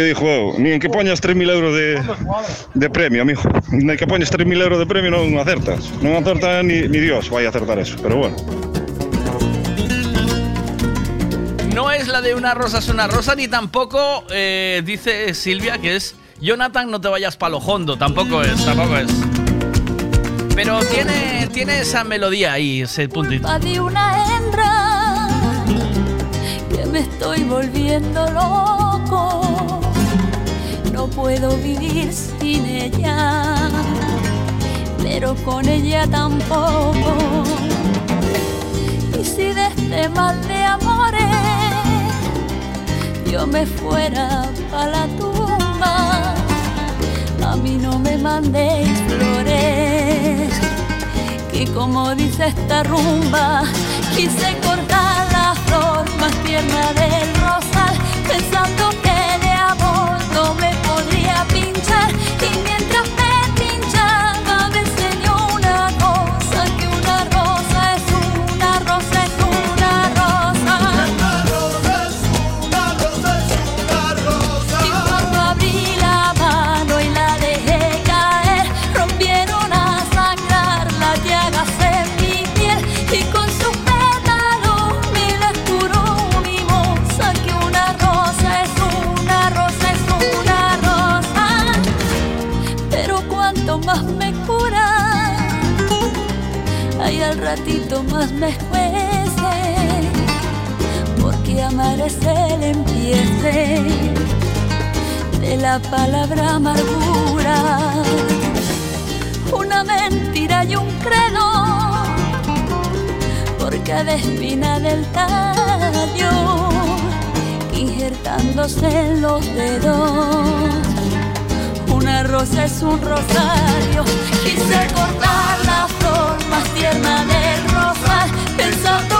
¿Qué dijo eu? Ni en que poñas 3.000 euros de, de premio, amigo. Ni en que poñas 3.000 euros de premio non acertas. Non acerta ni, ni Dios vai a acertar eso, pero bueno. No es la de una rosa es una rosa, ni tampoco eh, dice Silvia que es Jonathan, no te vayas pa' lo hondo. Tampoco es, tampoco es. Pero tiene, tiene esa melodía ahí, ese puntito. culpa de una hembra que me estoy volviendo loco. Puedo vivir sin ella, pero con ella tampoco. Y si de este mal de amores yo me fuera pa' la tumba, a mí no me mandéis flores que como dice esta rumba, quise cortar la flor más tierna del rosal, pensando me juece, porque amar es el empiece de la palabra amargura, una mentira y un credo, por cada espina del tallo, injertándose en los dedos. Una rosa es un rosario, quise cortar la flor más tierna del rosal,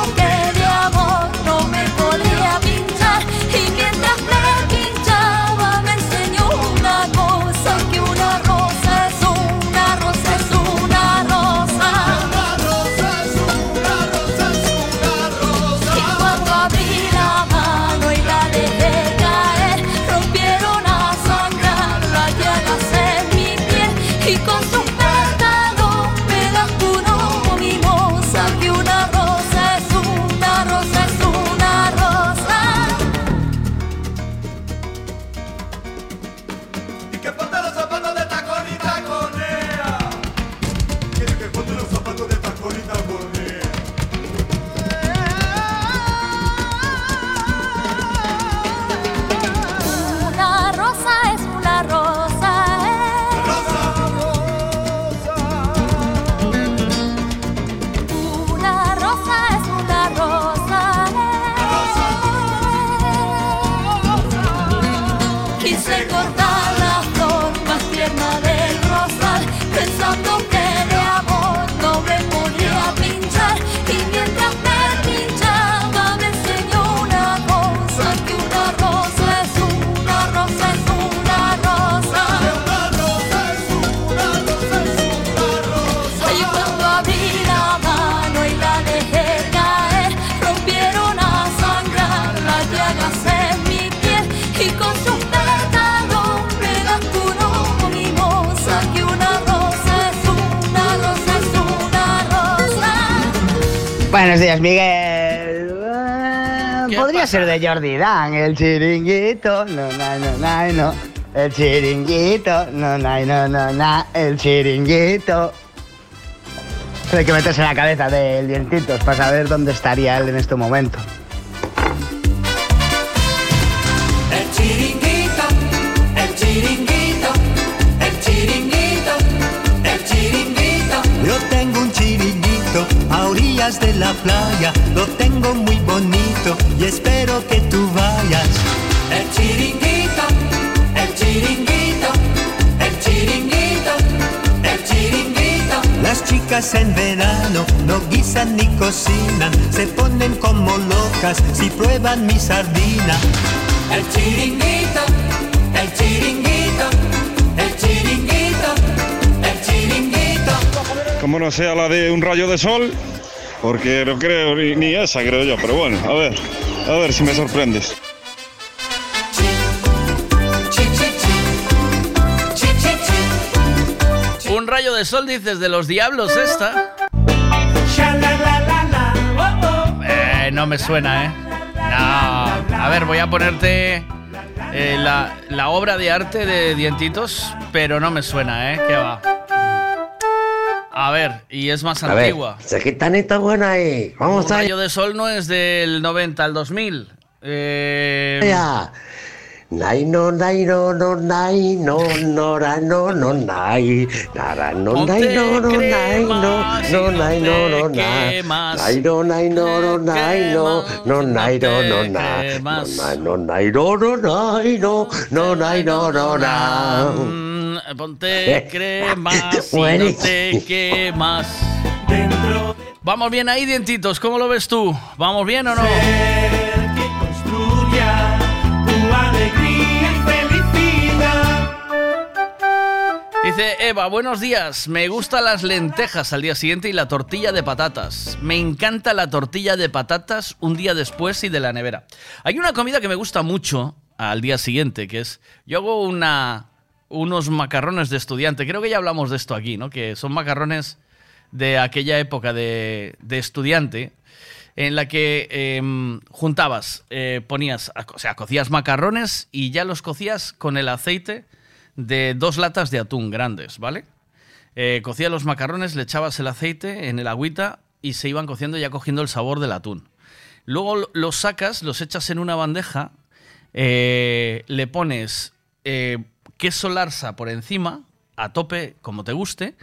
Buenos días, Miguel. Ah, Podría ser de Jordi Dan, el chiringuito. No, no, no, no, no. El chiringuito. No, no, no, no, no. El chiringuito. Hay que meterse en la cabeza del dientitos para saber dónde estaría él en este momento. De la playa, lo tengo muy bonito y espero que tú vayas. El chiringuito, el chiringuito, el chiringuito, el chiringuito. Las chicas en verano no guisan ni cocinan, se ponen como locas si prueban mi sardina. El chiringuito, el chiringuito, el chiringuito, el chiringuito. Como no sea la de un rayo de sol, porque no creo ni, esa, creo yo. Pero bueno, a ver, a ver si me sorprendes. Un rayo de sol, dices, de los diablos esta. Eh, no me suena, ¿eh? A ver, voy a ponerte eh, la, la obra de arte de Dientitos, pero no me suena, ¿eh? ¿Qué va? A ver, y es más A ver, antigua. esa gitanita buena ahí. Vamos Un a rayo de sol no es del 90 al 2000. Eh, Ya. Nai no nai no no nai no no ra no no nai nara no nai no no nai no no nai no no nai no nai no no nai no no nai no no no nai no nai no no nai no no nai no no na mm, ponte crema si no te quemas. Vamos bien ahí, Dientitos. ¿Cómo lo ves tú? ¿Vamos bien o no? Construya tu alegría y felicidad. Dice Eva, buenos días. Me gustan las lentejas al día siguiente y la tortilla de patatas. Me encanta la tortilla de patatas un día después y de la nevera. Hay una comida que me gusta mucho al día siguiente, que es, yo hago una, unos macarrones de estudiante. Creo que ya hablamos de esto aquí, ¿no? Que son macarrones de aquella época de, de estudiante en la que em, juntabas, eh, ponías, o sea, cocías macarrones y ya los cocías con el aceite de dos latas de atún grandes, ¿vale? Eh, cocías los macarrones, le echabas el aceite en el agüita y se iban cociendo ya cogiendo el sabor del atún. Luego lo- los sacas, los echas en una bandeja, eh, le pones queso larsa por encima, a tope, como te guste,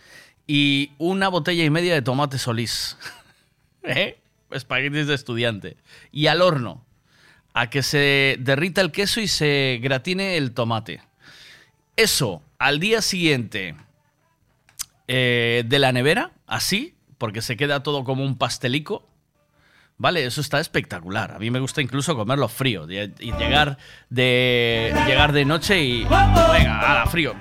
y una botella y media de tomate solís. ¿Eh? Espaguetis de estudiante. Y al horno, a que se derrita el queso y se gratine el tomate. Eso, al día siguiente eh, de la nevera, así, porque se queda todo como un pastelico. Vale, eso está espectacular. A mí me gusta incluso comerlo frío y llegar de llegar de noche y venga, a frío.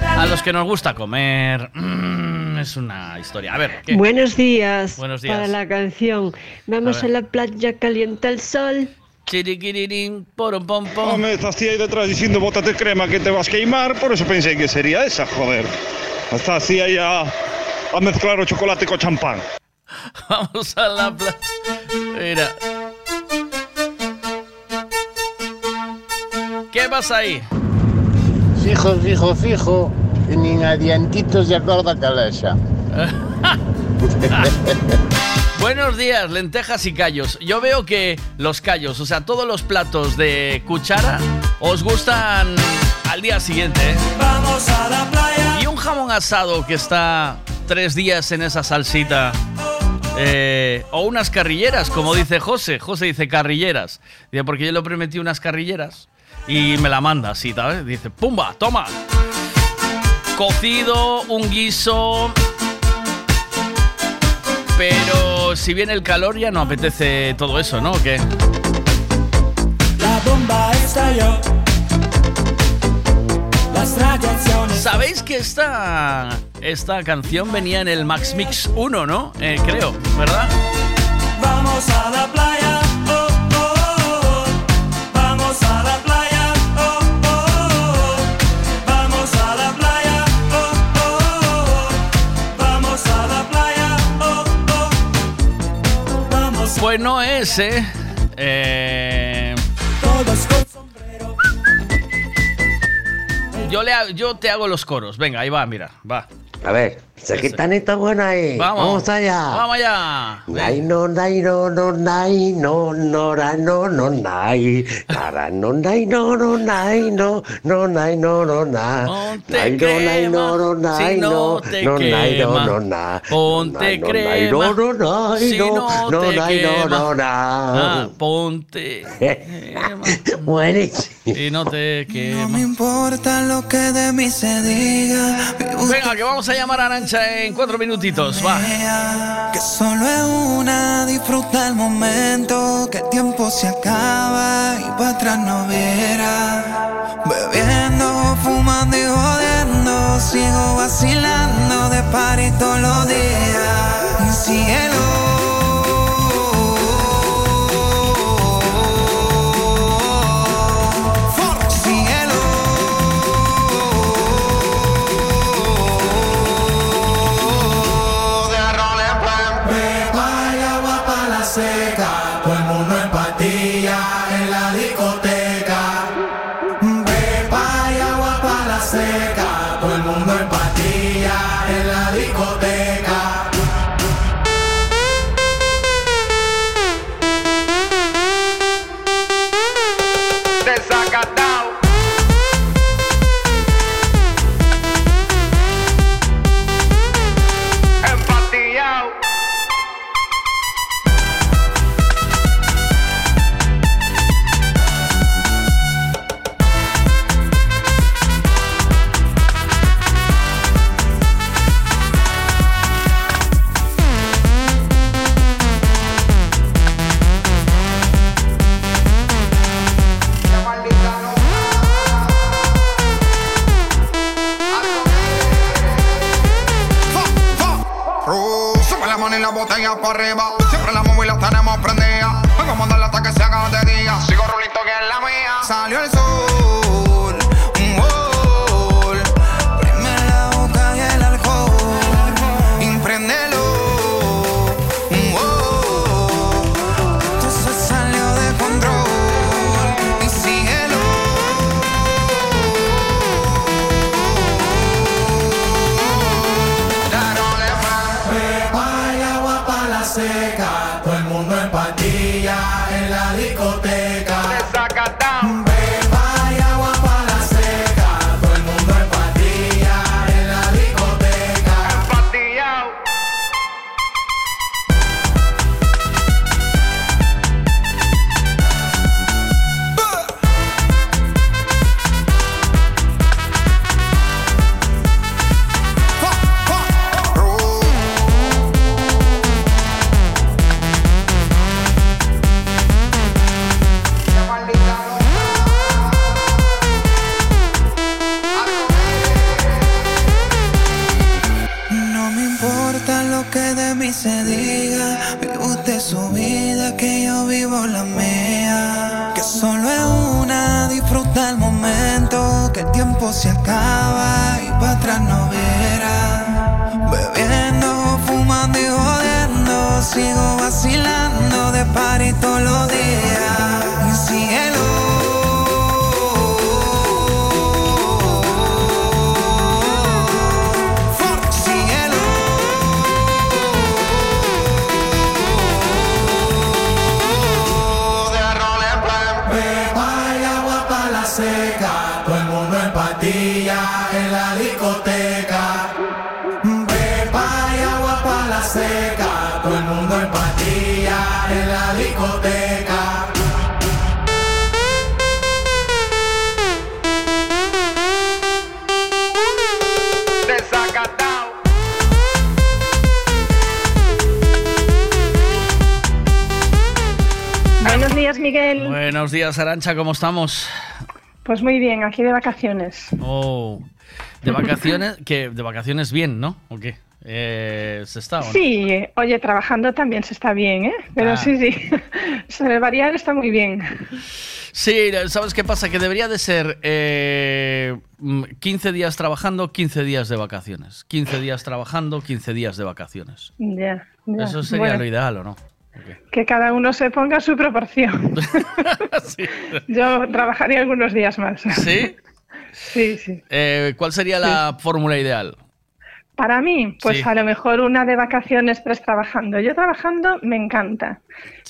A los que nos gusta comer, mm, es una historia. A ver, ¿qué? Buenos días. Buenos días. Para la canción. Vamos A la playa, calienta el sol. Chiriquirirín, porom, pom, pom. Hombre, estás ahí detrás diciendo bótate crema que te vas a queimar, por eso pensé que sería esa, joder. Estás ahí a, a mezclar o chocolate con champán. Vamos a la playa. Mira. ¿Qué pasa ahí? Fijo, fijo, fijo, nin adiantitos de acorda calexa. Buenos días, lentejas y callos. Yo veo que los callos, o sea, todos los platos de cuchara, os gustan al día siguiente. ¿eh? Vamos a la playa. Y un jamón asado que está tres días en esa salsita. Eh, o unas carrilleras, como dice José. José dice carrilleras. Dice, porque yo le prometí unas carrilleras y me la manda así, ¿sabes? Dice, ¡pumba! ¡Toma! Cocido, un guiso. Pero si viene el calor ya no apetece todo eso, ¿no? ¿O qué? La bomba estalló. Las radiaciones. ¿Sabéis que esta, esta canción venía en el Max Mix 1, ¿no? Eh, creo, ¿verdad? Vamos a la playa. Oh, oh, oh. Vamos a la playa. Vamos a la playa. Vamos a la playa. Pues no es, ¿eh? Eh, Yo, le, yo te hago los coros. Venga, ahí va, mira, va. A ver, se que tan está buena ahí. Vamos. Vamos allá. Vamos allá. Nai no nai no no nai no no ra no no nai Nara no nai no no nai no no nai no no na Nai no nai no no si no no te no no na Ponte crema. no no Si no no nai no no na Ah, ponte. Buenísimo. Y no te quema. No importa lo que de mí se diga. Venga, que vamos a llamar a Arancha en cuatro minutitos. Va. Que solo es una, disfruta el momento, que el tiempo se acaba y para atrás no verá. Bebiendo, fumando y jodiendo, sigo vacilando de party todos los días. Cielo. Cielo. Días, Arancha, ¿cómo estamos? Pues muy bien, aquí de vacaciones. Oh, de vacaciones, que de vacaciones bien, ¿no? ¿O qué? Eh, ¿Se está o no? Sí, oye, trabajando también se está bien, ¿eh? Pero Ah. sí, sí, sobre variar está muy bien. Sí, ¿sabes qué pasa? Que debería de ser eh, mm, 15 días trabajando, 15 días de vacaciones. 15 días trabajando, 15 días de vacaciones. Ya, ya. Eso sería Bueno, lo ideal, ¿o no? Que cada uno se ponga su proporción. Yo trabajaría algunos días más. ¿Sí? Sí, sí. Eh, ¿Cuál sería la fórmula ideal? Para mí, pues Sí. a lo mejor una de vacaciones, tres trabajando. Yo trabajando me encanta.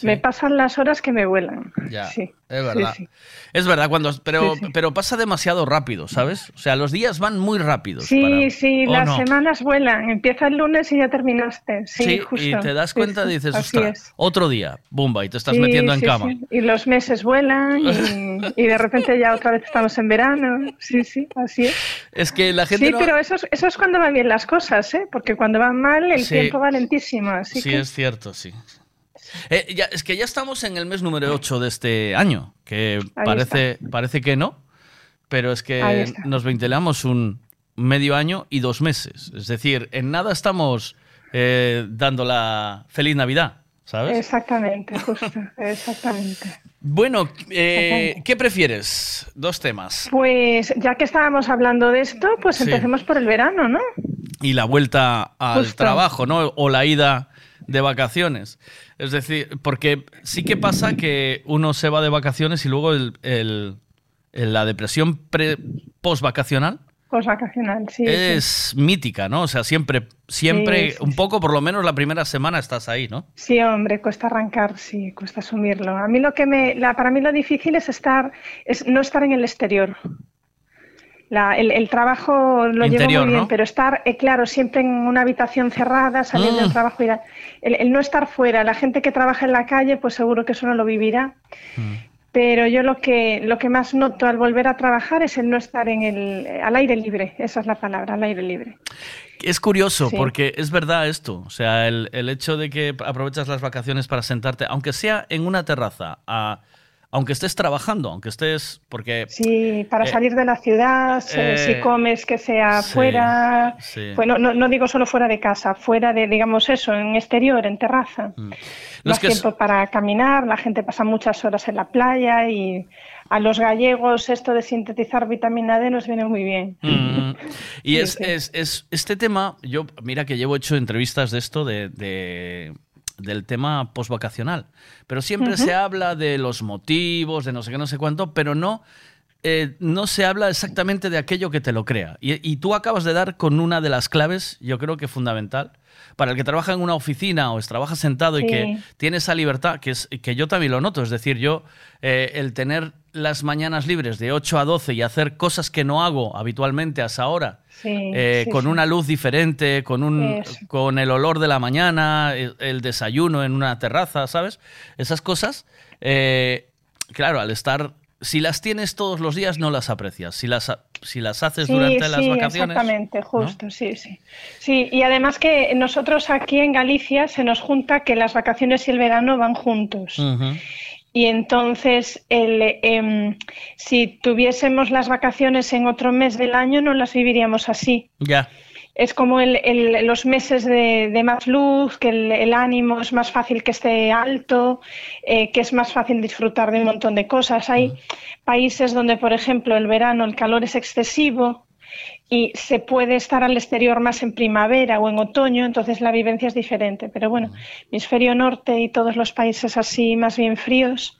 Me pasan las horas que me vuelan. Ya, Sí. es verdad. Sí, sí. Es verdad, cuando, pero, pero pasa demasiado rápido, ¿sabes? O sea, los días van muy rápidos. Sí, para- sí, ¿o las no? semanas vuelan. Empieza el lunes y ya terminaste. Sí, Sí, justo. y te das cuenta y dices, ostras, otro día, bumba, y te estás metiendo en cama. Y los meses vuelan y, y de repente ya otra vez estamos en verano. Sí, sí, así es. Es que la gente Sí, no- pero eso es, eso es cuando van bien las cosas, ¿eh? Porque cuando van mal el tiempo va lentísimo. Así sí, que... es cierto, sí. Eh, ya- es que ya estamos en el mes número 8 de este año, que Ahí parece, parece que no, pero es que nos ventilamos un medio año y dos meses. Es decir, en nada estamos eh, dando la feliz Navidad, ¿sabes? Exactamente, justo, exactamente. Bueno, eh, ¿qué prefieres? Dos temas. Pues ya que estábamos hablando de esto, pues Sí. empecemos por el verano, ¿no? y la vuelta al Justo. trabajo, ¿no? O la ida de vacaciones. Es decir, porque sí que pasa que uno se va de vacaciones y luego el, la depresión pre- post-vacacional vacacional, sí. sí. es mítica, ¿no? O sea, siempre, siempre, sí, un poco, por lo menos la primera semana estás ahí, ¿no? Sí, hombre, cuesta arrancar, sí, cuesta asumirlo. A mí lo que me, la, para mí lo difícil es estar, es no estar en el exterior. La- el, el trabajo lo llevo Interior, muy bien, ¿no? pero estar, eh, claro, siempre en una habitación cerrada, salir Mm. del trabajo, ir a- el, el no estar fuera. La gente que trabaja en la calle, pues seguro que eso no lo vivirá. Mm. Pero yo lo que, lo que más noto al volver a trabajar es el no estar en el, al aire libre, esa es la palabra, al aire libre. Es curioso Sí. porque es verdad esto. O sea, el, el hecho de que aprovechas las vacaciones para sentarte, aunque sea en una terraza, a- aunque estés trabajando, aunque estés. Porque. Sí, para Eh, salir de la ciudad, eh, si comes que sea sí, fuera, sí. pues no, no, no digo solo fuera de casa, fuera de, digamos eso, en exterior, en terraza. Los Más que s- tiempo para caminar, la gente pasa muchas horas en la playa y a los gallegos esto de sintetizar vitamina D nos viene muy bien. Mm. Y es, sí. es- es- este tema, yo, mira que llevo hecho entrevistas de esto, de, de- del tema postvacacional, pero siempre se habla de los motivos, de no sé qué, no sé cuánto, pero no, eh, no se habla exactamente de aquello que te lo crea. Y, y tú acabas de dar con una de las claves, yo creo que fundamental, para el que trabaja en una oficina o es, trabaja sentado y que tiene esa libertad, que, es, que yo también lo noto, es decir, yo eh, el tener las mañanas libres de 8 a 12 y hacer cosas que no hago habitualmente a esa hora, Sí, eh, sí, con una luz diferente, con, un, con el olor de la mañana, el, el desayuno en una terraza, ¿sabes? Esas cosas, eh, claro, al estar, si las tienes todos los días no las aprecias, si las, si las haces Sí, durante las vacaciones... Exactamente, justo, sí, sí. Sí, y además que nosotros aquí en Galicia se nos junta que las vacaciones y el verano van juntos. Y entonces, el, em, si tuviésemos las vacaciones en otro mes del año, no las viviríamos así. Ya. Es como el- el- los meses de, de más luz, que el, el ánimo es más fácil que esté alto, eh, que es más fácil disfrutar de un montón de cosas. Hay países donde, por ejemplo, el verano el calor es excesivo y se puede estar al exterior más en primavera o en otoño, entonces la vivencia es diferente. Pero bueno, hemisferio norte y todos los países así más bien fríos,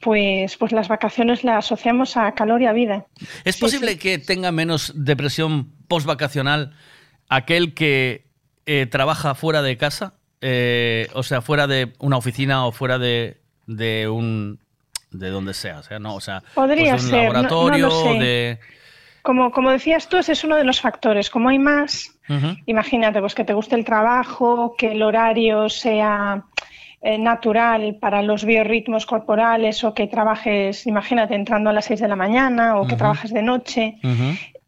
pues, pues las vacaciones las asociamos a calor y a vida. ¿Es posible que tenga menos depresión postvacacional aquel que eh, trabaja fuera de casa? Eh, o sea, fuera de una oficina o fuera de, de un de donde sea, o sea, no, o sea, Podría pues de un ser, no- no laboratorio, lo sé. de Como, como decías tú, ese es uno de los factores. Como hay más, imagínate, pues que te guste el trabajo, que el horario sea eh, natural para los biorritmos corporales o que trabajes, imagínate, entrando a las 6 de la mañana o que trabajes de noche.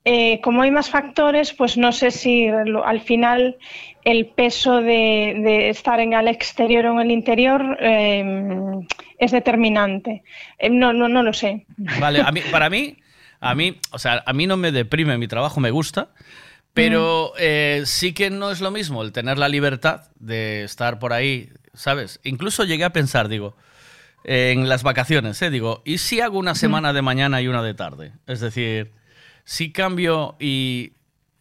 Eh, como hay más factores, pues no sé si al final el peso de, de estar en el exterior o en el interior eh, es determinante. Eh, no, no, no lo sé. Vale, a mí, para mí, a mí, o sea, a mí no me deprime, mi trabajo me gusta, pero eh, sí que no es lo mismo el tener la libertad de estar por ahí, ¿sabes? Incluso llegué a pensar, digo, en las vacaciones, ¿eh? Digo, ¿y si hago una semana de mañana y una de tarde? Es decir, si cambio y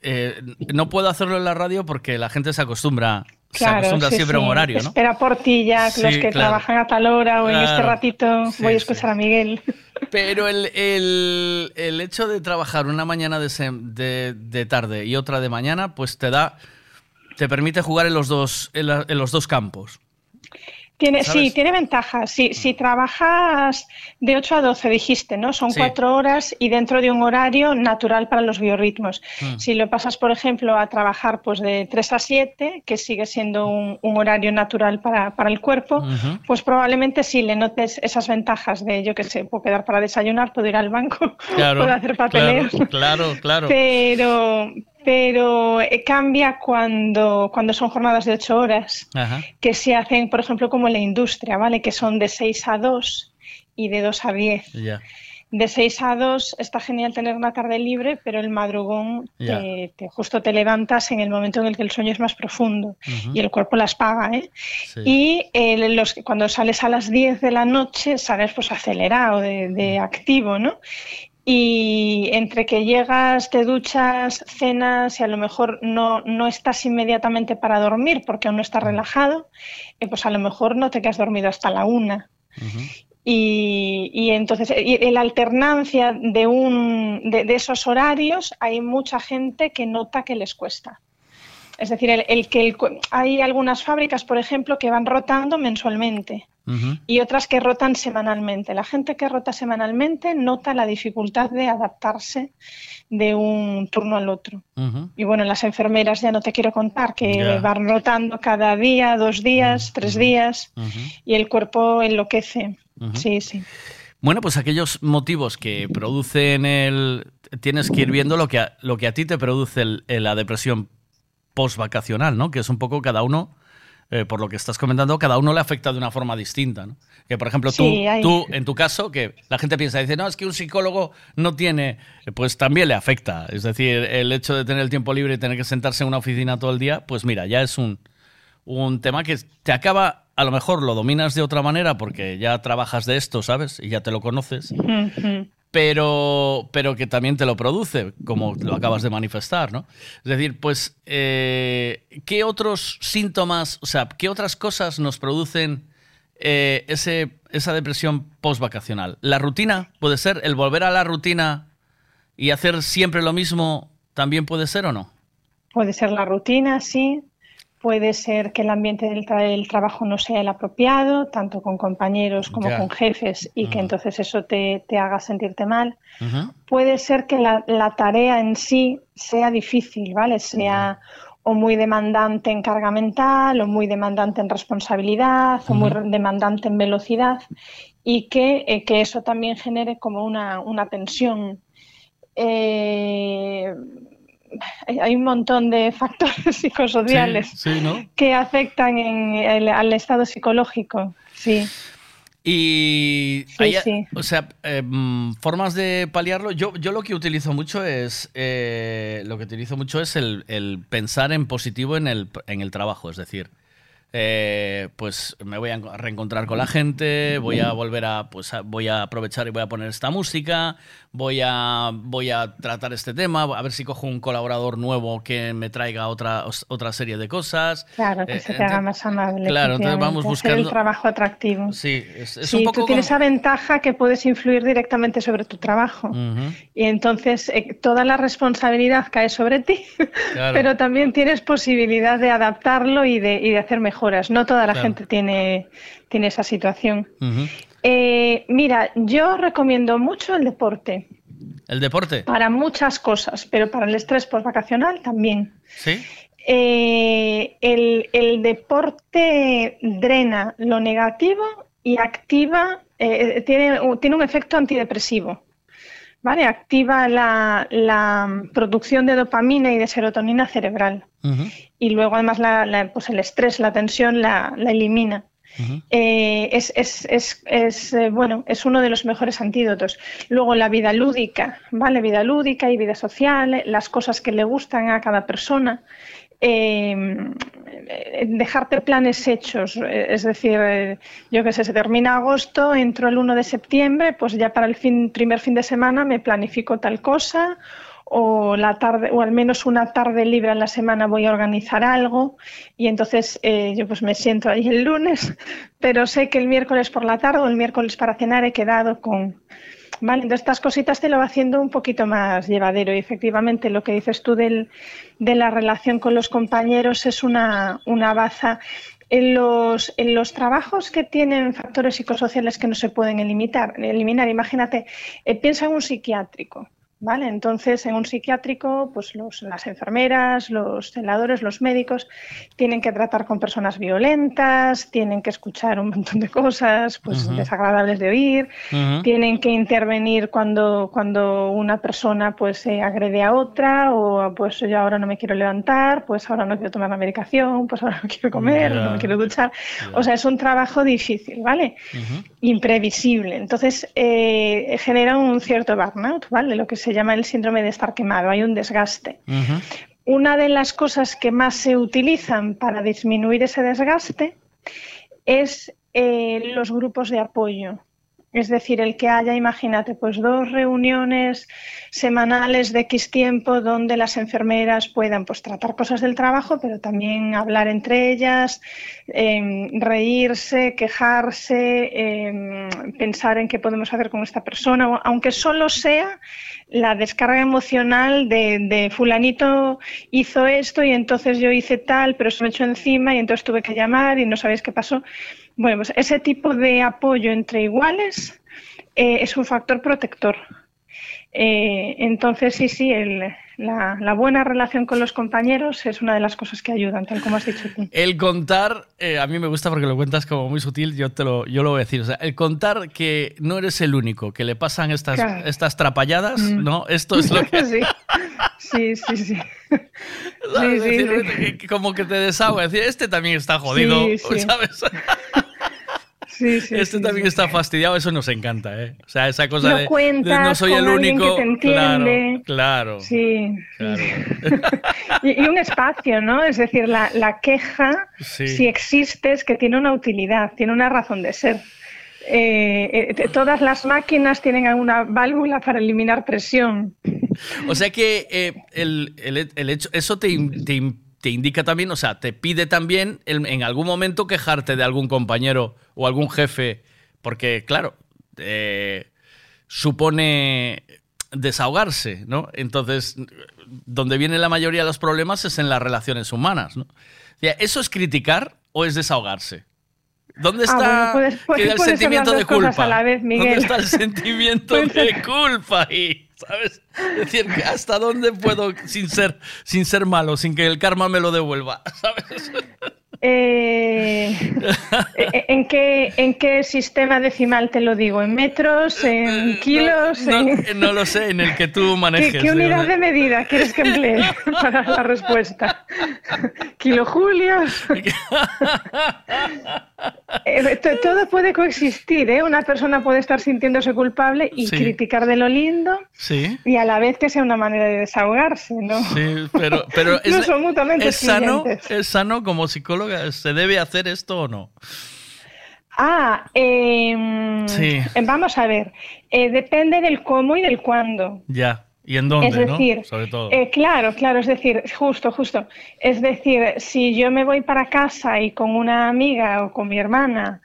eh, no puedo hacerlo en la radio porque la gente se acostumbra se acostumbra sí, siempre a un sí. horario, ¿no? Espera por ti ya, los Sí, que claro. trabajan a tal hora o en este ratito Sí, voy a sí. escuchar a Miguel. Pero el, el- el hecho de trabajar una mañana de, sem- de- de tarde y otra de mañana, pues te da, te permite jugar en los dos, en, la- en los dos campos. Tiene, ¿Sabes? sí, tiene ventajas. Si, si trabajas de 8 a 12, dijiste, ¿no? Son Sí. cuatro horas y dentro de un horario natural para los biorritmos. Mm. Si lo pasas, por ejemplo, a trabajar pues de 3 a 7, que sigue siendo un, un horario natural para, para el cuerpo, pues probablemente sí le notes esas ventajas de, yo qué sé, puedo quedar para desayunar, puedo ir al banco, Claro, puedo hacer papeleo. claro, claro, claro. Pero, pero eh, cambia cuando, cuando son jornadas de 8 horas Ajá. que se hacen, por ejemplo, como en la industria, ¿vale? Que son de 6 a 2 y de 2 a 10. Ya. De 6 a 2 está genial tener una tarde libre, pero el madrugón Ya. te, te- justo te levantas en el momento en el que el sueño es más profundo y el cuerpo las paga, ¿eh? Sí. Y eh, los, cuando sales a las 10 de la noche sales pues acelerado, de, de activo, ¿no? Y entre que llegas, te duchas, cenas y a lo mejor no, no estás inmediatamente para dormir porque aún no estás relajado, eh, pues a lo mejor no te quedas dormido hasta la una. Y, y entonces, y en la alternancia de, un, de, de esos horarios, hay mucha gente que nota que les cuesta. Es decir, el, el que el hay algunas fábricas, por ejemplo, que van rotando mensualmente y otras que rotan semanalmente. La gente que rota semanalmente nota la dificultad de adaptarse de un turno al otro. Y bueno, las enfermeras ya no te quiero contar, que van rotando cada día, dos días, tres días, y el cuerpo enloquece. Sí, sí. Bueno, pues aquellos motivos que producen el... Tienes que ir viendo lo que a, lo que a ti te produce el- la depresión post-vacacional, ¿no? Que es un poco cada uno, eh, por lo que estás comentando, cada uno le afecta de una forma distinta, ¿no? Que, por ejemplo, tú, Sí, hay- tú, en tu caso, que la gente piensa, dice, no, es que un psicólogo no tiene... eh, Pues también le afecta. Es decir, el hecho de tener el tiempo libre y tener que sentarse en una oficina todo el día, pues mira, ya es un, un tema que te acaba, a lo mejor lo dominas de otra manera porque ya trabajas de esto, ¿sabes? Y ya te lo conoces. Pero, pero que también te lo produce, como lo acabas de manifestar, ¿no? Es decir, pues, eh, ¿qué otros síntomas, o sea, qué otras cosas nos producen eh, ese, esa depresión post-vacacional? ¿La rutina puede ser? ¿El volver a la rutina y hacer siempre lo mismo también puede ser o no? Puede ser la rutina, sí. Puede ser que el ambiente del, tra- del trabajo no sea el apropiado, tanto con compañeros como con jefes, y que Ujú. entonces eso te, te haga sentirte mal. Puede ser que la, la tarea en sí sea difícil, ¿vale? Sea o muy demandante en carga mental, o muy demandante en responsabilidad, o muy demandante en velocidad, y que, eh, que eso también genere como una, una tensión. Eh, hay- un montón de factores psicosociales Sí, sí, ¿no? que afectan en el- al estado psicológico. Sí. Y Sí, hay, sí. o sea, eh, mm, formas de paliarlo. Yo, yo lo que utilizo mucho es eh, lo que utilizo mucho es el, el pensar en positivo en el, en el trabajo. Es decir, eh, pues me voy a enco- reencontrar con la gente, voy a volver a, pues a- voy a aprovechar y voy a poner esta música, voy a, voy a tratar este tema, a ver si cojo un colaborador nuevo que me traiga otra, otra serie de cosas. Claro, que Eh, se te haga más amable. claro, entonces vamos efectivamente, hacer buscando- el trabajo atractivo. Sí, es, es sí, un poco tú tienes como- esa ventaja que puedes influir directamente sobre tu trabajo. Y entonces eh, toda la responsabilidad cae sobre ti, Claro. pero también tienes posibilidad de adaptarlo y de, y de hacer mejoras. No toda la Claro. gente tiene, tiene esa situación. Eh, mira, yo recomiendo mucho el deporte El deporte, para muchas cosas, pero para el estrés postvacacional también. ¿sí? Eh, el, el deporte drena lo negativo y activa, eh, tiene, tiene un efecto antidepresivo. ¿Vale? Activa la, la producción de dopamina y de serotonina cerebral. Y luego, además, la- la- pues el estrés, la tensión la, la elimina. Eh, es, es- es- es, eh, bueno, es uno de los mejores antídotos. Luego la vida lúdica, ¿vale? Vida lúdica y vida social, las cosas que le gustan a cada persona. Eh, dejarte planes hechos, eh, es decir, eh, yo que sé, se termina agosto, entro el 1 de septiembre, pues ya para el fin, primer fin de semana me planifico tal cosa o la tarde o al menos una tarde libre a la semana voy a organizar algo y entonces eh, yo pues me siento ahí el lunes, pero sé que el miércoles por la tarde o el miércoles para cenar he quedado con Vale, entonces estas cositas te lo va haciendo un poquito más llevadero y efectivamente lo que dices tú del, de la relación con los compañeros es una, una baza. En los, en los trabajos que tienen factores psicosociales que no se pueden eliminar, eliminar imagínate, eh, piensa en un psiquiátrico. ¿Vale? Entonces, en un psiquiátrico, pues los, las enfermeras, los celadores, los médicos tienen que tratar con personas violentas, tienen que escuchar un montón de cosas pues, desagradables de oír, tienen que intervenir cuando, cuando una persona pues eh, agrede a otra o pues yo ahora no me quiero levantar, pues ahora no quiero tomar la medicación, pues ahora no quiero comer, no me quiero duchar. O sea, es un trabajo difícil, ¿vale? imprevisible. Entonces, eh, genera un cierto burnout, ¿vale? Lo que se llama el síndrome de estar quemado. Hay un desgaste. Una de las cosas que más se utilizan para disminuir ese desgaste es eh, los grupos de apoyo. Es decir, el que haya, imagínate, pues dos reuniones semanales de X tiempo donde las enfermeras puedan pues tratar cosas del trabajo, pero también hablar entre ellas, em, reírse, quejarse, em, pensar en qué podemos hacer con esta persona, aunque solo sea la descarga emocional de, de fulanito hizo esto y entonces yo hice tal, pero se me echó encima y entonces tuve que llamar y no sabéis qué pasó. Bueno, pues ese tipo de apoyo entre iguales eh, es un factor protector. Eh, entonces, sí, sí, el- la, la buena relación con los compañeros es una de las cosas que ayudan, tal como has dicho tú. El contar, eh, a mí me gusta porque lo cuentas como muy sutil, yo te lo, yo lo voy a decir. O sea, el contar que no eres el único, que le pasan estas, Claro. estas trapalladas, Mm. ¿no? Esto es lo que. sí. sí, sí, sí. ¿sabes? Sí, sí, Decir, que- Como que te desahoga, decir, este también está jodido, Sí, sí. ¿sabes? Sí, sí, este sí, también está fastidiado, eso nos encanta, ¿eh? O sea, esa cosa de, de cuentas no soy el alguien que único. te entiende. Claro, claro. Sí. claro. Y, y un espacio, ¿no? Es decir, la, la queja, si existe, es que tiene una utilidad, tiene una razón de ser. Eh, eh, todas las máquinas tienen una válvula para eliminar presión. O sea que eh, el, el- el hecho, eso te, te te indica también, o sea, te pide también el- en algún momento quejarte de algún compañero o algún jefe, porque claro, eh, supone desahogarse, ¿no? Entonces, donde viene la mayoría de los problemas es en las relaciones humanas, ¿no? O sea, ¿Eso es criticar o es desahogarse? ¿Dónde Ah, está bueno, puedes- puedes- queda el sentimiento de culpa? a la vez, Miguel. ¿Dónde está el sentimiento de culpa ahí? ¿Sabes? Es decir, ¿hasta dónde puedo sin ser, sin ser malo, sin que el karma me lo devuelva? ¿Sabes? Eh, eh, ¿en, qué, ¿En qué sistema decimal te lo digo? ¿En metros? ¿En kilos? No, en- no lo sé, en el que tú ¿Qué, manejes. qué unidad digo. de medida quieres que emplee para la respuesta? ¿Kilojulios? Eh, to- todo puede coexistir, ¿eh? Una persona puede estar sintiéndose culpable y Sí. criticar de lo lindo Sí, y a la vez que sea una manera de desahogarse, ¿no? sí, pero, pero No es, son mutuamente es sano, es sano como psicóloga, ¿se debe hacer esto o no? Ah, em, Sí. vamos a ver. Eh, depende del cómo y del cuándo. Ya. ¿Y en dónde, es decir, no? Sobre todo. eh, claro, claro, es decir, justo, justo. Es decir, si yo me voy para casa y con una amiga o con mi hermana,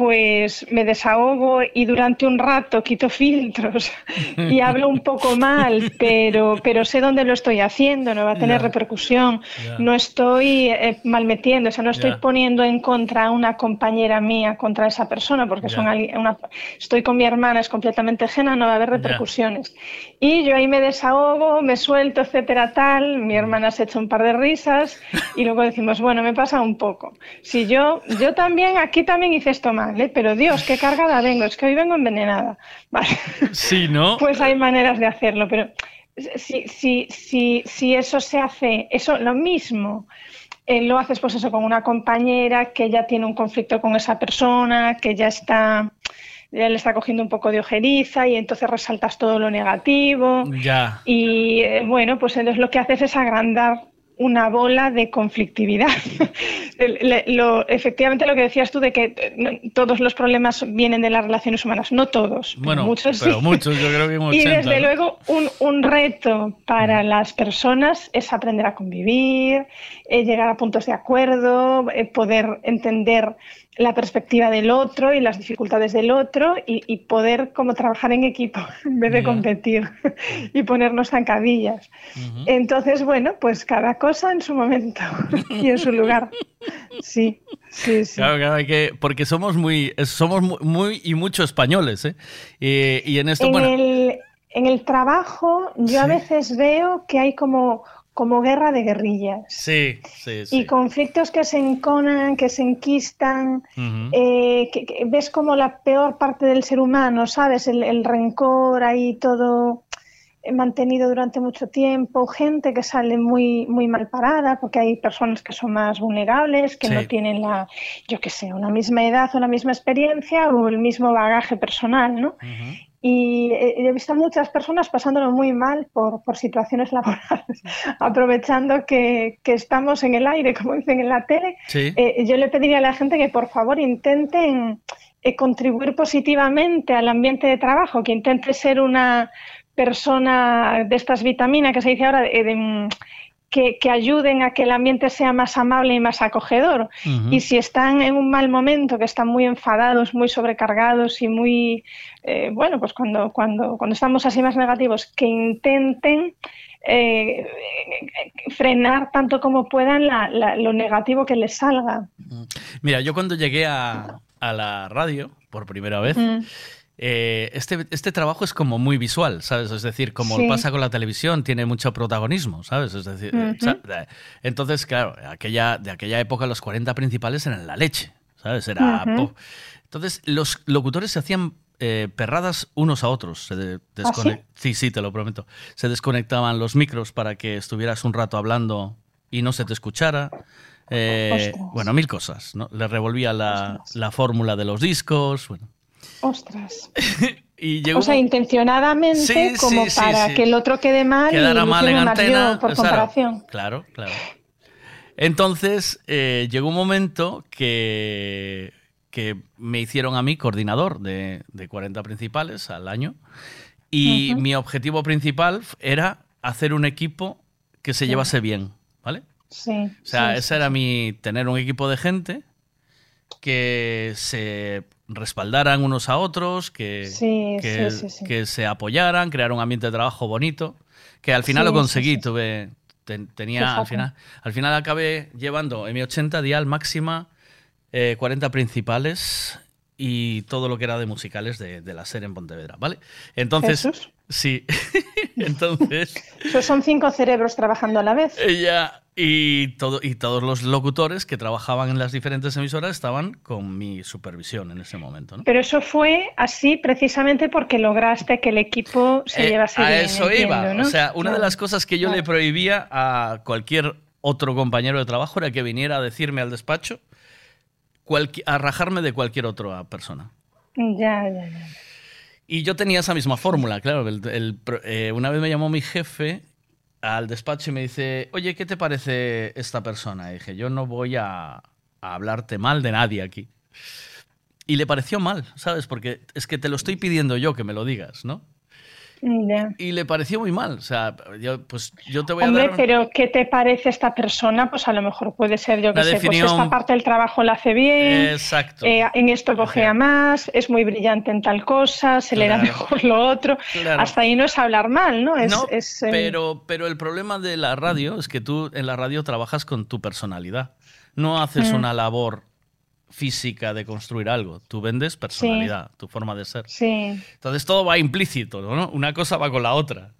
pues me desahogo y durante un rato quito filtros y hablo un poco mal, pero, pero sé dónde lo estoy haciendo, no va a tener repercusión, no estoy eh, malmetiendo, o sea, no estoy poniendo en contra a una compañera mía contra esa persona, porque son una, estoy con mi hermana, es completamente ajena, no va a haber repercusiones. Y yo ahí me desahogo, me suelto, etcétera, tal. Mi hermana se echa un par de risas y luego decimos, bueno, me pasa un poco. Si yo, yo también, aquí también hice esto mal, ¿eh? pero Dios, qué cargada vengo, es que hoy vengo envenenada. Vale. Sí, ¿no? Pues hay maneras de hacerlo, pero si, si, si, si eso se hace, eso lo mismo. eh, lo haces pues eso con una compañera que ya tiene un conflicto con esa persona, que ya está, ya le está cogiendo un poco de ojeriza y entonces resaltas todo lo negativo. Ya. Y eh, bueno, pues entonces lo que haces es agrandar una bola de conflictividad. Lo- efectivamente lo que decías tú de que eh, todos los problemas vienen de las relaciones humanas, no todos, Bueno, muchos sí. pero muchos, yo creo que un 80. Y desde ¿no? luego un, un reto para las personas es aprender a convivir, eh, llegar a puntos de acuerdo, eh, poder entender la perspectiva del otro y las dificultades del otro y, y poder como trabajar en equipo en vez de competir y ponernos zancadillas. Entonces, bueno, pues cada cosa en su momento y en su lugar. Sí, sí, sí. Claro, claro, hay que, porque somos muy, somos mu- muy y mucho españoles, ¿eh? Y, y en esto, en, bueno, el, en el trabajo yo a veces veo que hay como, como guerra de guerrillas. sí, sí, sí. Y conflictos que se enconan, que se enquistan, eh, que, que ves como la peor parte del ser humano, ¿sabes? El, el rencor ahí todo eh, mantenido durante mucho tiempo, gente que sale muy, muy mal parada, porque hay personas que son más vulnerables, que no tienen la, yo qué sé, una misma edad o la misma experiencia o el mismo bagaje personal, ¿no? Y he visto a muchas personas pasándolo muy mal por, por situaciones laborales, aprovechando que, que estamos en el aire, como dicen en la tele. Sí. Eh, yo le pediría a la gente que por favor intenten eh, contribuir positivamente al ambiente de trabajo, que intente ser una persona de estas vitaminas que se dice ahora, de- de, que, que ayuden a que el ambiente sea más amable y más acogedor. Y si están en un mal momento, que están muy enfadados, muy sobrecargados y muy, eh, bueno, pues cuando, cuando, cuando estamos así más negativos, que intenten eh, frenar tanto como puedan la- la- lo negativo que les salga. mira, yo cuando llegué a, a la radio por primera vez, Mm. Eh, este, este trabajo es como muy visual, ¿sabes? Es decir, como Sí. pasa con la televisión, tiene mucho protagonismo, ¿sabes? Es decir, eh, eh, entonces, claro, aquella, de aquella época los 40 principales eran la leche, ¿sabes? Era... Po- Entonces, los locutores se hacían eh, perradas unos a otros. Se de- descone- sí? sí, te lo prometo. Se desconectaban los micros para que estuvieras un rato hablando y no se te escuchara. Eh, bueno, mil cosas, ¿no? Le revolvía la, la fórmula de los discos, bueno. Ostras. Y llegó O sea, intencionadamente Sí, como sí, para sí. que el otro quede mal quedara y mal en yo antena. por o sea, comparación. Claro, claro. Entonces, eh, llegó un momento que, que me hicieron a mí coordinador de, de 40 principales al año. Y mi objetivo principal era hacer un equipo que se llevase bien, ¿vale? Sí. O sea, ese era mi tener un equipo de gente que se respaldaran unos a otros, que, Sí, que, sí, sí, sí. que se apoyaran, crear un ambiente de trabajo bonito, que al final lo conseguí, tuve ten- tenía al final al final acabé llevando en mi 80 dial máxima eh, 40 principales y todo lo que era de musicales de, de la serie en Pontevedra, ¿vale? Entonces, Jesús. Sí. Entonces, Esos son cinco cerebros trabajando a la vez. ella y, todo, y todos los locutores que trabajaban en las diferentes emisoras estaban con mi supervisión en ese momento. ¿no? Pero eso fue así precisamente porque lograste que el equipo se Eh, llevase a bien. eso entiendo, iba. ¿no? O sea, una de las cosas que yo le prohibía a cualquier otro compañero de trabajo era que viniera a decirme al despacho cualqui- a rajarme de cualquier otra persona. Ya, ya, ya. Y yo tenía esa misma fórmula, claro. eh, una vez me llamó mi jefe al despacho y me dice, oye, ¿qué te parece esta persona? Y dije, yo no voy a, a hablarte mal de nadie aquí. Y le pareció mal, ¿sabes? Porque es que te lo estoy pidiendo yo que me lo digas, ¿no? Ya. Y le pareció muy mal. O sea, yo, pues yo te voy Hombre, a dar... pero ¿qué te parece esta persona? Pues a lo mejor puede ser, yo que sé, pues definición- esta parte del trabajo la hace bien, Exacto. eh, en esto cogea más, es muy brillante en tal cosa, se le da Claro. mejor lo otro. Claro. Hasta ahí no es hablar mal, ¿no? Es, no, es, eh, pero, pero el problema de la radio es que tú en la radio trabajas con tu personalidad. No haces Mm. una labor física de construir algo. Tú vendes personalidad, tu forma de ser. Sí. Entonces todo va implícito, ¿no? Una cosa va con la otra.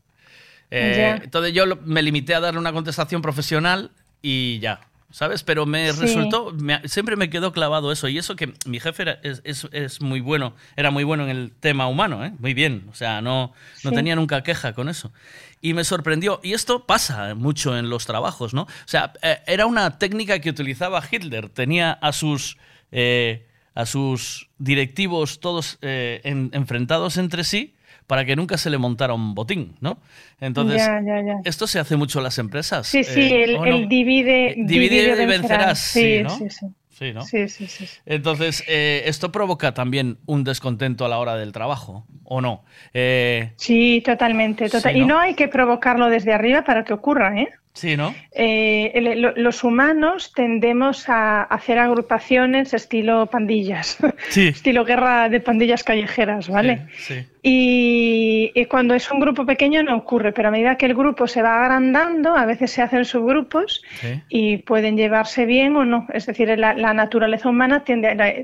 Eh, entonces yo me limité a darle una contestación profesional y ya, ¿sabes? Pero me Sí. resultó, me- siempre me quedó clavado eso. Y eso que mi jefe era- es, es- es muy bueno, era muy bueno en el tema humano, ¿eh? Muy bien. O sea, no, no Sí. tenía nunca queja con eso. Y me sorprendió. Y esto pasa mucho en los trabajos, ¿no? O sea, eh, era una técnica que utilizaba Hitler. Tenía a sus, eh, a sus directivos todos eh, en- enfrentados entre sí para que nunca se le montara un botín, ¿no? Entonces, Ya, ya, ya. esto se hace mucho en las empresas. Sí, sí, eh, el, divide, Divide y vencerás, sí, Sí, ¿no? sí, sí. Sí, ¿no? Sí, sí, sí. Entonces, eh, esto provoca también un descontento a la hora del trabajo, ¿o no? Eh, Sí, totalmente. total- Y no hay que provocarlo desde arriba para que ocurra, ¿eh? Sí, ¿no? Eh, el- lo- los humanos tendemos a hacer agrupaciones estilo pandillas, Sí. estilo guerra de pandillas callejeras, ¿vale? Sí. Y, y cuando es un grupo pequeño no ocurre, pero a medida que el grupo se va agrandando, a veces se hacen subgrupos y pueden llevarse bien o no. Es decir, la, la naturaleza humana tiende a... la-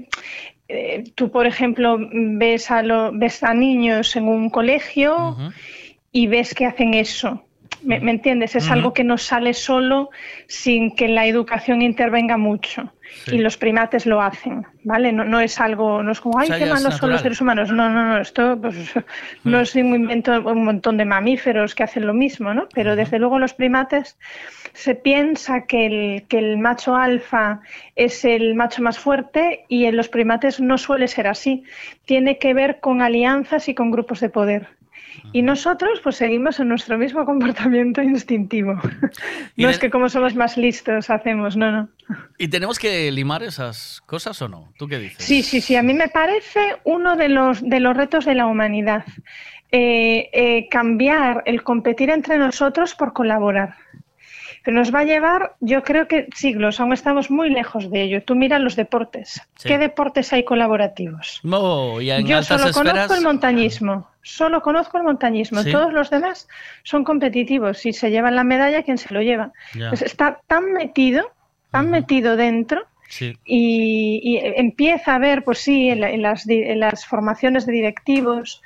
eh, tú, por ejemplo, ves a, lo- ves a niños en un colegio y ves que hacen eso. ¿Me, me entiendes? Es algo que no sale solo sin que la educación intervenga mucho. Sí. Y los primates lo hacen, ¿vale? No, no es algo, no es como, ay, sea, qué malos son los seres humanos. No, no, no, esto pues, no es un invento de un montón de mamíferos que hacen lo mismo, ¿no? Pero desde luego los primates se piensa que el, que el macho alfa es el macho más fuerte y en los primates no suele ser así. Tiene que ver con alianzas y con grupos de poder. Y nosotros pues seguimos en nuestro mismo comportamiento instintivo. No es que como somos más listos hacemos, no, no. ¿Y tenemos que limar esas cosas o no? ¿Tú qué dices? Sí, sí, sí. A mí me parece uno de los, de los retos de la humanidad. Eh, eh, cambiar el competir entre nosotros por colaborar. Pero nos va a llevar, yo creo que siglos, aún estamos muy lejos de ello. Tú mira los deportes. Sí. ¿Qué deportes hay colaborativos? No, y Yo solo esferas. conozco el montañismo. Solo conozco el montañismo. Sí. Todos los demás son competitivos. Si se llevan la medalla, ¿quién se lo lleva? Pues está tan metido, tan metido dentro, Sí. y, y empieza a ver, pues sí, en, la- en las, en las formaciones de directivos,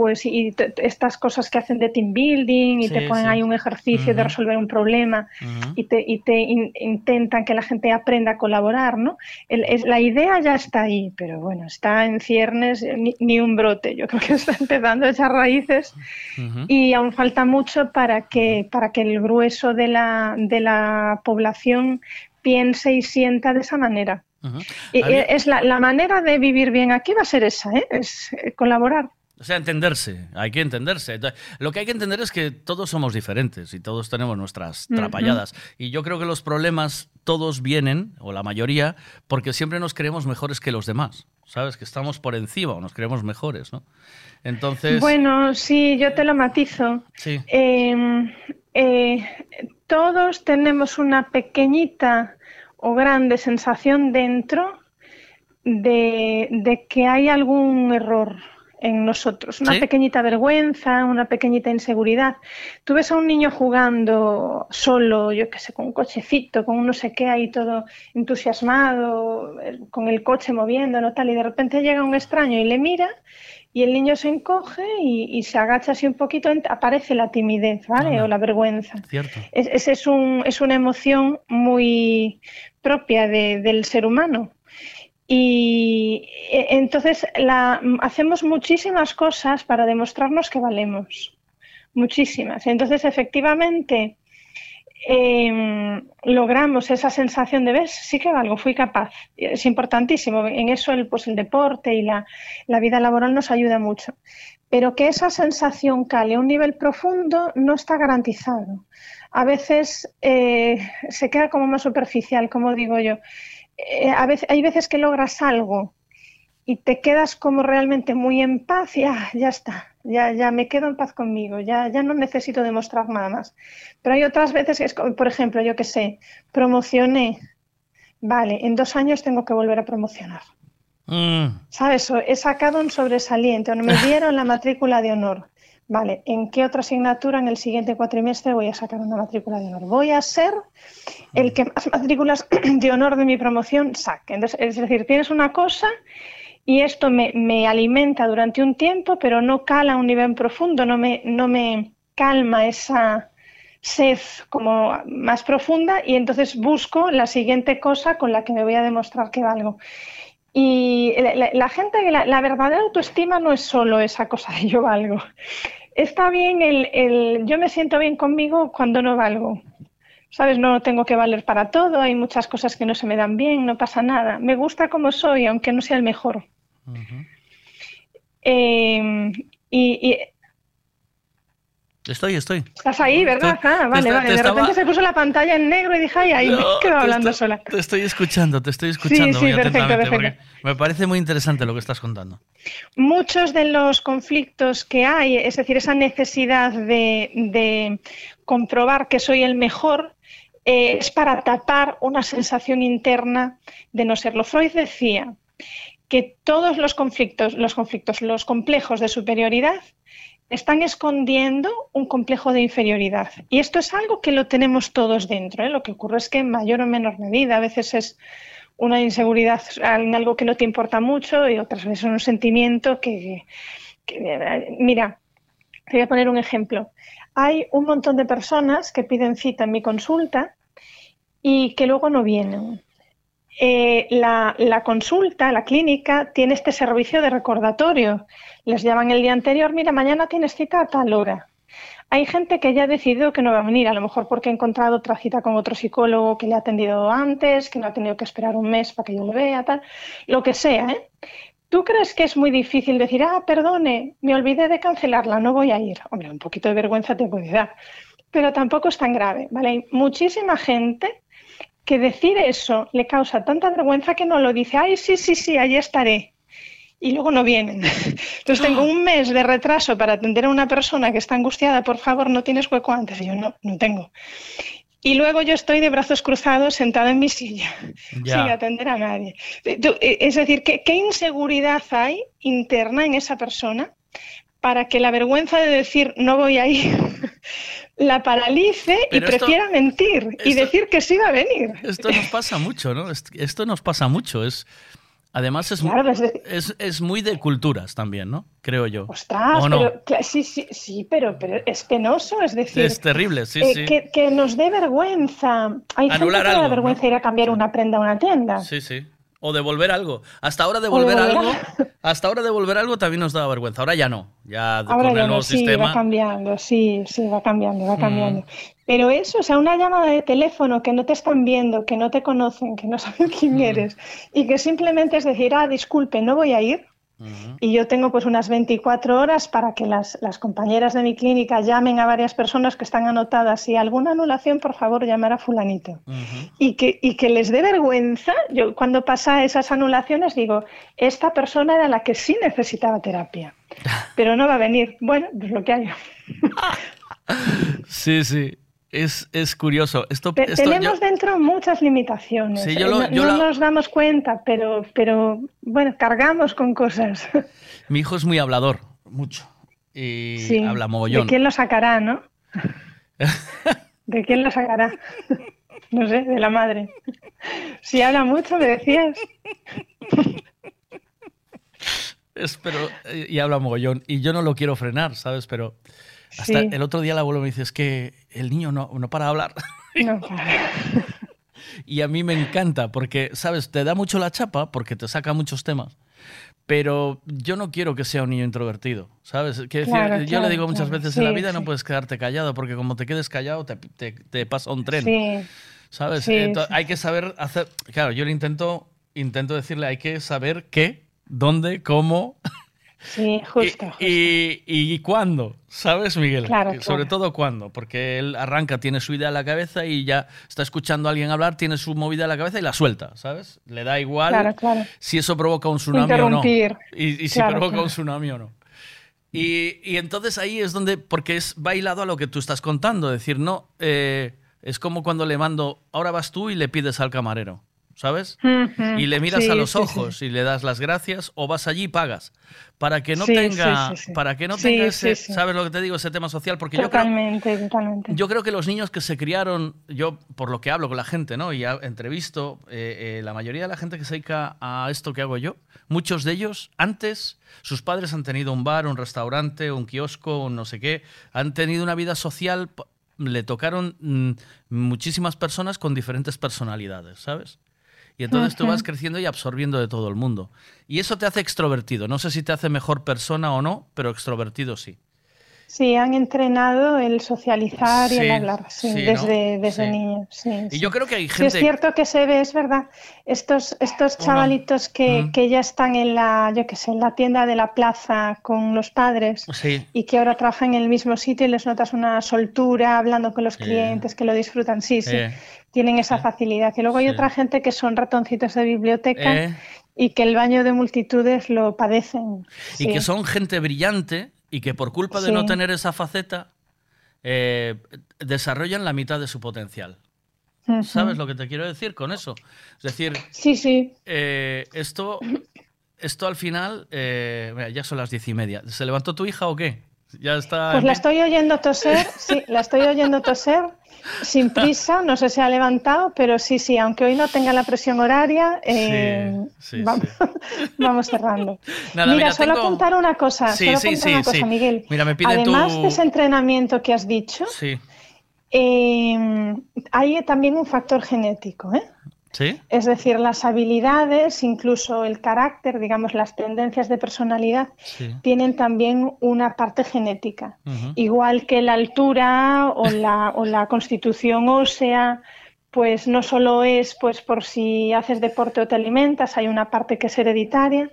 pues y estas cosas que hacen de team building y Sí, te ponen sí. ahí un ejercicio de Ujú. resolver un problema y te, y te in- intentan que la gente aprenda a colaborar, ¿no? El- es- la idea ya está ahí, pero bueno, está en ciernes, eh, ni, ni un brote. Yo creo que está empezando a echar raíces y aún falta mucho para que, para que el grueso de la, de la población piense y sienta de esa manera. Y- Había- es la, la manera de vivir bien aquí va a ser esa, ¿eh? es eh, colaborar. O sea, entenderse, hay que entenderse. Lo que hay que entender es que todos somos diferentes y todos tenemos nuestras trapalladas. Y yo creo que los problemas todos vienen, o la mayoría, porque siempre nos creemos mejores que los demás. ¿Sabes? Que estamos por encima o nos creemos mejores, ¿no? Entonces. Bueno, sí, yo te lo matizo. Sí. Eh, eh, todos tenemos una pequeñita o grande sensación dentro de, de que hay algún error en nosotros, una ¿Sí? pequeñita vergüenza, una pequeñita inseguridad. Tú ves a un niño jugando solo, yo qué sé, con un cochecito, con un no sé qué ahí todo entusiasmado, el- con el coche moviéndolo tal, y de repente llega un extraño y le mira y el niño se encoge y, y se agacha así un poquito, aparece la timidez, ¿vale? O la vergüenza. Cierto. Es, es, un, es una emoción muy propia de- del ser humano. Y eh, entonces la, hacemos muchísimas cosas para demostrarnos que valemos. Muchísimas. Entonces, efectivamente, em, logramos esa sensación de, ves, sí que valgo, fui capaz. Es importantísimo. En eso el, pues, el deporte y la, la vida laboral nos ayuda mucho. Pero que esa sensación cale a un nivel profundo no está garantizado. A veces eh, se queda como más superficial, como digo yo. Eh, a veces, hay veces que logras algo y te quedas como realmente muy en paz y ah, ya está, ya, ya me quedo en paz conmigo, ya, ya no necesito demostrar nada más. Pero hay otras veces que es, como, por ejemplo, yo que sé, promocioné, vale, en dos años tengo que volver a promocionar. Mm, ¿Sabes? He sacado un sobresaliente o no me dieron la matrícula de honor. Vale, ¿en qué otra asignatura en el siguiente cuatrimestre voy a sacar una matrícula de honor? Voy a ser el que más matrículas de honor de mi promoción saque. Entonces, es decir, tienes una cosa y esto me, me alimenta durante un tiempo, pero no cala a un nivel profundo, no me, no me calma esa sed como más profunda y entonces busco la siguiente cosa con la que me voy a demostrar que valgo. Y la, gente, la verdadera autoestima no es solo esa cosa de yo valgo. Está bien el, el yo me siento bien conmigo cuando no valgo. ¿Sabes? No tengo que valer para todo, hay muchas cosas que no se me dan bien, no pasa nada. Me gusta como soy, aunque no sea el mejor. Eh, Y, y Estoy, estoy. estás ahí, ¿verdad? Estoy- Ah, vale, está- vale. De estaba- repente se puso la pantalla en negro y dije, ay, ahí me No, quedo te hablando estoy- sola. Te estoy escuchando, te estoy escuchando sí, muy perfecto, atentamente perfecto. porque me parece muy interesante lo que estás contando. muchos de los conflictos que hay, es decir, esa necesidad de, de comprobar que soy el mejor, eh, es para tapar una sensación interna de no serlo. Freud decía que todos los conflictos, los conflictos, los complejos de superioridad están escondiendo un complejo de inferioridad. Y esto es algo que lo tenemos todos dentro. ¿eh? Lo que ocurre es que en mayor o menor medida a veces es una inseguridad en algo que no te importa mucho y otras veces un sentimiento que, que- mira, te voy a poner un ejemplo. Hay un montón de personas que piden cita en mi consulta y que luego no vienen. Eh, la, consulta, la clínica, tiene este servicio de recordatorio. Les llaman el día anterior, mira, mañana tienes cita a tal hora. Hay gente que ya ha decidido que no va a venir, a lo mejor porque ha encontrado otra cita con otro psicólogo que le ha atendido antes, que no ha tenido que esperar un mes para que yo le vea, tal, lo que sea. ¿eh? ¿Tú crees que es muy difícil decir, ah, perdone, me olvidé de cancelarla, no voy a ir? Hombre, un poquito de vergüenza te puede dar, pero tampoco es tan grave, ¿vale? Hay muchísima gente que decir eso le causa tanta vergüenza que no lo dice, ay, sí, sí, sí, allí estaré. Y luego no vienen. Entonces tengo un mes de retraso para atender a una persona que está angustiada, por favor, no tienes hueco antes. Y yo no, no tengo. Y luego yo estoy de brazos cruzados sentada en mi silla, Ya. sin atender a nadie. Tú, eh, Es decir, ¿qué, qué inseguridad hay interna en esa persona para que la vergüenza de decir no voy a ir la paralice y esto- prefiera mentir y decir que sí va a venir? Esto nos pasa mucho, ¿no? Est- Esto nos pasa mucho. Es, además, es, Claro, pues, es, es muy de culturas también, ¿no? Creo yo. Ostras, ¿O no? pero, sí, sí, sí, pero, pero es penoso, es decir, Es terrible, sí, eh, sí. Que, que nos dé vergüenza. Hay Anular gente que le da algo, vergüenza ir a cambiar una prenda a una tienda. Sí, sí. O devolver algo. Hasta ahora devolver devolver algo, hasta ahora devolver algo también nos daba vergüenza. Ahora ya no. Ya Ahora con el nuevo no, sí, va cambiando, sí, sí, va cambiando, va Mm. cambiando. Pero eso, o sea, una llamada de teléfono que no te están viendo, que no te conocen, que no saben Mm. quién eres y que simplemente es decir, ah, disculpe, no voy a ir. Y yo tengo pues unas 24 horas para que las, las compañeras de mi clínica llamen a varias personas que están anotadas y alguna anulación, por favor, llamar a fulanito. Y que, y que les dé vergüenza, yo cuando pasa esas anulaciones digo, esta persona era la que sí necesitaba terapia, pero no va a venir. Bueno, pues lo que hay. Sí, sí. Es, es curioso. Esto, Te- esto yo- Tenemos dentro muchas limitaciones. Sí, yo Eh, lo- no yo no la- nos damos cuenta, pero, pero bueno, cargamos con cosas. mi hijo es muy hablador, mucho. Y Sí. habla mogollón. ¿De quién lo sacará, no? ¿De quién lo sacará? No sé, de la madre. Si habla mucho, me decías. Es, pero, eh, y habla mogollón. Y yo no lo quiero frenar, ¿sabes? Pero hasta Sí. el otro día el abuelo me dice, es que el niño no, no para de hablar. No, Y a mí me encanta porque, ¿sabes? Te da mucho la chapa porque te saca muchos temas. Pero yo no quiero que sea un niño introvertido, ¿sabes? Quiero decir, Claro, yo claro, le digo muchas claro. veces en la Sí, vida no puedes quedarte callado porque como te quedes callado te, te- te pasa un tren. Sí. ¿Sabes? Hay que saber hacer... Claro, yo le intento, intento decirle, hay que saber qué, dónde, cómo Sí, justo. y, y cuándo, ¿sabes, Miguel? Claro, Y Sobre claro. todo cuándo, porque él arranca, tiene su idea en la cabeza y ya está escuchando a alguien hablar, tiene su movida en la cabeza y la suelta, ¿sabes? Le da igual Claro, si eso provoca un tsunami o no. Y, y si provoca un tsunami o no. Y, y entonces ahí es donde, porque es bailado a lo que tú estás contando, decir, no, eh, es como cuando le mando, ahora vas tú y le pides al camarero, ¿sabes? Y le miras Sí, a los sí, sí. ojos y le das las gracias o vas allí y pagas. Para que no tenga, para que no tenga ese. ¿sabes lo que te digo? Ese tema social, porque yo creo, Totalmente, totalmente. yo creo que los niños que se criaron, yo por lo que hablo con la gente, ¿no? Y entrevisto, eh, eh, la mayoría de la gente que se dedica a esto que hago yo, muchos de ellos, antes, sus padres han tenido un bar, un restaurante, un kiosco, un no sé qué, han tenido una vida social, le tocaron mm, muchísimas personas con diferentes personalidades, ¿sabes? Y entonces tú vas creciendo y absorbiendo de todo el mundo. Y eso te hace extrovertido. No sé si te hace mejor persona o no, pero extrovertido sí. Sí, han entrenado el socializar y el hablar, sí, sí, ¿no? desde, desde niños. Y yo creo que hay Sí, es gente... cierto que se ve, es verdad, estos, estos chavalitos que, Mm. que ya están en la, yo qué sé, en la tienda de la plaza con los padres y que ahora trabajan en el mismo sitio y les notas una soltura hablando con los clientes que lo disfrutan. Sí, sí. Tienen esa facilidad. Y luego hay Sí. otra gente que son ratoncitos de biblioteca Eh. y que el baño de multitudes lo padecen. Y Sí. que son gente brillante y que por culpa de no tener esa faceta eh, desarrollan la mitad de su potencial. ¿Sabes lo que te quiero decir con eso? Es decir, Sí, sí. eh, esto, esto al final, eh, mira, ya son las diez y media. ¿Se levantó tu hija o qué? Ya está. Pues la estoy oyendo toser, sí, la estoy oyendo toser sin prisa, no sé si ha levantado, pero sí, sí, aunque hoy no tenga la presión horaria, eh, Sí, sí, vamos, vamos cerrando. Nada, mira, mira, solo tengo- apuntar una cosa, solo apuntar una cosa. Miguel. Mira, me piden Además tu- de ese entrenamiento que has dicho, Sí. eh, hay también un factor genético, ¿eh? ¿Sí? Es decir, las habilidades, incluso el carácter, digamos, las tendencias de personalidad, Sí. tienen también una parte genética. Igual que la altura o la, o la constitución ósea, pues no solo es pues por si haces deporte o te alimentas, hay una parte que es hereditaria.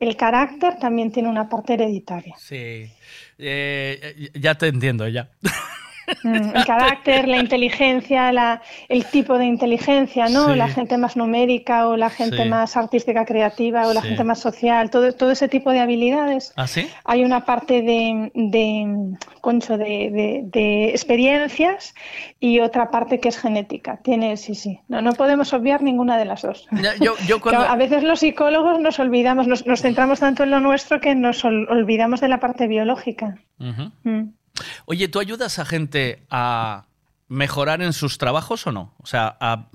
El carácter también tiene una parte hereditaria. Sí. Eh, ya te entiendo, ya. Mm, El carácter, la inteligencia, la- el tipo de inteligencia, ¿no? Sí. La gente más numérica o la gente Sí. más artística creativa o la Sí. gente más social, todo, todo ese tipo de habilidades. ¿Ah? Hay una parte de, de concho, de, de- de experiencias y otra parte que es genética. Tiene, sí, sí. No, no podemos obviar ninguna de las dos. Ya, yo, yo cuando... A veces los psicólogos nos olvidamos, nos, nos centramos tanto en lo nuestro que nos ol- olvidamos de la parte biológica. Mm. Oye, ¿tú ayudas a gente a mejorar en sus trabajos o no? O sea, a...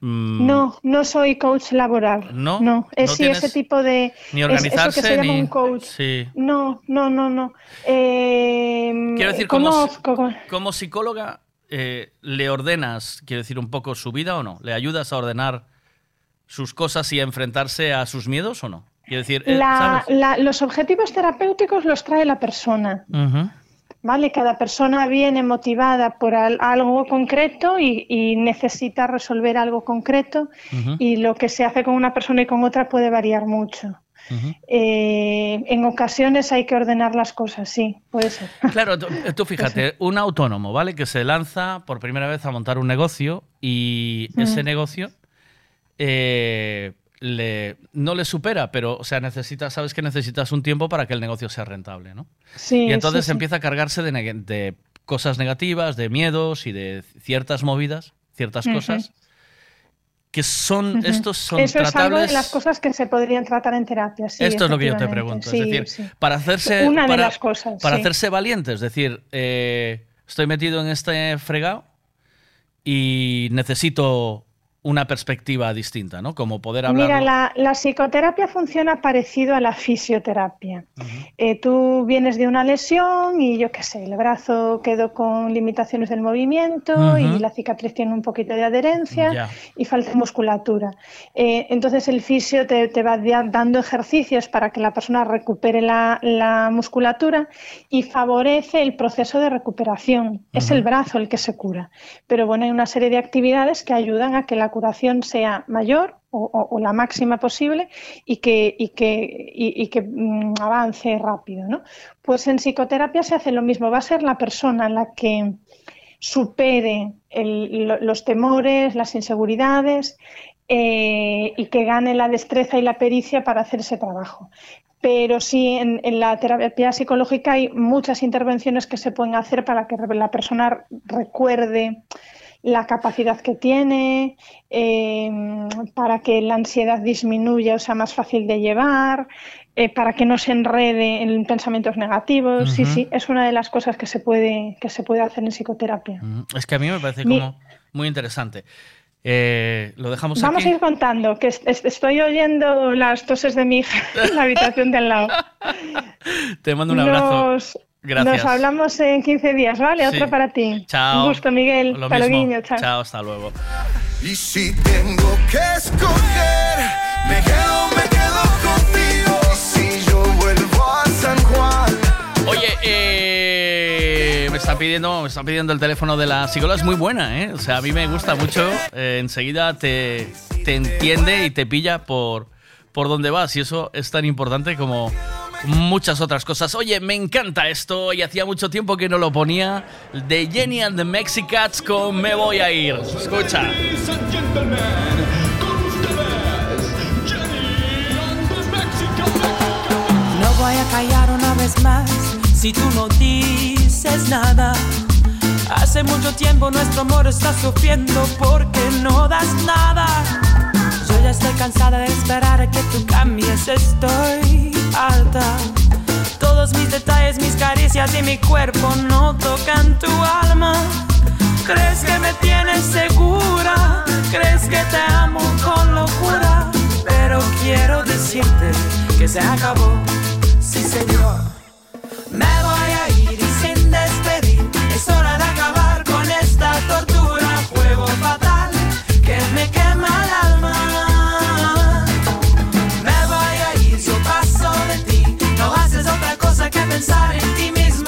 mm, No, no soy coach laboral. ¿No? No, es ¿No sí, ese tipo de. Ni es organizarse, eso que se llama ni... un coach. Sí. No, no, no, no. Eh, Quiero decir, como, con- como psicóloga, eh, ¿le ordenas, quiero decir, un poco su vida o no? ¿Le ayudas a ordenar sus cosas y a enfrentarse a sus miedos o no? Quiero decir, eh, la- ¿sabes? la- los objetivos terapéuticos los trae la persona. Ujú. ¿Vale? Cada persona viene motivada por al- algo concreto y, y necesita resolver algo concreto y lo que se hace con una persona y con otra puede variar mucho. Eh, en ocasiones hay que ordenar las cosas, sí, puede ser. Claro, tú, eh, tú fíjate, un autónomo, ¿vale? Que se lanza por primera vez a montar un negocio y ese Mm. negocio eh, le, no le supera, pero, o sea, necesita, sabes que necesitas un tiempo para que el negocio sea rentable, ¿no? Sí, y entonces sí, sí. empieza a cargarse de, cosas negativas, de miedos y de ciertas movidas, ciertas cosas que son, estos son Eso es algo tratables. de las cosas que se podrían tratar en terapia. sí, Esto es lo que yo te pregunto. Sí, es decir, sí. para hacerse. Una de para, las cosas, Para hacerse valiente, es decir, eh, estoy metido en este fregado y necesito una perspectiva distinta, ¿no? Como poder hablar. Mira, la, la psicoterapia funciona parecido a la fisioterapia. Eh, tú vienes de una lesión y yo qué sé, el brazo quedó con limitaciones del movimiento Ujú. y la cicatriz tiene un poquito de adherencia Ya. y falta musculatura. Eh, entonces el fisio te, te va dando ejercicios para que la persona recupere la, la musculatura y favorece el proceso de recuperación. Es Ujú. el brazo el que se cura. Pero bueno, hay una serie de actividades que ayudan a que la sea mayor o, la máxima posible y que, mm, avance rápido. Pues en psicoterapia se hace lo mismo. Va a ser la persona la que supere los temores, las inseguridades eh, y que gane la destreza y la pericia para hacer ese trabajo. Pero sí, en la terapia psicológica hay muchas intervenciones que se pueden hacer para que la persona recuerde la capacidad que tiene, eh, para que la ansiedad disminuya o sea más fácil de llevar, eh, para que no se enrede en pensamientos negativos. Sí, sí, es una de las cosas que se puede, que se puede hacer en psicoterapia. Es que a mí me parece Mi- como muy interesante. Eh, lo dejamos Vamos aquí. a ir contando, que es- es- estoy oyendo las toses de mi hija en la habitación de al lado. Te mando un abrazo. Gracias. nos hablamos en 15 días, ¿vale? Sí. Otro para ti. Chao. Un gusto, Miguel. Lo Hasta mismo. luego, chao. Chao, hasta luego. Y si tengo que escoger, me quedo, me quedo contigo. Si yo vuelvo a San Juan, Oye, eh, están pidiendo, me están pidiendo el teléfono de la psicóloga, es muy buena, ¿eh? O sea, a mí me gusta mucho. eh, enseguida te, te entiende y te pilla por, por dónde vas. Y eso es tan importante como muchas otras cosas. Oye, me encanta esto y hacía mucho tiempo que no lo ponía. De Jenny and the Mexicats con Me Voy a Ir. Escucha. No voy a callar una vez más si tú no dices nada. Hace mucho tiempo nuestro amor está sufriendo porque no das nada. Yo ya estoy cansada de esperar a que tú cambies, estoy alta. Todos mis detalles, mis caricias y mi cuerpo no tocan tu alma. ¿Crees que me tienes segura? ¿Crees que te amo con locura? Pero quiero decirte que se acabó, sí señor. Me voy a pensar en ti mismo.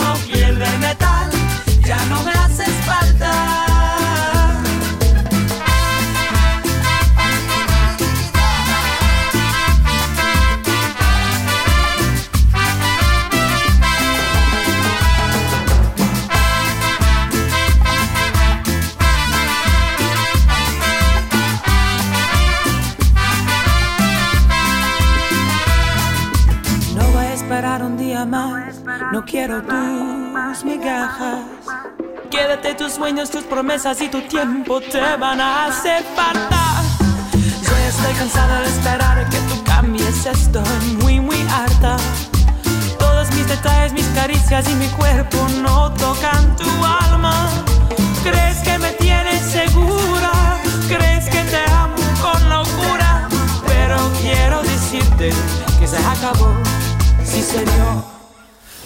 No quiero tus migajas. Quédate tus sueños, tus promesas y tu tiempo te van a hacer falta. Yo estoy cansada de esperar que tú cambies, estoy muy, muy harta. Todos mis detalles, mis caricias y mi cuerpo no tocan tu alma. ¿Crees que me tienes segura? ¿Crees que te amo con locura? Pero quiero decirte que se acabó, sí señor.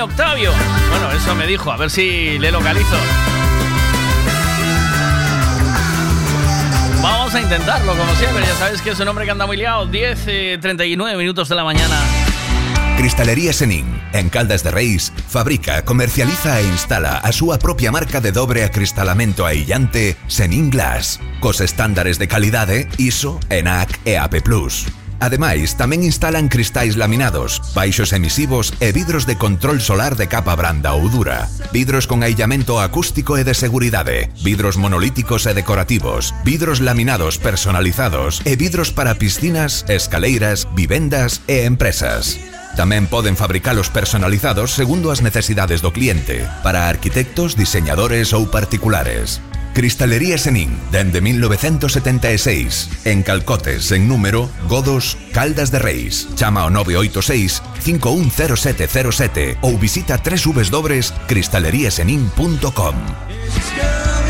11 viene Octavio. Bueno, eso me dijo, a ver si le localizo. Vamos a intentarlo, como siempre. Ya sabes que es un hombre que anda muy liado. 10.39 minutos de la mañana. Cristalería Senin, en Caldas de Reis, fabrica, comercializa e instala a súa propia marca de dobre acristalamento aillante Senin Glass, cos estándares de calidade ISO, ENAC e AP+. Ademais, tamén instalan cristais laminados, baixos emisivos e vidros de control solar de capa branda ou dura, vidros con aillamento acústico e de seguridade, vidros monolíticos e decorativos, vidros laminados personalizados e vidros para piscinas, escaleiras, vivendas e empresas. Tamén poden fabricalos personalizados segundo as necesidades do cliente, para arquitectos, diseñadores ou particulares. Cristalería Senin, dende 1976, en Calcotes, en número, Godos, Caldas de Reis. Chama ao 986 510707 ou visita www.cristaleriasenin.com.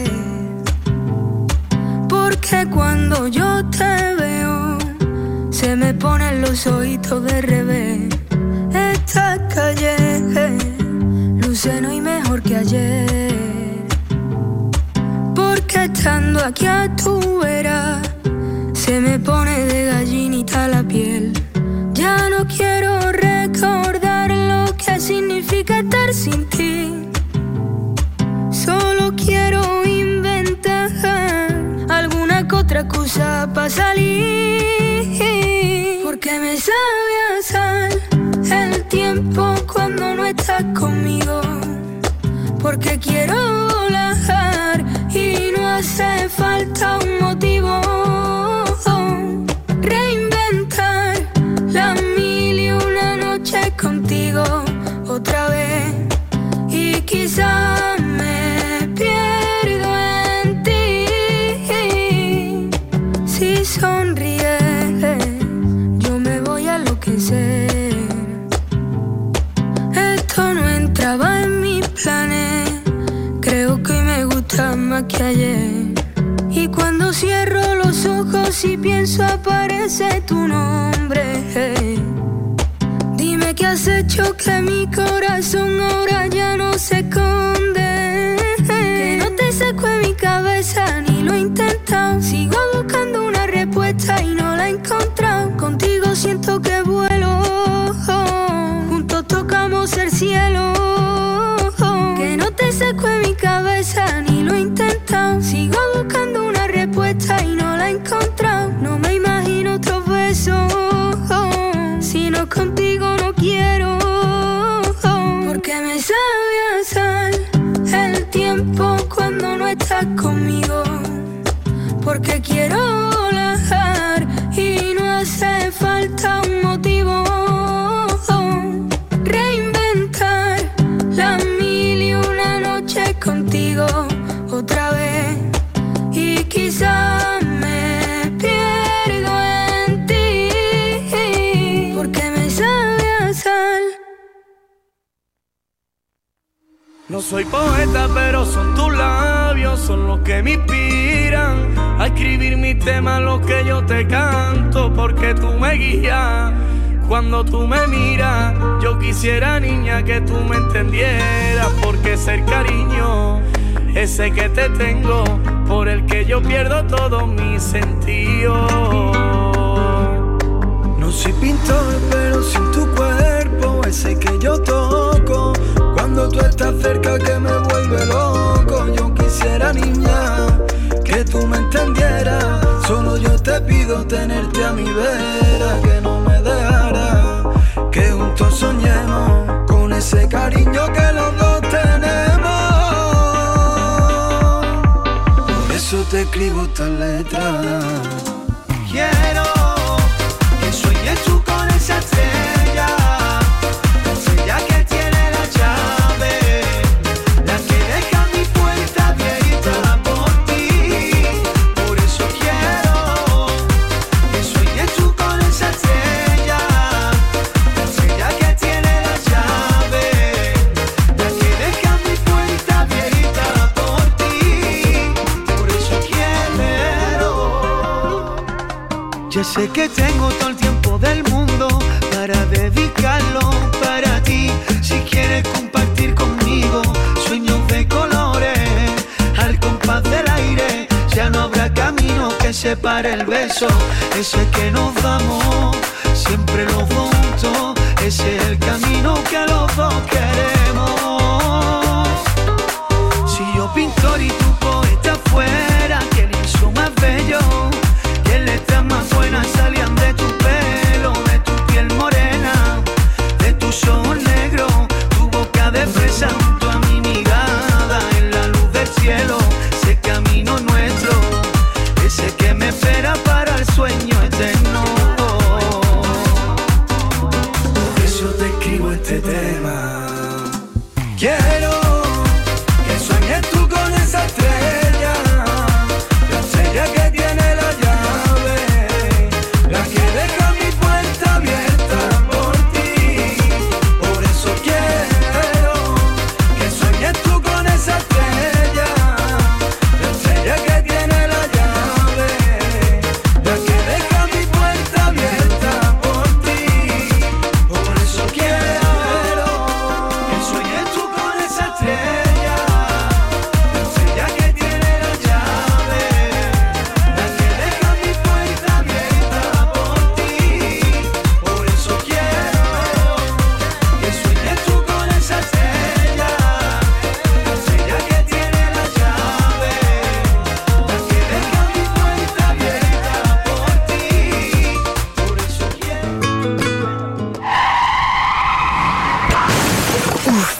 Que cuando yo te veo se me ponen los ojitos de revés. Esta calle luce no y mejor que ayer. Porque estando aquí a tu vera se me pone de gallinita la piel. Ya no quiero recordar lo que significa estar sin ti. Solo quiero inventar otra excusa para salir. Porque me sabe a el tiempo cuando no estás conmigo. Porque quiero volar y no hace falta un motivo. Reinventar las mil y una noches contigo otra vez. Y quizá más que ayer. Y cuando cierro los ojos y pienso aparece tu nombre. Dime qué has hecho que mi corazón ahora ya no se esconde. Que no te saco en mi cabeza ni lo he intentado. Sigo buscando una respuesta y no la he. Contigo siento que vuelo. Cabeza ni lo he intentado. Sigo buscando una respuesta y no la he encontrado. No me imagino otros besos. Si no contigo no quiero. Porque me sabe a sal el tiempo cuando no estás conmigo. Porque quiero Soy poeta, pero son tus labios, son los que me inspiran a escribir mis temas, los que yo te canto, porque tú me guías. Cuando tú me miras, yo quisiera, niña, que tú me entendieras, porque ser cariño, ese que te tengo, por el que yo pierdo todos mis sentidos. No soy pintor, pero sin tu cuerpo, ese que yo toco. Cuando tú estás cerca que me vuelve loco. Yo quisiera, niña, que tú me entendieras. Solo yo te pido tenerte a mi vera, que no me dejara. Que juntos soñemos con ese cariño que los dos tenemos. Por eso te escribo esta letra. Quiero que sueñes tú con esa estrella, sé que tengo todo el tiempo del mundo para dedicarlo para ti. Si quieres compartir conmigo sueños de colores al compás del aire, ya no habrá camino que separe el beso. Ese que nos damos siempre los juntos. Ese es el camino que los dos queremos.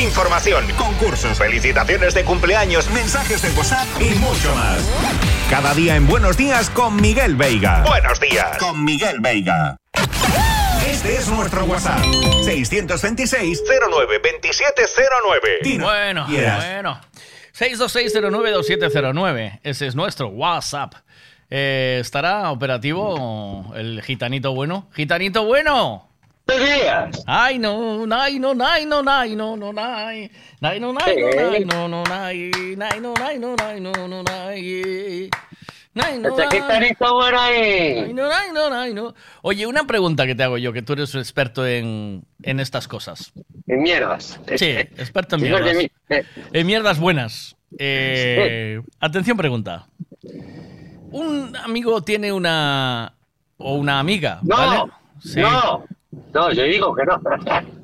Información, concursos, felicitaciones de cumpleaños, mensajes de WhatsApp y mucho más. Cada día en Buenos Días con Miguel Veiga. Buenos días con Miguel Veiga. Este es nuestro WhatsApp. 626 09 2709. Dinos, Bueno, quieras. bueno. 626092709. Ese es nuestro WhatsApp. Eh, ¿Estará operativo el gitanito bueno? ¡Gitanito bueno! ¡Ay, no! ¡Ay, no! ¡Ay, no! ¡Ay, no! ¡No! ¡Ay! ¡Ay, no! ¡Ay, no! ¡Ay, no! ¡No! ¡Ay! ¡Ay, no! ¡Ay, no! ¡Ay, no! ¡No! ¡Ay! ¡Ay, no! Gitanito bueno ahí. Ay, no, ay, no, ay, no. Oye, una pregunta que te hago yo, que tú eres experto en, en estas cosas. En mierdas. Sí, experto en mierdas. En mierdas buenas. Eh, Atención, pregunta. Un amigo tiene una. o una amiga. No, ¿vale? Sí. no, no, yo digo que no.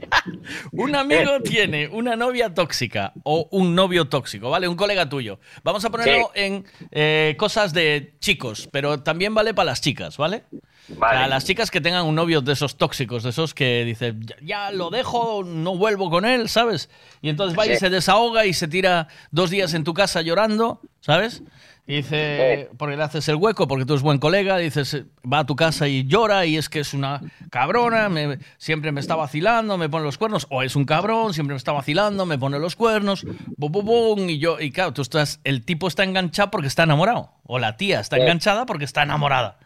Un amigo tiene una novia tóxica o un novio tóxico, ¿vale? Un colega tuyo. Vamos a ponerlo en eh, cosas de chicos, pero también vale para las chicas, ¿vale? Para las chicas que tengan un novio de esos tóxicos, de esos que dicen, ya, ya lo dejo, no vuelvo con él, ¿sabes? Y entonces va y se desahoga y se tira dos días en tu casa llorando, ¿sabes? Dice, porque le haces el hueco, porque tú eres buen colega, dices, va a tu casa y llora y es que es una cabrona, me- siempre me está vacilando, me pone los cuernos, o es un cabrón, siempre me está vacilando, me pone los cuernos, bum, bum, bum, y yo, y claro, tú estás, el tipo está enganchado porque está enamorado, o la tía está enganchada porque está enamorada.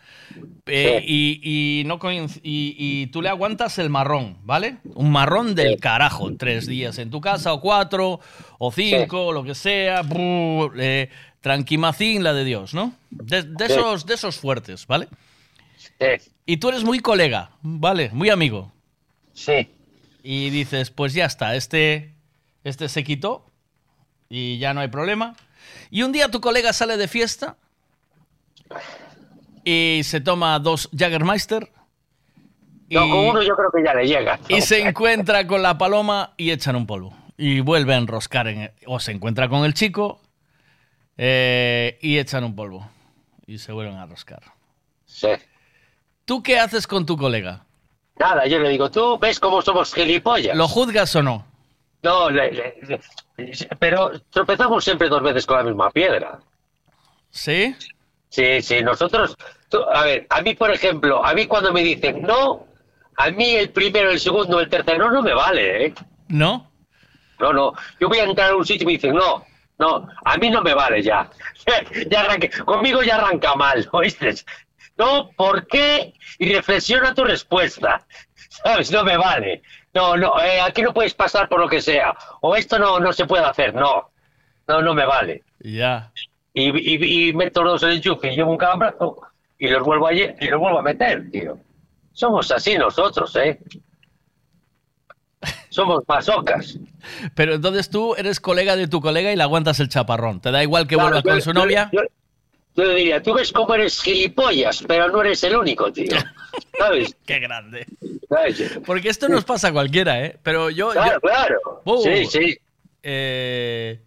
Eh, y, y no y, y tú le aguantas el marrón, ¿vale? Un marrón del carajo. Tres días en tu casa, o cuatro, o cinco, o lo que sea. brr, eh, tranquimacín, la de Dios, ¿no? De, de Sí. esos, de esos fuertes, ¿vale? Y tú eres muy colega, ¿vale? Muy amigo. Sí. Y dices, pues ya está, este, este se quitó y ya no hay problema. Y un día tu colega sale de fiesta y se toma dos Jaggermeister. No, con uno yo creo que ya le llega. Y se encuentra con la paloma y echan un polvo. Y vuelve a enroscar en... O se encuentra con el chico eh, y echan un polvo. Y se vuelven a enroscar. Sí. ¿Tú qué haces con tu colega? Nada, yo le digo, tú ves cómo somos gilipollas. ¿Lo juzgas o no? No, le- le- le- pero tropezamos siempre dos veces con la misma piedra. ¿Sí? Sí, sí, nosotros, tú- a ver, a mí, por ejemplo, a mí cuando me dicen no, a mí el primero, el segundo, el tercero no me vale, ¿eh? ¿No? No, no, yo voy a entrar a un sitio y me dicen no, no, a mí no me vale ya. ya arranqué, conmigo ya arranca mal, ¿oíste? No, ¿por qué? Y reflexiona tu respuesta, ¿sabes? No me vale. No, no, eh, aquí no puedes pasar por lo que sea. O esto no, no se puede hacer, no. No, no me vale. Ya. Y, y, y meto los enchufes y llevo un calambrazo y los vuelvo a, y los vuelvo a meter, tío. Somos así nosotros, ¿eh? Somos masocas. Pero entonces tú eres colega de tu colega y le aguantas el chaparrón. ¿Te da igual que Claro, vuelva con su yo- novia? Yo, yo diría, tú ves cómo eres gilipollas, pero no eres el único, tío. ¿Sabes? Qué grande. ¿Sabes? Porque esto nos pasa a cualquiera, ¿eh? Pero yo... Claro, claro. Uh, Sí, sí. eh,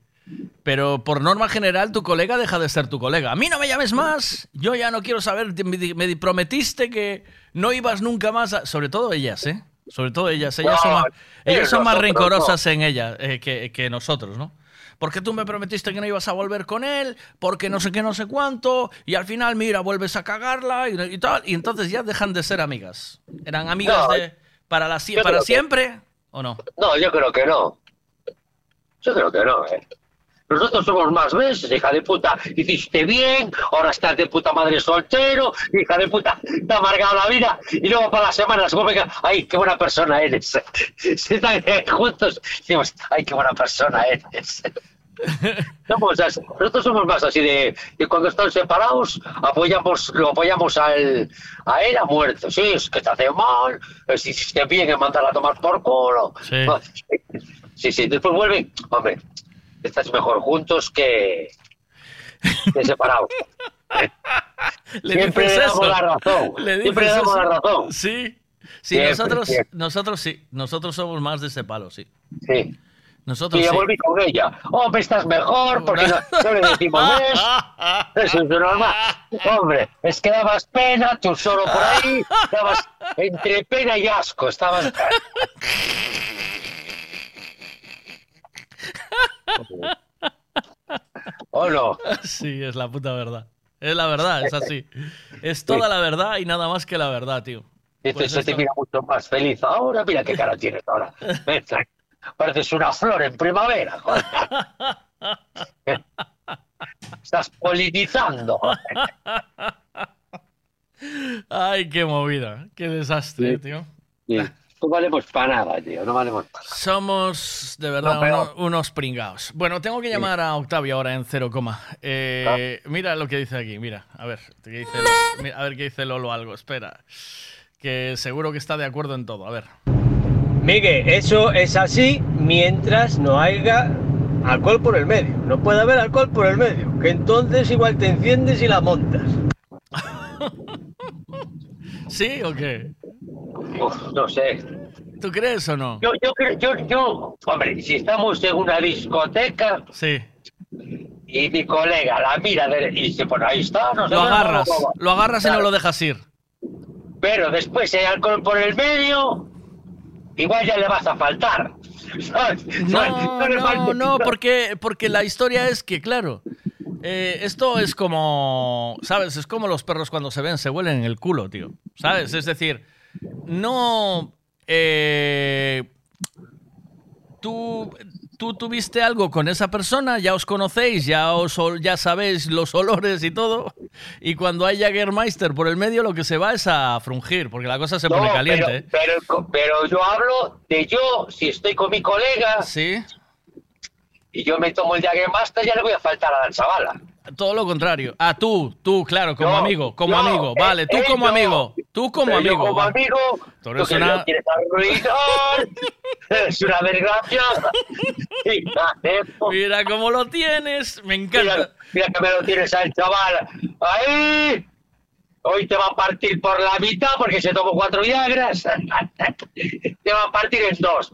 pero por norma general tu colega deja de ser tu colega. A mí no me llames más. Yo ya no quiero saber. me prometiste que no ibas nunca más. a- Sobre todo ellas, ¿eh? Sobre todo ellas. Ellas No, son más, ellas son más nosotros rencorosas en ellas eh, que, que nosotros, ¿no? Porque tú me prometiste que no ibas a volver con él, porque no sé qué, no sé cuánto, y al final, mira, vuelves a cagarla y, y tal, y entonces ya dejan de ser amigas. ¿Eran amigas No, de para, la, para que- siempre o no? No, yo creo que no. Yo creo que no, ¿eh? Nosotros somos más veces, hija de puta, hiciste bien, ahora estás de puta madre soltero, hija de puta, te ha amargado la vida, y luego para las semanas, como venga, ay, qué buena persona eres. Se están juntos, decimos, ay, qué buena persona eres. Somos así- nosotros somos más así de, de cuando están separados, apoyamos, lo apoyamos al, a él a muerto. Sí, es que te hace mal, si hiciste bien en mandarla a tomar por culo. Sí, sí, después vuelven, hombre, estás mejor juntos que, que separados. Le Siempre le damos eso. la razón. Le Siempre le damos la razón. Sí. Sí, Siempre, nosotros, siempre. nosotros sí. Nosotros somos más de ese palo, sí. Sí. Nosotros Y ya sí. volví con ella. Hombre, estás mejor, porque no, no le decimos ves. Eso es normal. Hombre, es que dabas pena, tú solo por ahí, dabas entre pena y asco, estabas... ¿O no? Sí, es la puta verdad. Es la verdad, es así. Es toda la verdad y nada más que la verdad, tío. Dices, Pues te mira mucho más feliz ahora, mira qué cara tienes ahora. Ves, Pareces una flor en primavera, joder. Estás polinizando. Ay, qué movida. Qué desastre, tío. No valemos para nada, tío, no valemos para Somos de verdad No, unos pringados. Bueno, tengo que llamar a Octavio ahora en cero coma. Eh, Mira lo que dice aquí, mira. A ver, ¿qué dice Lo- mira, a ver qué dice Lolo algo. Espera. Que seguro que está de acuerdo en todo. A ver. Miguel, eso es así mientras no haya alcohol por el medio. No puede haber alcohol por el medio, que entonces igual te enciendes y la montas. ¿Sí o qué? Uf, no sé. ¿Tú crees o no? Yo, yo, creo- yo, yo, hombre, si estamos en una discoteca Sí. y mi colega la mira de- y dice, pues ahí está, no Lo agarras. no. Lo agarras y no lo dejas ir. Pero después hay alcohol por el medio, igual ya le vas a faltar. No, no, no, porque, porque la historia es que, claro, eh, esto es como, ¿sabes? Es como los perros cuando se ven, se huelen en el culo, tío. ¿Sabes? Es decir, no... eh, tú, tú tuviste algo con esa persona, ya os conocéis, ya, os, ya sabéis los olores y todo, y cuando hay Jägermeister por el medio, lo que se va es a frungir, porque la cosa se pone caliente. ¿eh? Pero, pero, pero yo hablo de yo, si estoy con mi colega Sí. y yo me tomo el Jagermaster, ya le voy a faltar a la chavala. Todo lo contrario. Ah, tú, tú, claro, como amigo, como amigo. eh, Vale, tú eh, como amigo. Tú como Pero yo amigo. como va. amigo, Tú eres una- quieres eres una desgraciada. Hija de pu- Mira cómo lo tienes. Me Mira, encanta. mira que me lo tienes al chaval. Ahí. Hoy te va a partir por la mitad porque se tomó cuatro Viagras. te va a partir en dos.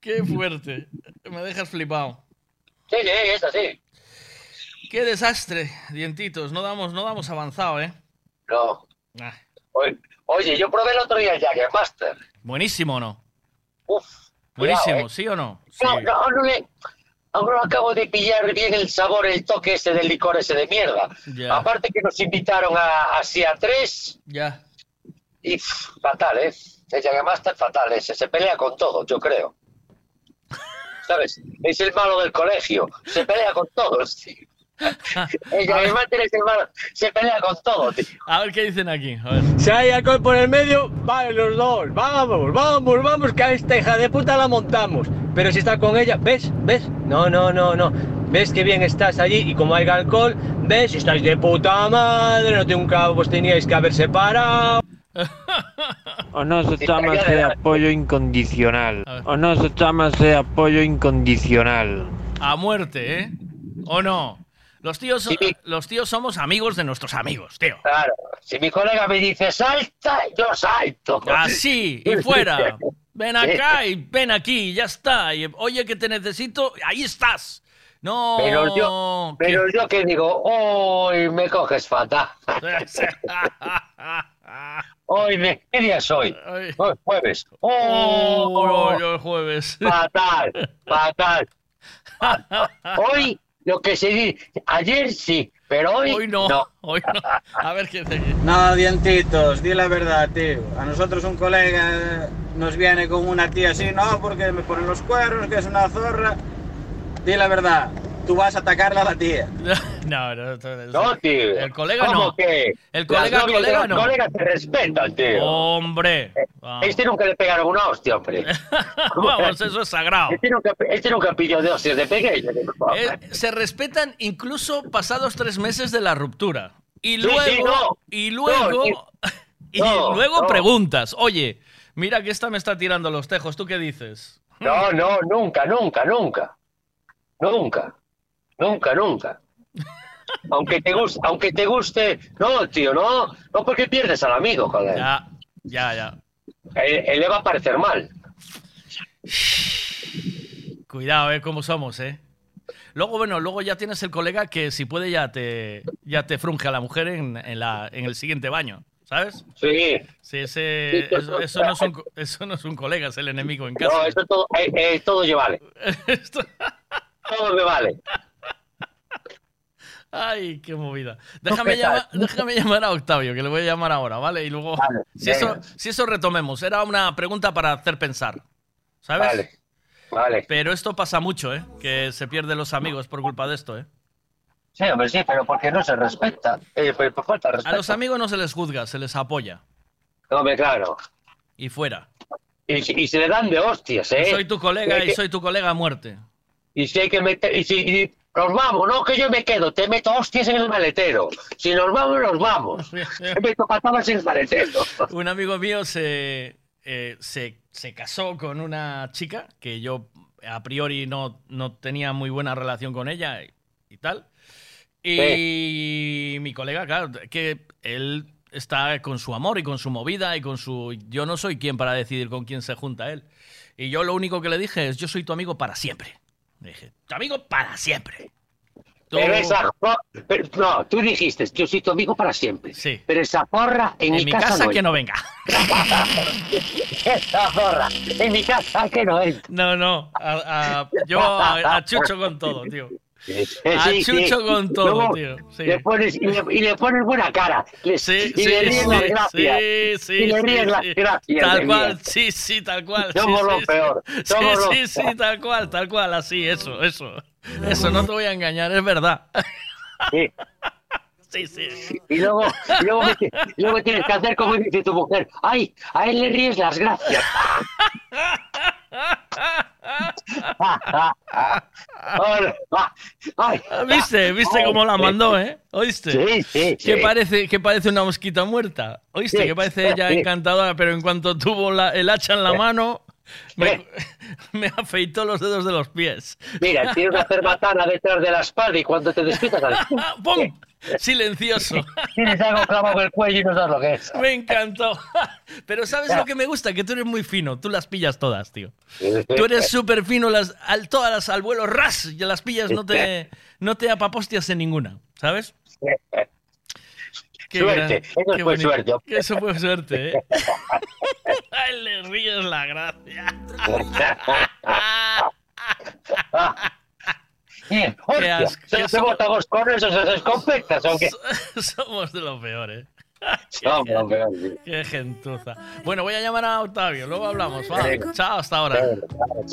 Qué fuerte. Me dejas flipado. Sí, sí, es así. Qué desastre, dientitos. No damos, no damos avanzado, ¿eh? No. Ah, Oye, yo probé el otro día el Jagermaster. buenísimo, o ¿no? Uf. Buenísimo, cuidado, ¿eh? ¿sí o no? No, no, no le. No acabo de pillar bien el sabor, el toque ese del licor ese de mierda. Aparte que nos invitaron a, así a tres Ya. y fatal, ¿eh? El Jagermaster fatal ese, se pelea con todo, yo creo. ¿Sabes? Es el malo del colegio, se pelea con todos, tío. El Jagermaster es el malo, se pelea con todo, tío. A ver qué dicen aquí. A ver. Si hay alcohol por el medio, vale los dos. Vamos, vamos, vamos, que a esta hija de puta la montamos. Pero si está con ella, ¿ves? ¿Ves? No, no, no, no. ¿Ves que bien estás allí y como hay alcohol? ¿Ves? Estáis de puta madre, no tengo un cabo, pues teníais que haber separado. O no se llama ese apoyo incondicional. O no se llama ese apoyo incondicional. A muerte, ¿eh? ¿O no? Los tíos, los tíos somos amigos de nuestros amigos, tío. Claro, si mi colega me dice salta, yo salto. Así, y fuera. Ven acá y ven aquí, ya está. Y, oye, que te necesito, ahí estás. No. Pero yo, pero yo que digo, hoy me coges fatal. Hoy, me, ¿qué día es hoy? Hoy es jueves. Oh, ¡Oh! yo el jueves. Fatal, fatal. Hoy lo que se dice, ayer sí, pero hoy, Hoy no, hoy no. A ver qué dice. No, dientitos, di la verdad, tío. A nosotros un colega nos viene con una tía así, no, porque me ponen los cuernos, que es una zorra. Di la verdad, tú vas a atacarla a la tía. No, no, no, No, tío. El colega ¿Cómo no. que? El colega, Las novias de colega los no. colegas te respetan, tío. Hombre. Este nunca le pegaron una hostia, hombre. Vamos, eso es sagrado. Este nunca, este nunca pilló de hostias de pequeño. Eh, se respetan incluso pasados tres meses de la ruptura. Y luego, sí, no. y luego, No, y no, luego no. preguntas, oye, mira que esta me está tirando los tejos, ¿tú qué dices? No, no, nunca, nunca, nunca. Nunca. Nunca, nunca. Aunque te guste, aunque te guste, no, tío, no, no porque pierdes al amigo, joder. Ya, ya, ya. Él, él le va a parecer mal. Cuidado, eh, cómo somos, eh. Luego, bueno, luego ya tienes el colega que si puede ya te, ya te frunge a la mujer en, en la, en el siguiente baño, ¿sabes? Sí. Sí, ese, Sí, eso, eso no es un, eso no es un colega, es el enemigo en casa. No, eso todo, eh, eh, todo yo vale. Todo me vale. Ay, qué movida. Déjame llamar, déjame llamar a Octavio, que le voy a llamar ahora, ¿vale? Y luego, si, eso, si eso retomemos, era una pregunta para hacer pensar, ¿sabes? Vale, vale. Pero esto pasa mucho, ¿eh? Que se pierden los amigos por culpa de esto, ¿eh? Sí, hombre, sí, pero porque no se respeta. Eh, pues, por falta de A los amigos no se les juzga, se les apoya. Hombre, claro. Y fuera. Y, se le dan de hostias, ¿eh? Soy tu colega Y soy tu colega a muerte. Y si hay que meter. Y si. y nos vamos, no que yo me quedo, te meto hostias en el maletero. Si nos vamos, nos vamos. Te meto patadas en el maletero. Un amigo mío se, eh, se, se casó con una chica que yo a priori no, no tenía muy buena relación con ella y, y tal. Y mi colega, claro, que él está con su amor y con su movida y con su... Yo no soy quien para decidir con quién se junta él. Y yo lo único que le dije es, yo soy tu amigo para siempre. Dije, tu amigo para siempre. Tú- Pero esa. no, pero- no, tú dijiste, yo soy tu amigo para siempre. Sí. Pero esa porra en, En mi casa no que no venga. esa porra en mi casa que no entra. No, no. a- a- yo a, a Chucho con todo, tío. A sí, Chucho sí. con todo, Luego tío. Sí. Le pones, y, le, y le pones buena cara. Le- Sí, y sí, le ríes sí, las gracias. sí, sí, y le ríes sí, las sí. gracias. Tal cual, sí, sí, tal cual. Somos sí, lo sí, sí. peor, Sí, somos lo sí, sí, tal cual, tal cual, así, eso, eso. Eso, no te voy a engañar, es verdad. Sí. Sí, sí. Y luego, y luego, y luego tienes que hacer como dice tu mujer. ¡Ay! A él le ríes las gracias. ¿Viste? ¿Viste cómo la mandó, eh? ¿Oíste? Sí, sí, Que sí. parece, que parece una mosquita muerta. ¿Oíste? Sí, Que parece ella sí. encantadora, pero en cuanto tuvo la- el hacha en la mano, me, me afeitó los dedos de los pies. Mira, tiene una cerbatana detrás de la espalda y cuando te despiertas, al- ¡Pum! Silencioso. tienes algo clavado en el cuello y no sabes lo que es. Me encantó. Pero ¿sabes lo que me gusta? Que tú eres muy fino. Tú las pillas todas, tío. Tú eres súper fino. Las, al, todas las al vuelo ras. Y las pillas no te, no te apapostias en ninguna. ¿Sabes? Qué Suerte, eso qué fue suerte. Eso fue suerte, ¿eh? Ay, le ríes la gracia. Bien, hostia, asco, se, qué se so- botamos con esos escopetas, aunque... Somos de lo peor, ¿eh? Somos de lo peor, sí. Qué gentuza. Bueno, voy a llamar a Octavio. Luego hablamos. va. Venga. Chao, hasta ahora.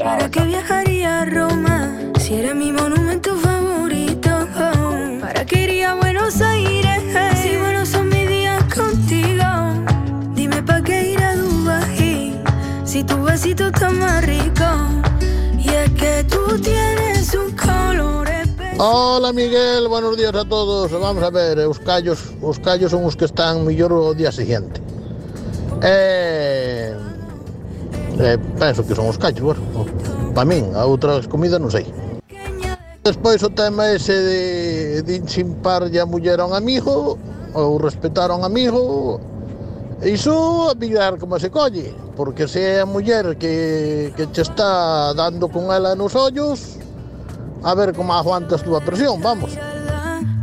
¿Para qué viajaría a Roma si era mi monumento favorito? ¿Para qué iría a Buenos Aires si buenos son mis días contigo? Dime para qué ir a Dubái si tu besito está más rico. Y es que tú tienes un color especial. Hola Miguel, buenos días a todos. Vamos a ver, eh, os callos, os callos son os que están mellor o día siguiente. Eh, eh, penso que son os callos, bueno, para min, a outras comidas non sei. Despois o tema ese de, de inchimpar a muller a un amigo ou respetar a un amigo Iso a mirar como se colle Porque se é a muller que, que che está dando con ela nos ollos A ver como aguantas tú a presión, vamos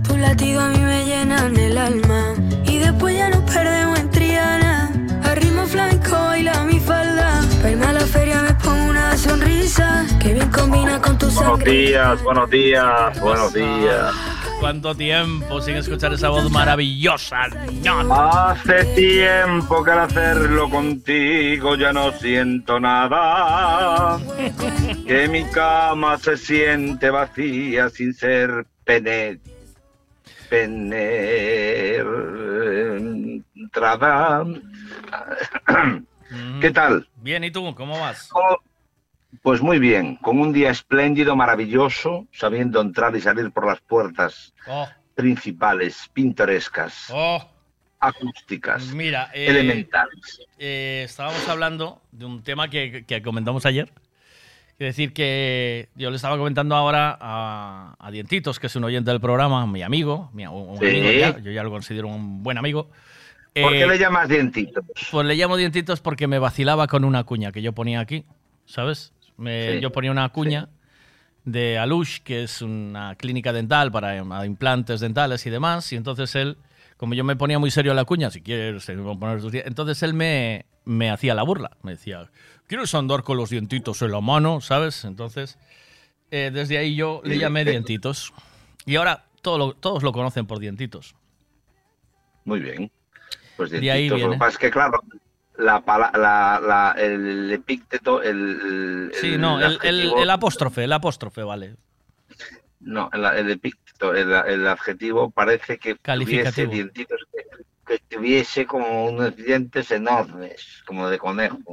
Tu latido a mí me llenan el alma y después ya nos perdemos en Triana. flamenco baila mi falda. Pa' irme a la feria me pongo una sonrisa que bien combina con tu Buenos sangre. días, buenos días, buenos días. ¿Cuánto tiempo sin escuchar esa voz maravillosa? Hace tiempo que al hacerlo contigo ya no siento nada. Que mi cama se siente vacía sin ser pene- penetrada. ¿Qué tal? Bien, ¿y tú? ¿Cómo vas? Pues muy bien, con un día espléndido, maravilloso, sabiendo entrar y salir por las puertas Oh, principales, pintorescas, oh, acústicas, mira, eh, elementales. eh, estábamos hablando de un tema que, que comentamos ayer. Es decir, que yo le estaba comentando ahora a, a Dientitos, que es un oyente del programa, mi amigo, mi, un, Sí. amigo ya, yo ya lo considero un buen amigo. ¿Por qué Eh, le llamas dientitos? Pues le llamo Dientitos porque me vacilaba con una cuña que yo ponía aquí, ¿sabes? Me- Sí, Yo ponía una cuña de Alush, que es una clínica dental para im- implantes dentales y demás, y entonces él, como yo me ponía muy serio a la cuña, si quieres, poner tus entonces él me, me hacía la burla, me decía, ¿quieres andar con los dientitos en la mano? ¿Sabes? Entonces, eh, desde ahí yo le llamé Dientitos. Y ahora todo lo- todos lo conocen por Dientitos. Muy bien. Pues dientitos. Lo que viene. pasa es que, claro, la, la, la- el epícteto, el, Sí, el no, el, el- adjetivo- el apóstrofe, el apóstrofe, vale. No, el, epíteto, el, el adjetivo parece que tuviese dientitos, que, que tuviese como unos dientes enormes, como de conejo.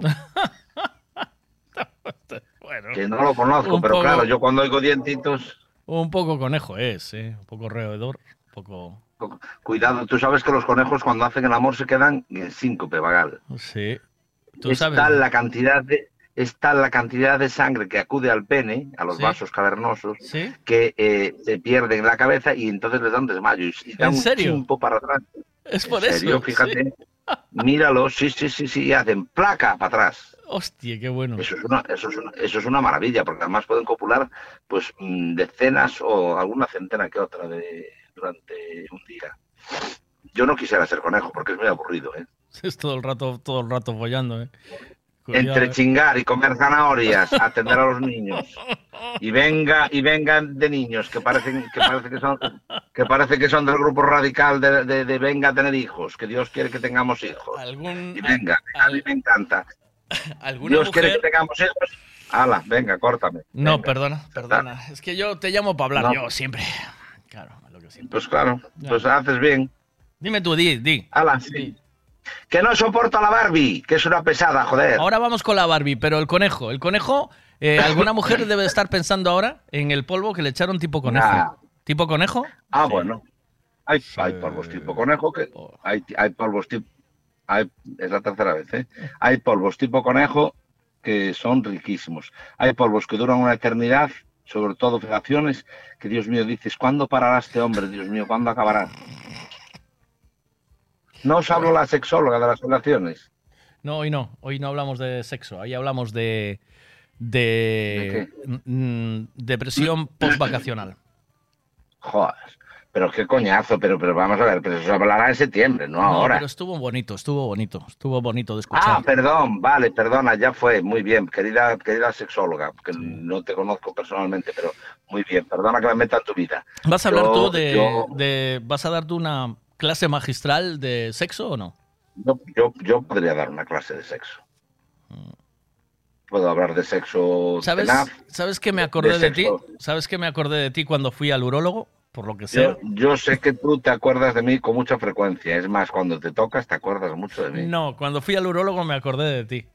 que no lo conozco, pero poco- claro, yo cuando oigo dientitos, Un poco conejo es, ¿eh? Un poco roedor, un poco... cuidado, tú sabes que los conejos cuando hacen el amor se quedan en síncope vagal. Sí. Tú es sabes. tal la cantidad de es tal la cantidad de sangre que acude al pene, a los Sí. vasos cavernosos, ¿Sí? que eh, se pierden en la cabeza y entonces les dan desmayo y, dan ¿En un serio? chimpo para atrás. Es ¿En por serio? eso. Fíjate. sí. Míralo, sí, sí, sí, sí, y hacen placa para atrás. Hostia, qué bueno. Eso es una, eso es una, eso es una maravilla, porque además pueden copular pues mm, decenas o alguna centena que otra de, durante un día. Yo no quisiera ser conejo porque es muy aburrido, ¿eh? Es todo el rato, todo el rato follando, ¿eh? Cuidado, Entre ¿eh? chingar y comer zanahorias, atender a los niños y venga y vengan de niños que parecen que parece que son que parece que son del grupo radical de, de- de venga a tener hijos, que Dios quiere que tengamos hijos. Algún, Y venga, a mí me encanta. ¿Alguna Dios quiere que tengamos hijos. Ala, venga, córtame. No, perdona, perdona. Es que yo te llamo para hablar, No. yo siempre. Claro, que. Pues claro, Ya. pues haces bien. Dime tú, di, di. Ala, sí. Que no soporto a la Barbie, que es una pesada, joder. Ahora vamos con la Barbie, pero el conejo. El conejo, eh, ¿alguna mujer debe estar pensando ahora en el polvo que le echaron tipo conejo? Nah. ¿Tipo conejo? Ah, bueno. Hay, hay polvos tipo conejo que hay, hay polvos tipo hay, es la tercera vez, ¿eh? Hay polvos tipo conejo que son riquísimos. Hay polvos que duran una eternidad, sobre todo fijaciones, que Dios mío dices, ¿cuándo parará este hombre? Dios mío, ¿cuándo acabará? No os hablo la sexóloga de las relaciones. No, hoy no. Hoy no hablamos de sexo. Ahí hablamos de. de. mm, depresión postvacacional. Joder, pero qué coñazo, pero, pero vamos a ver, pero eso se hablará en septiembre, no, No, ahora. pero estuvo bonito, estuvo bonito. Estuvo bonito de escuchar. Ah, perdón, vale, perdona, ya fue, muy bien, querida, querida sexóloga, que no te conozco personalmente, pero muy bien, perdona que me meta en tu vida. ¿Vas a hablar Yo- tú de, yo- de- ¿Vas a dar tú una clase magistral de sexo o no? Yo, yo, yo podría dar una clase de sexo. Puedo hablar de sexo ¿Sabes, tenaz. ¿Sabes que me acordé de, ti? sexo. ¿Sabes que me acordé de ti cuando fui al urólogo? Por lo que sea. Yo, yo sé que tú te acuerdas de mí con mucha frecuencia. Es más, cuando te tocas te acuerdas mucho de mí. No, cuando fui al urólogo me acordé de ti.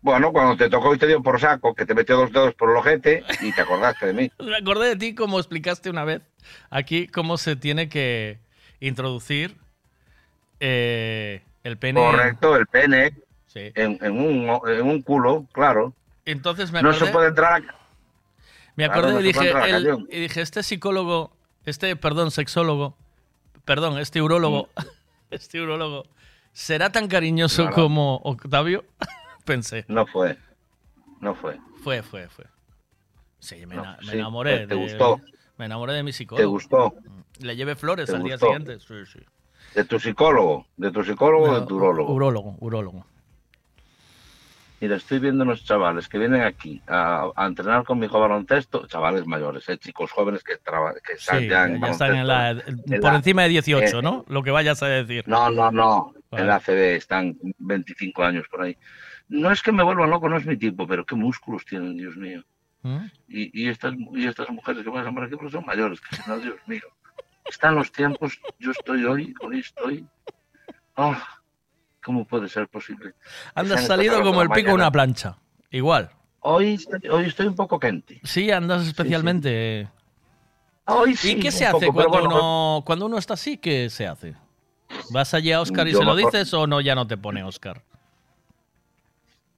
Bueno, cuando te tocó y te dio por saco, que te metió dos dedos por el ojete y te acordaste de mí. Me acordé de ti como explicaste una vez aquí cómo se tiene que introducir eh, el pene. Correcto, el pene Sí. en, en un, en un culo, claro. Entonces me No acordé, se puede entrar a... me Claro, acordé no y, dije, cañón. y dije, este psicólogo, este, perdón, sexólogo, perdón, este urólogo, este urólogo, ¿será tan cariñoso como Octavio? Pensé. No fue, no fue. Fue, fue, fue. Sí, me, No, ena- me sí, enamoré. te- te de- gustó. Me enamoré de mi psicólogo. ¿Te gustó? Le llevé flores ¿Te al día siguiente. Sí, sí. ¿De tu psicólogo? ¿De tu psicólogo o de tu urólogo? Urólogo, urólogo. Mira, estoy viendo unos chavales que vienen aquí a, a entrenar con mi hijo baloncesto, chavales mayores, ¿eh? chicos jóvenes que, traba- que están Sí, ya en están en la, En por la- encima de 18, eh, ¿no? Lo que vayas a decir. No, no, no. Vale. En la ACB están 25 años por ahí. No es que me vuelvan loco, no es mi tipo, pero qué músculos tienen, Dios mío. ¿Mm? Y, y estas, y estas mujeres que pasan por aquí pues son mayores, que no, Dios mío. Están los tiempos, yo estoy hoy, hoy estoy. Oh, ¿Cómo puede ser posible? Andas salido como el pico de una plancha. Igual. Hoy, estoy- hoy estoy un poco quente. Sí, andas especialmente. Hoy sí, ¿Y qué se hace poco, cuando, bueno, uno, cuando uno está así? ¿Qué se hace? ¿Vas allí a Oscar y se lo dices o no ya no te pone Oscar?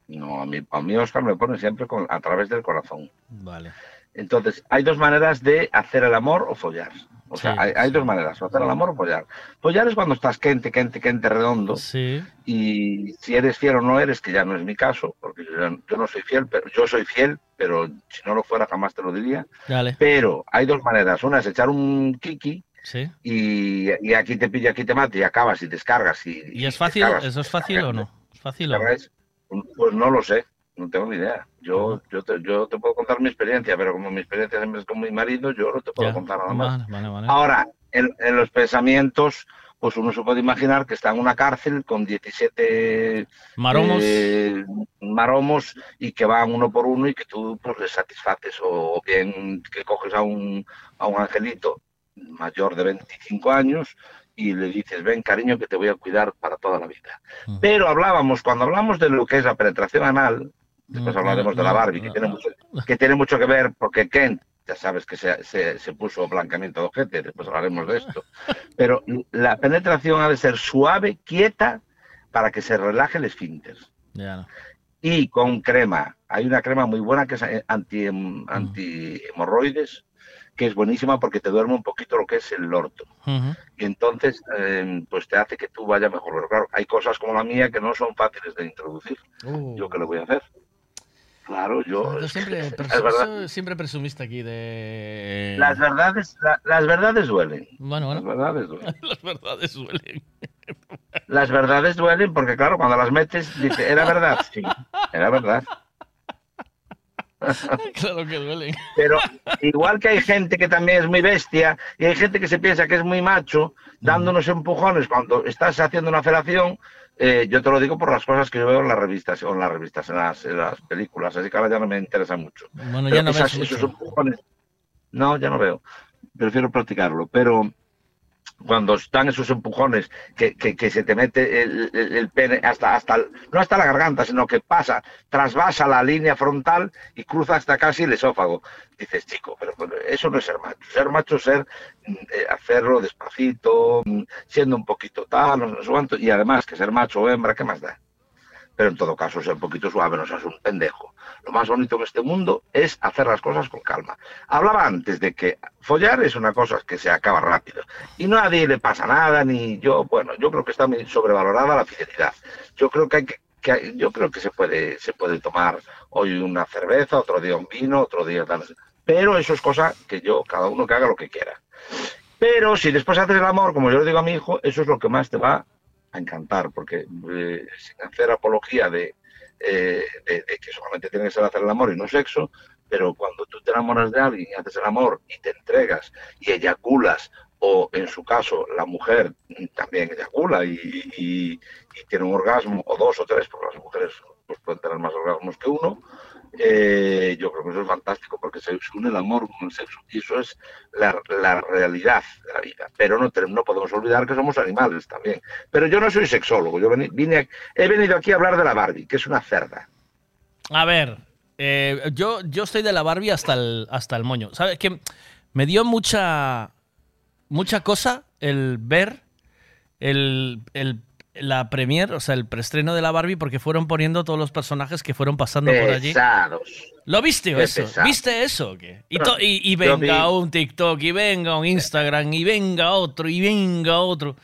No, a mí, a mí Oscar me pone siempre con, a través del corazón. Vale. Entonces, hay dos maneras de hacer el amor o follar. O sea, hay, hay dos maneras, o hacer el amor o follar. Follar es cuando estás quente, quente, quente, redondo. Sí. Y si eres fiel o no eres, que ya no es mi caso, porque yo, no soy fiel, pero yo soy fiel, pero si no lo fuera jamás te lo diría. Dale. Pero hay dos maneras. Una es echar un kiki Sí. y, y aquí te pilla, aquí te mata y acabas y descargas. ¿Y, ¿Y es fácil? ¿Eso es fácil o no? ¿Es fácil o no? Pues no lo sé, no tengo ni idea. Yo, yo, te, yo te puedo contar mi experiencia, pero como mi experiencia siempre es con mi marido, yo no te puedo Ya. contar nada más. Vale, vale, vale. Ahora, en, en los pensamientos, pues uno se puede imaginar que está en una cárcel con 17 Maromos. eh, maromos y que van uno por uno y que tú pues les satisfaces o, o bien que coges a un, a un angelito mayor de 25 años y le dices, ven cariño que te voy a cuidar para toda la vida. Pero hablábamos, cuando hablamos de lo que es la penetración anal, después hablaremos de la Barbie, que tiene mucho, que tiene mucho que ver porque Ken, ya sabes que se, se, se puso blancamiento de ojete, después hablaremos de esto. Pero la penetración ha de ser suave, quieta, para que se relaje el esfínter. Y con crema. Hay una crema muy buena que es eh, anti, anti hemorroides, que es buenísima porque te duerme un poquito lo que es el orto. Y entonces, eh, pues te hace que tú vayas mejor. Pero claro, hay cosas como la mía que no son fáciles de introducir. Uh. ¿Yo qué le voy a hacer? Claro, yo... Tú siempre, presu- siempre presumiste aquí de... Las verdades, la- las verdades duelen. Bueno, bueno. Las verdades duelen. Las verdades duelen. Las verdades duelen porque, claro, cuando las metes, dice, ¿era verdad? Sí, era verdad. claro que duelen. Pero igual que hay gente que también es muy bestia y hay gente que se piensa que es muy macho, dando unos empujones cuando estás haciendo una felación, eh, yo te lo digo por las cosas que yo veo en las revistas, o en las revistas, en las, en las películas, así que ahora ya no me interesa mucho. Bueno, Pero ya no ves esos mucho. empujones, no, ya no veo. Prefiero practicarlo, pero cuando están esos empujones que, que- se te mete el, el- pene hasta, hasta no hasta la garganta, sino que pasa, trasvasa la línea frontal y cruza hasta casi el esófago. Dices, chico, pero, pero eso no es ser macho. Ser macho es ser mm, eh, hacerlo despacito, mm, siendo un poquito tal, no sé cuánto, y además que ser macho o hembra, ¿qué más da? Pero en todo caso, ser un poquito suave, no seas un pendejo. Lo más bonito en este mundo es hacer las cosas con calma. Hablaba antes de que follar es una cosa que se acaba rápido. Y no a nadie le pasa nada, ni yo, bueno, yo creo que está sobrevalorada la fidelidad. Yo creo que hay que, yo creo que se puede, se puede tomar hoy una cerveza, otro día un vino, otro día. Pero eso es cosa que yo, cada uno que haga lo que quiera. Pero si después haces el amor, como yo le digo a mi hijo, eso es lo que más te va a encantar, porque eh, sin hacer apología de, eh, que solamente tiene que ser hacer el amor y no sexo, pero cuando tú te enamoras de alguien y haces el amor y te entregas y eyaculas, o en su caso la mujer también eyacula y tiene un orgasmo, o dos o tres, porque las mujeres pues, pueden tener más orgasmos que uno, eh, yo creo que eso es fantástico porque se une el amor con el sexo y eso es la, realidad de la vida. Pero no, podemos olvidar que somos animales también. Pero yo no soy sexólogo, yo he venido aquí a hablar de la Barbie, que es una cerda. A ver, eh, yo, yo estoy de la Barbie hasta el, hasta el moño. ¿Sabes? Que me dio mucha, mucha cosa el ver el, el- la premier, o sea, el preestreno de la Barbie, porque fueron poniendo todos los personajes que fueron pasando por allí. ¿Lo viste o eso? pesado. ¿Viste eso o qué? Y, to- y, y venga un TikTok, y venga un Instagram, y venga otro, y venga otro.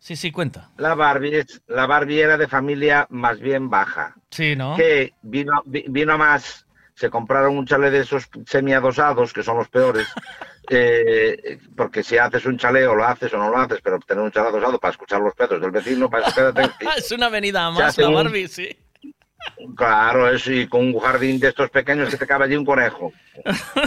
Sí, sí, cuenta. La Barbie, es- la Barbie era de familia más bien baja. Sí, ¿no? Que vino, vi- vino más, se compraron un chalet de esos semiadosados, que son los peores, eh, porque si haces un chaleo, lo haces o no lo haces, pero tener un chalet adosado para escuchar los pedos del vecino, para es una avenida más la un- Barbie, sí. Claro, es y con un jardín de estos pequeños que te cabe allí un conejo.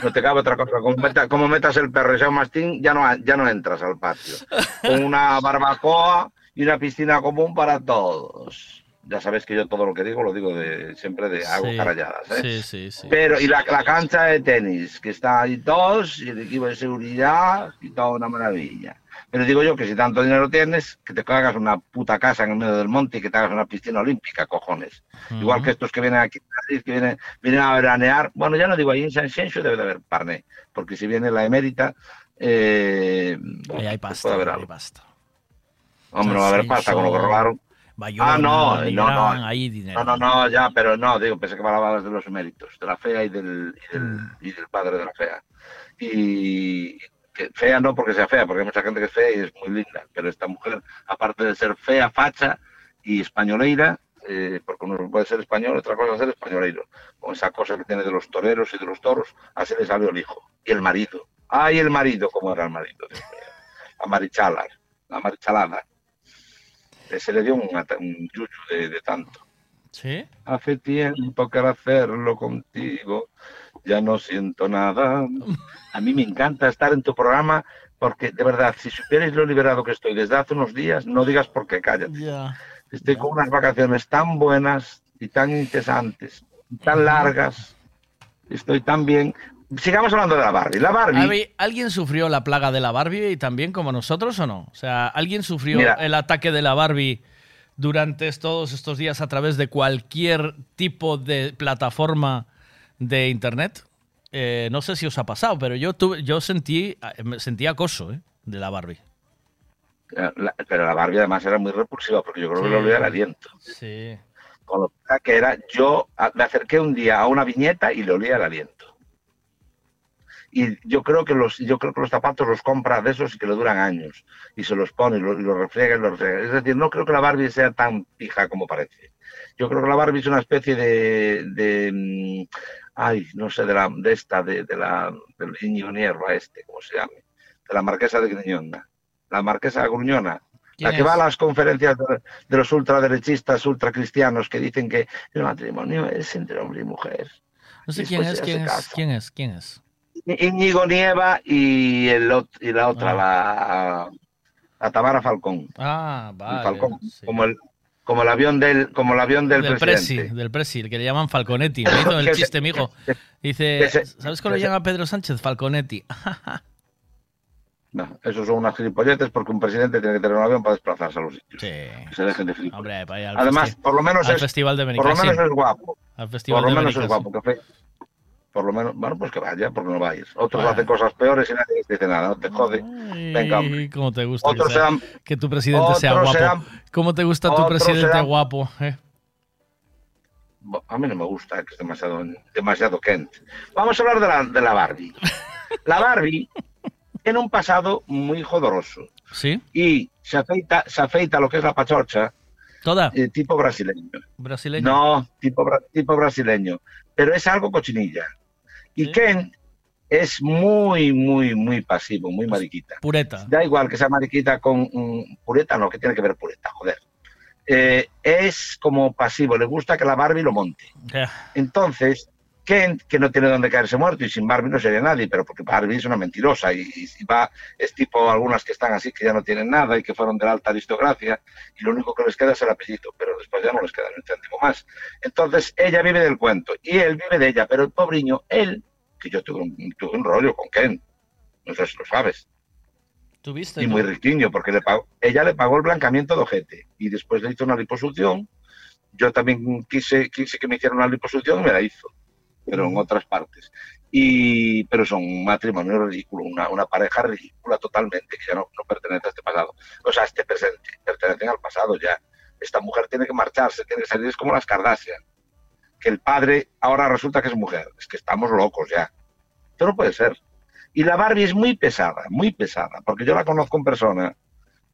No te cabe otra cosa. Como, meta- como metas el perro y sea un mastín, ya no, ya no entras al patio. Con una barbacoa y una piscina común para todos. Ya sabes que yo todo lo que digo lo digo de siempre de hago Sí, caralladas. ¿eh? Sí, sí, sí. Pero, y la, la cancha de tenis, que está ahí todos, y el equipo de seguridad, y toda una maravilla. Pero digo yo que si tanto dinero tienes, que te hagas una puta casa en el medio del monte y que te hagas una piscina olímpica, cojones. Igual que estos que vienen aquí, que vienen, vienen a veranear. Bueno, ya no digo, ahí en San Xenxo debe de haber parné, porque si viene la emérita, eh, Ahí hay pues pasta, puede haber ahí algo. hay pasta. Hombre, no va a haber pasta con lo que robaron. Bayona, ah, no, no, no. ahí dinero. No, no, no, ya, pero no, digo, pensé que me hablabas de los eméritos, de la fea y del, y del, y del padre de la fea. Y que fea no porque sea fea, porque hay mucha gente que es fea y es muy linda, pero esta mujer, aparte de ser fea, facha y españoleira, eh, porque uno puede ser español, otra cosa es ser españoleiro, con esa cosa que tiene de los toreros y de los toros, así le salió el hijo. Y el marido. Ay, el marido, ¿cómo era el marido? La marichala, la marichalada. Se le dio un, un yuyu de, de tanto. ¿Sí? Hace tiempo que al hacerlo contigo ya no siento nada. A mí me encanta estar en tu programa porque, de verdad, si supierais lo liberado que estoy desde hace unos días, no digas por qué, cállate. Ya. Estoy con unas vacaciones tan buenas y tan interesantes, y tan largas. Estoy tan bien. Sigamos hablando de la Barbie. La Barbie. ¿Alguien sufrió la plaga de la Barbie y también como nosotros o no? O sea, ¿alguien sufrió Mira. el ataque de la Barbie durante todos estos días a través de cualquier tipo de plataforma de internet? Eh, no sé si os ha pasado, pero yo tuve, yo sentí, eh, sentí acoso ¿eh? de la Barbie. La- pero la Barbie además era muy repulsiva porque yo creo que le olía el aliento. Sí. Con lo que era, yo me acerqué un día a una viñeta y le olía el aliento. Y yo creo que los, yo creo que los zapatos los compra de esos y que le duran años. Y se los pone y los, los refriega y los refriega. Es decir, no creo que la Barbie sea tan pija como parece. Yo creo que la Barbie es una especie de, de mm, ay, no sé, de la, de esta, de, de la, del Íñigo Nierva este, ¿cómo se llama? De la marquesa de Griñona. La marquesa Gruñona. La ¿Quién que va a las conferencias de, de los ultraderechistas, ultracristianos, que dicen que el matrimonio es entre hombre y mujer. No sé Y quién es, quién es, quién es, quién es. Íñigo Nieva y, el, y la Ah. otra, la, la Tamara Falcón. Ah, vale. Falcón, como, el, como el avión del, como el avión del, del Presi, presidente. del Presi, el que le llaman Falconetti. Me hizo el chiste, mijo. Dice, ¿sabes cómo le llama Pedro Sánchez? Falconetti. No, esos son unas gilipolletes porque un presidente tiene que tener un avión para desplazarse a los sitios. Sí. Que se dejen de. Hombre, para ir al Además, por lo menos al es, Festival de por lo menos es guapo. Al Festival por lo de menos es guapo. Que por lo menos, bueno, pues que vaya, porque no va a ir. Otros hacen cosas peores y nadie les dice nada, no te jode. Venga, hombre. Cómo te gusta que, Otros sea- serán- que tu presidente sea guapo. serán- ¿Cómo te gusta tu presidente guapo? eh? A mí no me gusta, que es demasiado, demasiado Kent. Vamos a hablar de la, de la Barbie. La Barbie tiene un pasado muy jodoroso. ¿Sí? Y se afeita, se afeita lo que es la pachorcha. ¿Toda? eh, tipo brasileño. Brasileño. No, tipo, tipo brasileño. Pero es algo cochinilla. Y Ken es muy, muy, muy pasivo, muy mariquita. Pureta. Da igual que sea mariquita con mm, pureta, no, que tiene que ver pureta, joder. Eh, es como pasivo, le gusta que la Barbie lo monte. Entonces, Ken, que no tiene dónde caerse muerto y sin Barbie no sería nadie, pero porque Barbie es una mentirosa y, y va, es tipo algunas que están así que ya no tienen nada y que fueron de la alta aristocracia y lo único que les queda es el apellido, pero después ya no les queda ni un céntimo más. Entonces, ella vive del cuento y él vive de ella, pero el pobriño, él, que yo tuve un, tuve un rollo con Ken, no sé si lo sabes, ¿Tuviste? y muy riquiño, porque le pagó, ella le pagó el blancamiento de ojete y después le hizo una liposucción. Yo también quise, quise que me hicieran una liposucción y me la hizo, pero en otras partes. Y, pero son un matrimonio ridículo, una, una pareja ridícula totalmente, que ya no, no pertenece a este pasado, o sea, a este presente, pertenecen al pasado ya. Esta mujer tiene que marcharse, tiene que salir, es como las Kardashian, que el padre ahora resulta que es mujer, es que estamos locos ya. Esto no puede ser. Y la Barbie es muy pesada, muy pesada, porque yo la conozco en persona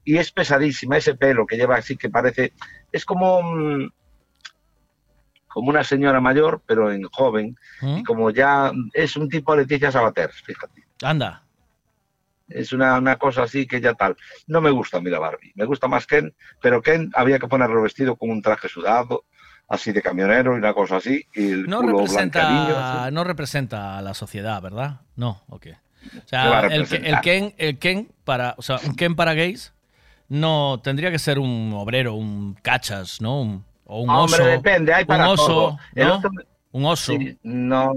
y es pesadísima, ese pelo que lleva así que parece, es como, mm, como una señora mayor, pero en joven, y como ya es un tipo Leticia Sabater, fíjate. Anda. Es una, una cosa así que ya tal. No me gusta a mí la Barbie, me gusta más Ken, pero Ken había que ponerlo vestido con un traje sudado, así de camionero y una cosa así, y el No culo representa, no representa a la sociedad, ¿verdad? No, ok. O ¿Qué va a sea, el? Ken, el Ken para, o sea, un Ken para gays no tendría que ser un obrero, un cachas, ¿no? Un- o un Hombre, oso. depende, hay para un oso, todo. ¿no? Un oso. Sí, no,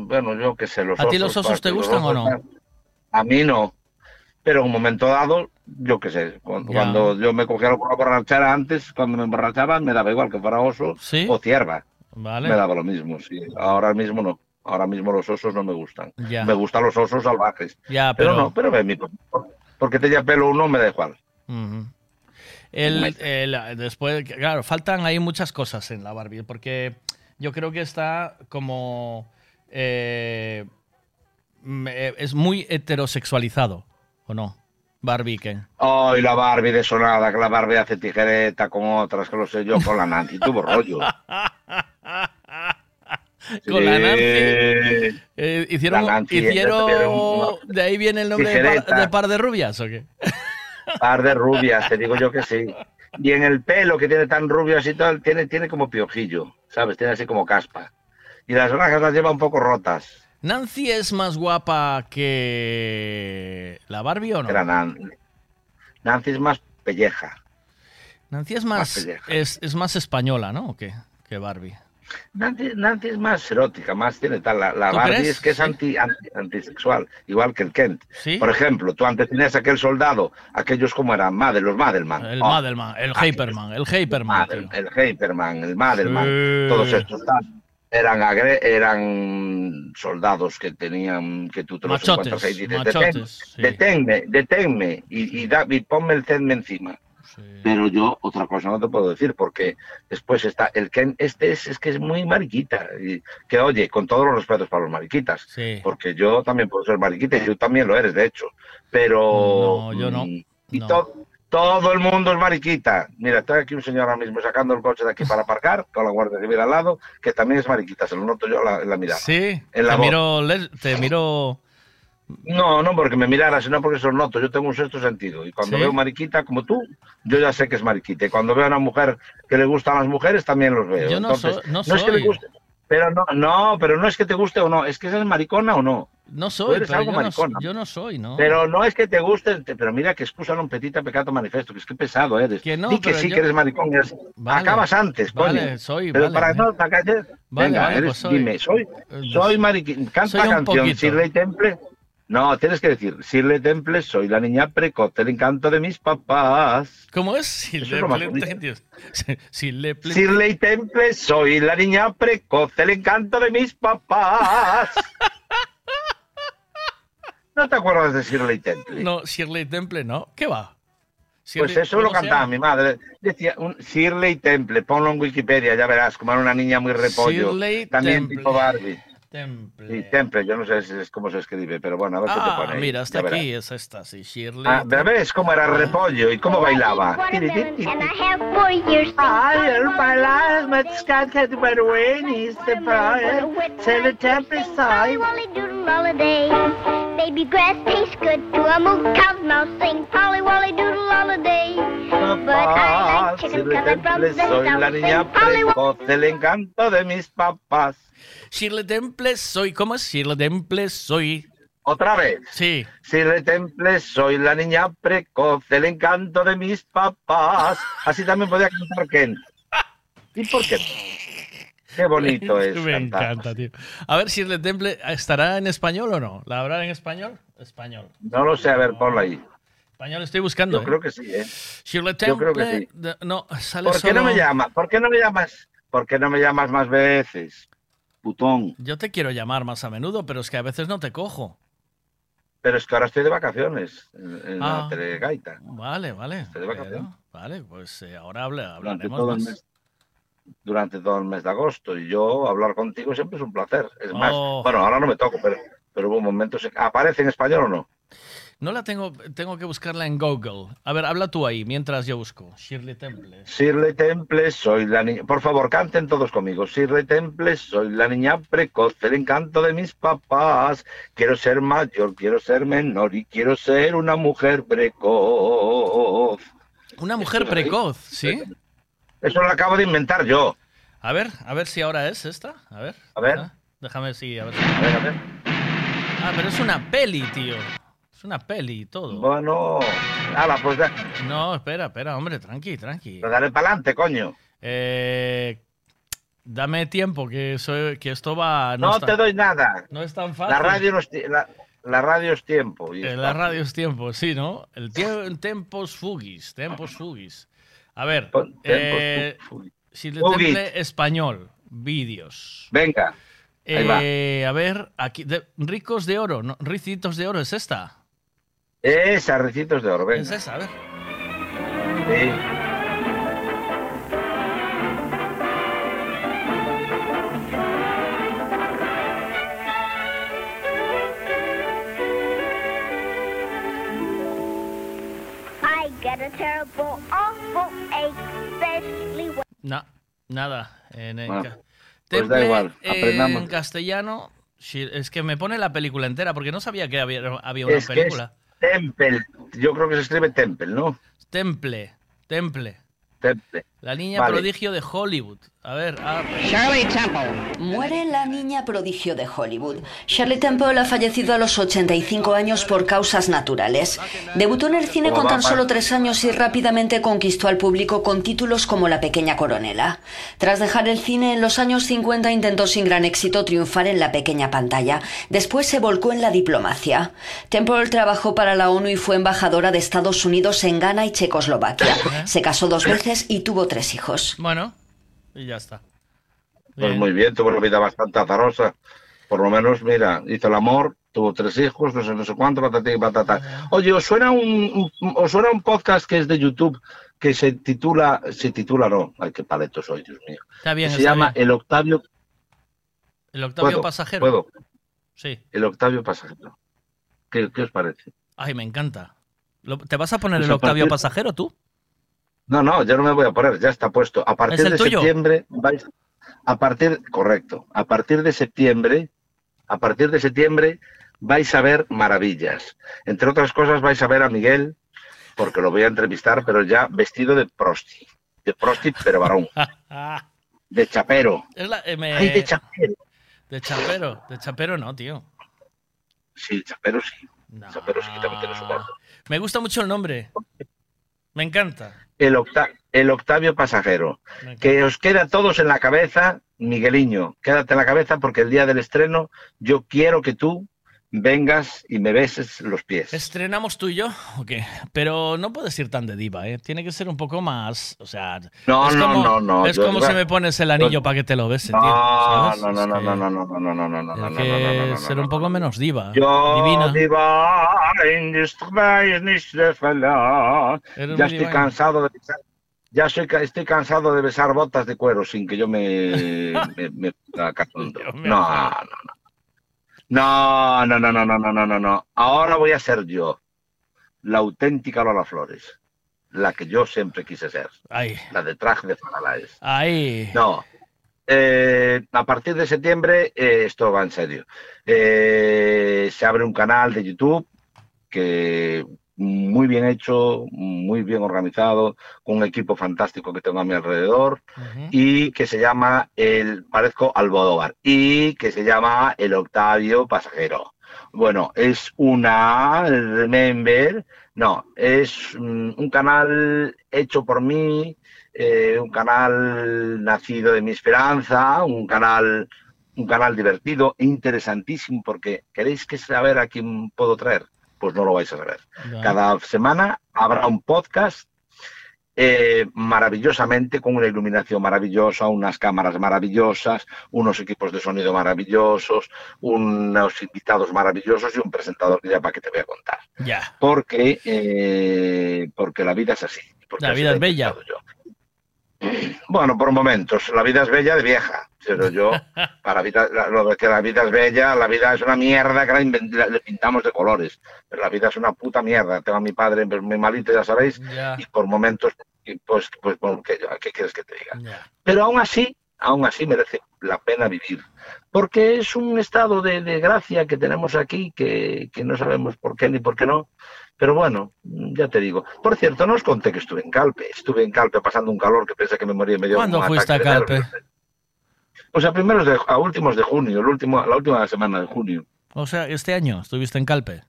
bueno, yo qué sé, los ¿A ti los osos te gustan o no? A mí no. Pero en un momento dado, yo qué sé, cuando, yo me cogía la borrachera antes, cuando me emborrachaba, me daba igual que fuera oso o cierva. Vale. Me daba lo mismo, sí. Ahora mismo no. Ahora mismo los osos no me gustan. Ya. Me gustan los osos salvajes. Ya, pero, pero- no, pero mi- porque tenía pelo uno me da igual. Ujú. El, el- después, claro, faltan ahí muchas cosas en la Barbie, porque yo creo que está como... eh, me- es muy heterosexualizado, ¿o no? Barbie Ken. Ay, la Barbie de sonada, que la Barbie hace tijereta con otras, que lo sé yo, con la Nancy tuvo rollo. Con la Nancy. Eh, hicieron, La Nancy, ella hicieron de ahí viene el nombre de par, tijereta. de par de rubias, ¿o qué? Par de rubias, te digo yo que sí. Y en el pelo que tiene tan rubio así tal, tiene, tiene como piojillo, ¿sabes? Tiene así como caspa. Y las orejas las lleva un poco rotas. Nancy es más guapa que la Barbie o no? Era Nan- Nancy es más pelleja. Nancy es Más es, es más española, ¿no? ¿O qué? Que Barbie. Nancy, Nancy es más erótica, más tiene tal. La, la ¿Tú Barbie crees? es que es anti, anti- antisexual, igual que el Kent. ¿Sí? Por ejemplo, tú antes tenías aquel soldado, aquellos como eran, Madel, los Madelman. El Oh, Madelman, el Hyperman, el Hyperman. Madel- el Hyperman, el Madelman, Sí. todos estos eran, agre- eran soldados que tenían que tú te los Machotes, encuentras ahí dices, machotes, "Detén- sí. deténme, deténme y, y, da- y ponme el Zenme encima. Pero yo otra cosa no te puedo decir porque después está el Ken, este es, es que es muy mariquita. Y, que oye, con todos los respetos para los mariquitas, Sí. porque yo también puedo ser mariquita y tú también lo eres, de hecho. Pero... No, yo no. Y No. to- todo el mundo es mariquita. Mira, estoy aquí un señor ahora mismo sacando el coche de aquí para aparcar, con la Guardia Civil al lado, que también es mariquita, se lo noto yo en la, en la mirada. Sí, En la te voz. miro, te miro... No, no porque me mirara, sino porque se lo noto. Yo tengo un sexto sentido. Y cuando ¿Sí? veo mariquita como tú, yo ya sé que es mariquita. Y cuando veo a una mujer que le gustan las mujeres, también los veo. Yo no Entonces, no es que le guste. Pero no, no, pero no es que te guste o no, es que eres maricona o no. No Tú soy, eres pero algo yo no, maricona. yo no soy, ¿no? Pero no es que te guste, te- pero mira que excusa un petita pecato manifesto, que es que pesado eres. Que no, Di que sí yo- que eres maricón. eres- Vale. Acabas antes, coño. Vale, soy, pero vale, para vale. no para calles, Vale, venga, vale, eres, pues soy. dime, soy, soy mariquín. Canta soy canción. Shirley Temple. No, tienes que decir, Shirley Temple, soy la niña precoz, el encanto de mis papás. ¿Cómo es? Si Eso le es lo más ple- bonito. Dios. Si le ple- Shirley Temple, soy la niña precoz, el encanto de mis papás. ¿No te acuerdas de Shirley Temple? No, Shirley Temple, ¿no? ¿Qué va? Pues eso lo ¿cómo se cantaba mi madre. Decía, un Shirley Temple, ponlo en Wikipedia, ya verás, como era una niña muy repollo. Shirley También Temple. tipo Barbie. Temple. Sí, Temple, yo no sé si es cómo se escribe, pero bueno, a ver qué te Ah, pone. ahí, mira, hasta ya verás. aquí es esta, sí, Shirley. Ah, ves cómo era repollo y cómo bailaba. Ay, el bailar, mezcate, pero bueno, y se le Holiday. Baby grass tastes good to a moo cow's mouth sing Polly Wolly Doodle Holiday. But I like chicken and soy la niña sing Polly Wolly. precoz, el encanto de mis papás. Shirley Temple soy, ¿cómo es? Shirley Temple soy. ¿Otra vez? Sí. Shirley Temple, soy la niña precoz, el encanto de mis papás. Así también podía cantar Ken. ¿Y por qué? Qué bonito es Me cantar. encanta, tío. A ver, Shirley Temple, ¿estará en español o no? ¿La habrá en español? Español. No lo sé, a ver, ponla ahí. Español estoy buscando. Yo ¿eh? creo que sí, ¿eh? Shirley Yo creo que Temple. sí. no, sale ¿Por qué no me llamas? ¿Por qué no me llamas? ¿Por qué no me llamas más veces? Putón. Yo te quiero llamar más a menudo, pero es que a veces no te cojo. Pero es que ahora estoy de vacaciones en, en Ah. la telegaita. Vale, vale. Estoy de vacaciones. Vale, pues eh, ahora habla- Durante hablaremos todo, el más. mes, durante todo el mes de agosto. Y yo hablar contigo siempre es un placer. Es más, Oh. bueno, ahora no me toco, pero, pero hubo momentos. ¿Aparece en español o no? No la tengo, tengo que buscarla en Google. A ver, habla tú ahí mientras yo busco. Shirley Temple. Shirley Temple, soy la niña. Por favor, canten todos conmigo. Shirley Temple, soy la niña precoz, el encanto de mis papás. Quiero ser mayor, quiero ser menor y quiero ser una mujer precoz. Una mujer precoz, ¿sí? Eso lo acabo de inventar yo. A ver, a ver si ahora es esta. A ver. A ver. Ah, Déjame si, a ver. A ver, a ver. Ah, pero es una peli, tío. Una peli y todo. Bueno, ala, pues da- No, espera, espera, hombre, tranqui, tranqui. pues dale para adelante, coño. Eh, dame tiempo, que, soy, que esto va... No, te doy nada. No es tan fácil. La radio, no es la, la radio es tiempo. y Eh, la radio es tiempo, sí, ¿no? El tie- tempos fugis, tempos fugis. A ver, Tempos eh, si le temple español, vídeos. Venga. Ahí va. A ver, aquí, de- ricos de oro, no, ricitos de oro, ¿es esta? Esa, recitos de oro, venga. Es esa, a ver. Sí. I get a terrible, awful ache, especially when. No, nada. En, en Bueno, pues da igual, aprendamos. En castellano, es que me pone la película entera, porque no sabía que había, había una Es que es película. Temple. Yo creo que se escribe Temple, ¿no? Temple, Temple. Temple. La niña Vale. prodigio de Hollywood. A ver, ah, Muere la niña prodigio de Hollywood. Shirley Temple ha fallecido a los 85 años por causas naturales. Debutó en el cine con tan solo tres años y rápidamente conquistó al público con títulos como La pequeña coronela. Tras dejar el cine en los años 50 intentó sin gran éxito triunfar en la pequeña pantalla. Después se volcó en la diplomacia. Temple trabajó para la ONU y fue embajadora de Estados Unidos en Ghana y Checoslovaquia. Se casó dos veces y tuvo tres hijos. Bueno, y ya está. Pues Bien. muy bien, tuvo una vida bastante azarosa. Por lo menos, mira, hizo el amor, tuvo tres hijos, no sé, no sé cuánto, patata y patata. Oye, ¿os suena un, un- os suena un podcast que es de YouTube que se titula, se titula no, ay, qué paleto soy, Dios mío. Está bien, se está llama bien. El Octavio, El Octavio ¿Puedo? Pasajero. ¿Puedo? Sí. El Octavio Pasajero. ¿Qué, qué os parece? Ay, me encanta. Lo- ¿Te vas a poner Pues el Octavio partir- Pasajero tú? No, no, yo no me voy a poner, ya está puesto. A partir de tuyo? septiembre vais a partir correcto, a partir de septiembre, a partir de septiembre vais a ver maravillas. Entre otras cosas vais a ver a Miguel porque lo voy a entrevistar, pero ya vestido de prosti, de prosti pero varón, de chapero. La- eh, me- Ay, de chapero. De chapero. De chapero no, tío. Sí, chapero sí. Chapero sí que también tiene su parte. Me gusta mucho el nombre. Me encanta. El, octa- el Octavio Pasajero. Que os queda a todos en la cabeza, Migueliño, quédate en la cabeza porque el día del estreno yo quiero que tú vengas y me beses los pies. ¿Estrenamos tú y yo? ¿O qué? Pero no puedes ir tan de diva, ¿eh? Tiene que ser un poco más. O sea. No, no, como, no, no, Es yo- como yo- si me pones el anillo yo- para que te lo bese, tío. No, ¿sabes? no, no, Es no, no, no, no, no, no, no, no, no, no, ser un poco menos diva. Yo Divina. Eres Ya estoy cansado de besar, ya soy, estoy cansado de besar botas de cuero sin que yo me, me, me me No, no, no. No, no, no, no, no, no, no, no, no. Ahora voy a ser yo, la auténtica Lola Flores, la que yo siempre quise ser, Ay, la de traje de Faralaes. ay. No. Eh, a partir de septiembre eh, esto va en serio. Eh, se abre un canal de YouTube que muy bien hecho, muy bien organizado, con un equipo fantástico que tengo a mi alrededor y que se llama el parezco Almodóvar y que se llama el Octavio Pasajero. Bueno, es una remember, no, es mm, un canal hecho por mí, eh, un canal nacido de mi esperanza, un canal un canal divertido e interesantísimo porque queréis que saber a quién puedo traer, pues no lo vais a saber. Cada semana habrá un podcast eh, maravillosamente, con una iluminación maravillosa, unas cámaras maravillosas, unos equipos de sonido maravillosos, unos invitados maravillosos y un presentador que ya para qué te voy a contar. Ya. Porque, eh, porque la vida es así. porque La vida es bella. Bueno, por momentos, la vida es bella de vieja, pero yo, para vida, lo de que la vida es bella, la vida es una mierda que la inven- la- le pintamos de colores, pero la vida es una puta mierda. Tengo a mi padre pues, muy malito, ya sabéis, y por momentos, pues, pues, ¿qué, qué quieres que te diga? Pero aún así, aún así merece la pena vivir, porque es un estado de, de gracia que tenemos aquí que, que no sabemos por qué ni por qué no. Pero bueno, ya te digo. Por cierto, no os conté que estuve en Calpe. Estuve en Calpe pasando un calor que pensé que me moría medio ¿Cuándo fuiste a Calpe? Pues a primeros de, a últimos de junio, el último, la última semana de junio. O sea, este año estuviste en Calpe.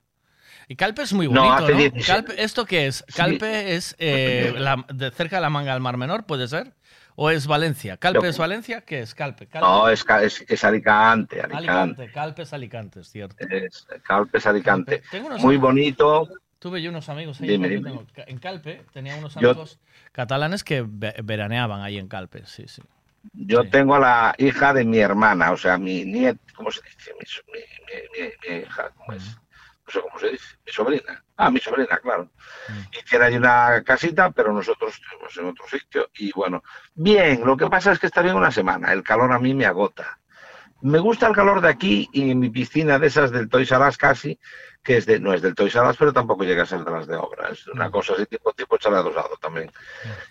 Y Calpe es muy No, bonito, ¿no? hace 17. Calpe- ¿Esto qué es? Calpe es eh, la- de cerca de la manga del Mar Menor, ¿puede ser? ¿O es Valencia? ¿Calpe Yo- es Valencia? ¿Qué es Calpe? Calpe. No, es, es, es Alicante, Alicante. Alicante. Calpe es Alicante, es cierto. Es, Calpe es Alicante. Muy bonito. Tuve yo unos amigos ahí. Dime, dime. tengo- En Calpe tenía unos Yo- amigos catalanes que ve- veraneaban ahí en Calpe, sí, sí. Yo tengo a la hija de mi hermana, o sea, mi nieta, ¿cómo se dice? Mi, so- mi- mi- mi- mi hija, ¿cómo es? No sé cómo se dice. Mi sobrina. Ah, mi sobrina, claro. Y tiene ahí una casita, pero nosotros estuvimos en otro sitio. Y bueno, bien, lo que pasa es que está bien una semana. El calor a mí me agota. Me gusta el calor de aquí y en mi piscina de esas del Toys R Us casi, que es de, no es del Toys R Us, pero tampoco llega a ser de las de obra. Es una cosa así tipo, tipo adosado también.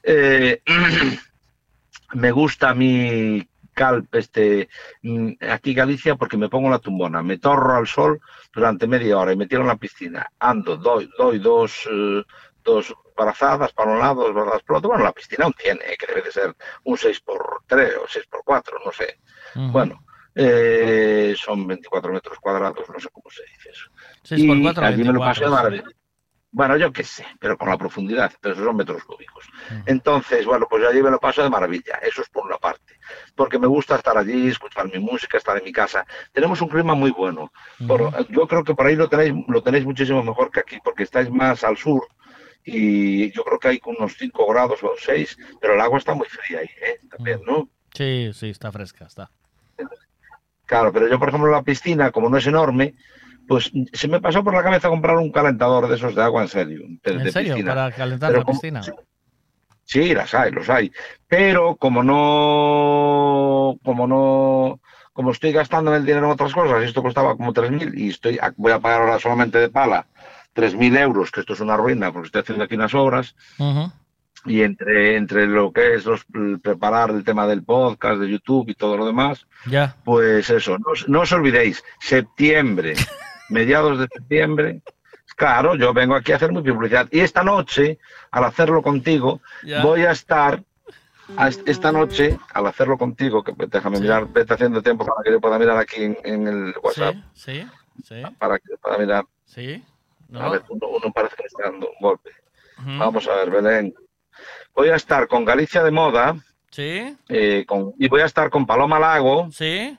Eh, me gusta mi calp este mm, aquí Galicia porque me pongo la tumbona, me torro al sol durante media hora y me tiro en la piscina, ando, doy, doy dos, eh, dos brazadas para un lado, dos brazadas para el otro. Bueno, la piscina aún tiene, eh, que debe de ser un 6x3 o 6x4, no sé. Bueno, eh, son 24 metros cuadrados, no sé cómo se dice eso. 6 por Y 4, allí me lo 24, pasé de sí. maravilla. Bueno, yo qué sé, pero con la profundidad, pero esos son metros cúbicos. Entonces, bueno, pues allí me lo paso de maravilla, eso es por una parte, porque me gusta estar allí, escuchar mi música, estar en mi casa. Tenemos un clima muy bueno. Por- yo creo que por ahí lo tenéis, lo tenéis muchísimo mejor que aquí, porque estáis más al sur y yo creo que hay unos 5 grados o 6, pero el agua está muy fría ahí, ¿eh? También, ¿no? Sí, sí, está fresca, está. Claro, pero yo, por ejemplo, la piscina, como no es enorme, pues se me pasó por la cabeza comprar un calentador de esos de agua, en serio. de- ¿En serio? piscina. ¿Para calentar Pero la como- piscina? Sí, las hay, los hay. Pero como no, como no, como estoy gastando el dinero en otras cosas, esto costaba como 3.000 y estoy, voy a pagar ahora solamente de pala 3.000 euros, que esto es una ruina porque estoy haciendo aquí unas obras, Ujú. Y entre, entre lo que es los, preparar el tema del podcast, de YouTube y todo lo demás, Ya. pues eso, no, os- no os olvidéis, septiembre, mediados de septiembre, claro, yo vengo aquí a hacer mi publicidad. Y esta noche, al hacerlo contigo, Ya. voy a estar, a est- esta noche, al hacerlo contigo, que pues, déjame mirar, vete haciendo tiempo para que yo pueda mirar aquí en, en el WhatsApp, Sí, sí, para que yo pueda mirar. sí. No. A ver, uno, uno parece que me está dando un golpe. Ujú. Vamos a ver, Belén. Voy a estar con Galicia de Moda, Sí, eh, con- y voy a estar con Paloma Lago. sí.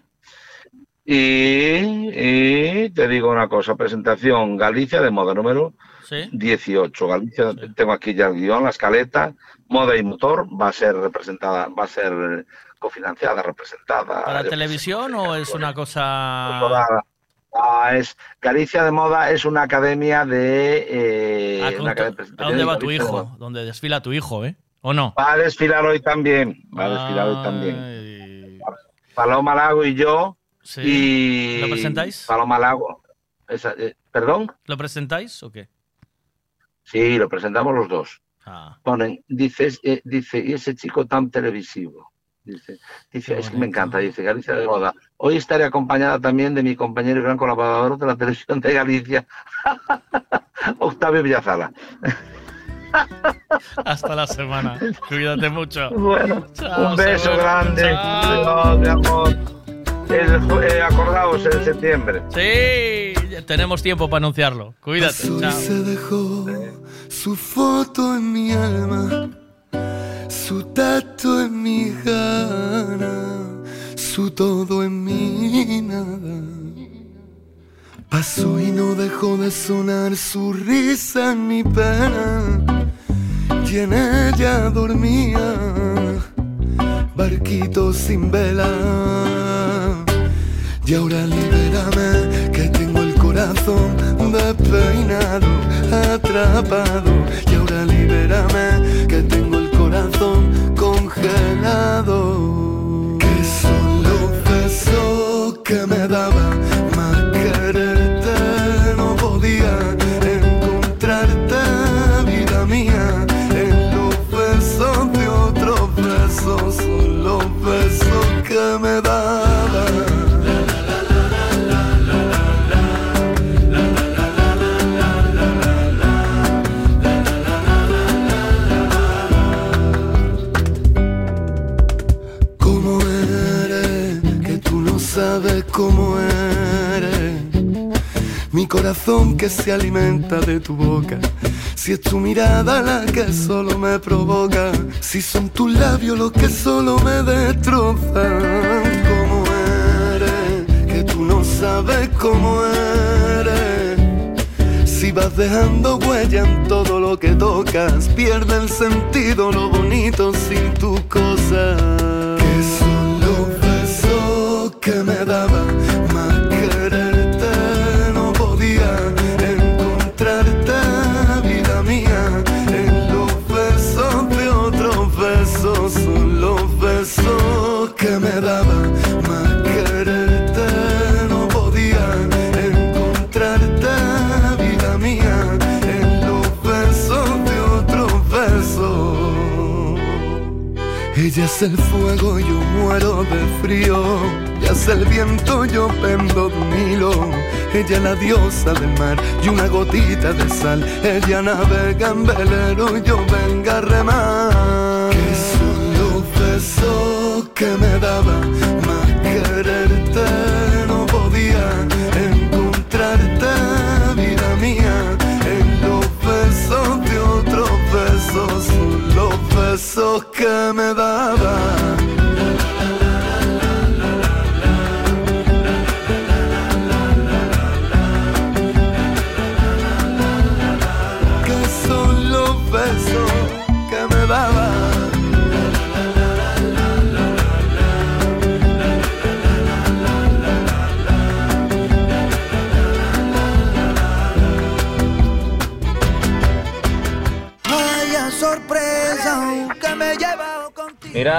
Y, y te digo una cosa, presentación Galicia de moda número Sí. 18. Galicia, tengo aquí ya el guion, la escaleta, moda y motor, va a ser representada, va a ser cofinanciada, representada. ¿Para televisión o es una cosa...? toda- Ah, es Galicia de Moda es una academia de... eh, Ah, una academia ¿A dónde va tu hijo? ¿Dónde desfila tu hijo, eh? ¿O no? Va a desfilar hoy también, va a desfilar hoy también. Paloma Lago y yo. Sí. Y ¿Lo presentáis? Paloma Lago. esa- eh, ¿Perdón? ¿Lo presentáis o qué? Sí, lo presentamos los dos. Ah, Ponen, dices, eh, dice, y ese chico tan televisivo. Dice, dice es que me encanta, dice Galicia de Moda. Hoy estaré acompañada también de mi compañero y gran colaborador de la televisión de Galicia, Octavio Villazala. hasta la semana. Cuídate mucho. Bueno, Chao, un beso grande. Chao. Mi amor. El eh, acordaos, en septiembre. Sí, tenemos tiempo para anunciarlo. Cuídate. Chao. se dejó su foto en mi alma, su tacto en mi gana, su todo en mi nada. Pasó y no dejó de sonar su risa en mi pena, y en ella dormía, barquito sin vela. Y ahora libérame que tengo el corazón despeinado, atrapado. Y ahora libérame que tengo el corazón congelado. Que son los besos que me daban cómo eres. Mi corazón que se alimenta de tu boca. Si es tu mirada la que solo me provoca. Si son tus labios los que solo me destrozan. ¿Cómo eres? Que tú no sabes cómo eres. Si vas dejando huella en todo lo que tocas, pierde el sentido lo bonito sin tu cosa. Que que me daban más quererte. No podía encontrarte, vida mía, en los besos de otros besos. Son los besos que me daban más quererte. No podía encontrarte, vida mía, en los besos de otros besos. Ella es el fuego, yo muero de frío. Es el viento, yo pendo un hilo. Ella es la diosa del mar y una gotita de sal. Ella navega en velero, yo venga a remar. Que son los besos que me daba más quererte. No podía encontrarte, vida mía, en los besos de otros besos. Son los besos que me daba.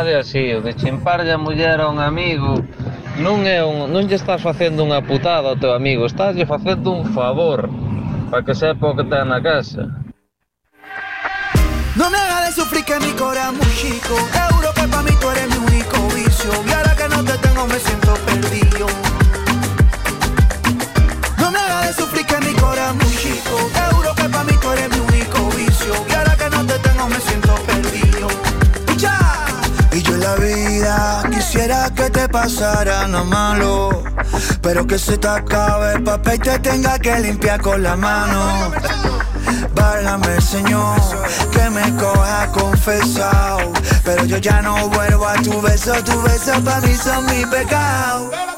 Así, o de chimparlle a muller a un amigo non é un, non lle estás facendo unha putada ao teu amigo, estás lle facendo un favor para que sepa o que ten na casa. No me hagas de sufrir que mi corazón muy chico. Euro que pa' mí tú eres mi único vicio. Y ahora que no te tengo me siento perdido. No me hagas de sufrir que mi corazón muy chico. Euro te pasara nada malo. Pero que se te acabe el papel y te tenga que limpiar con la mano. Válgame Señor, que me coja confesado Pero yo ya no vuelvo a tu beso, tu beso para mí son mi pecado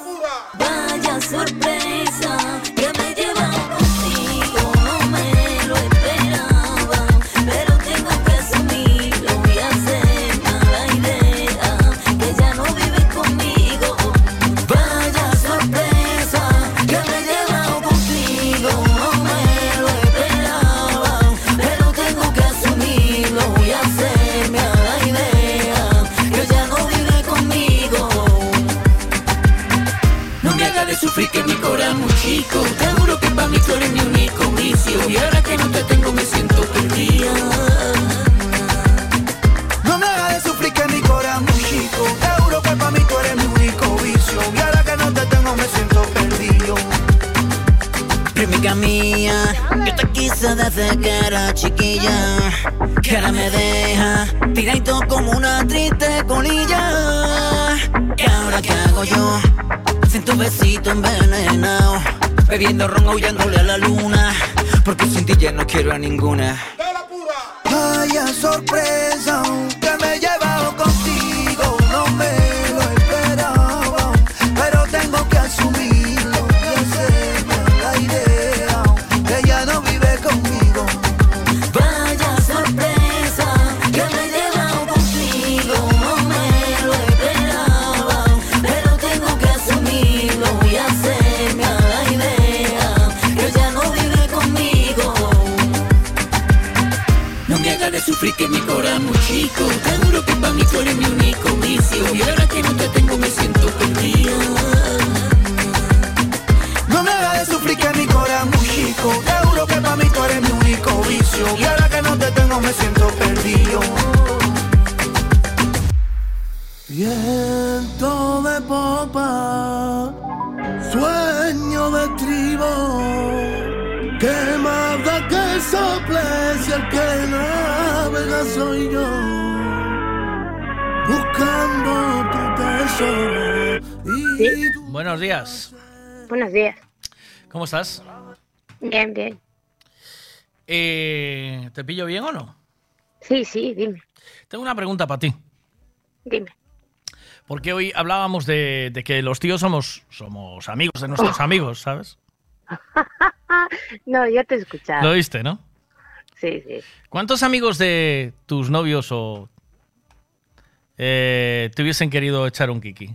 desde que era chiquilla. Que ahora me deja tiradito como una triste colilla. ¿Y ahora qué hago yo? Sin tu besito envenenado Bebiendo ron aullándole a la luna. Porque sin ti ya no quiero a ninguna. Vaya sorpresa chico Te juro que para mí tú eres mi único vicio. Y ahora que no te tengo me siento perdido. No me hagas de sufrir que mi corazón chico. Te juro que para mí tú eres mi único vicio. Y ahora que no te tengo me siento Buenos días. Buenos días. ¿Cómo estás? Bien, bien. Eh, ¿Te pillo bien o no? Sí, sí, dime. Tengo una pregunta para ti. Dime. Porque hoy hablábamos de, de que los tíos somos, somos amigos de nuestros amigos, ¿sabes? no, ya te he escuchado. Lo viste, ¿no? Sí, sí. ¿Cuántos amigos de tus novios o eh, te hubiesen querido echar un kiki?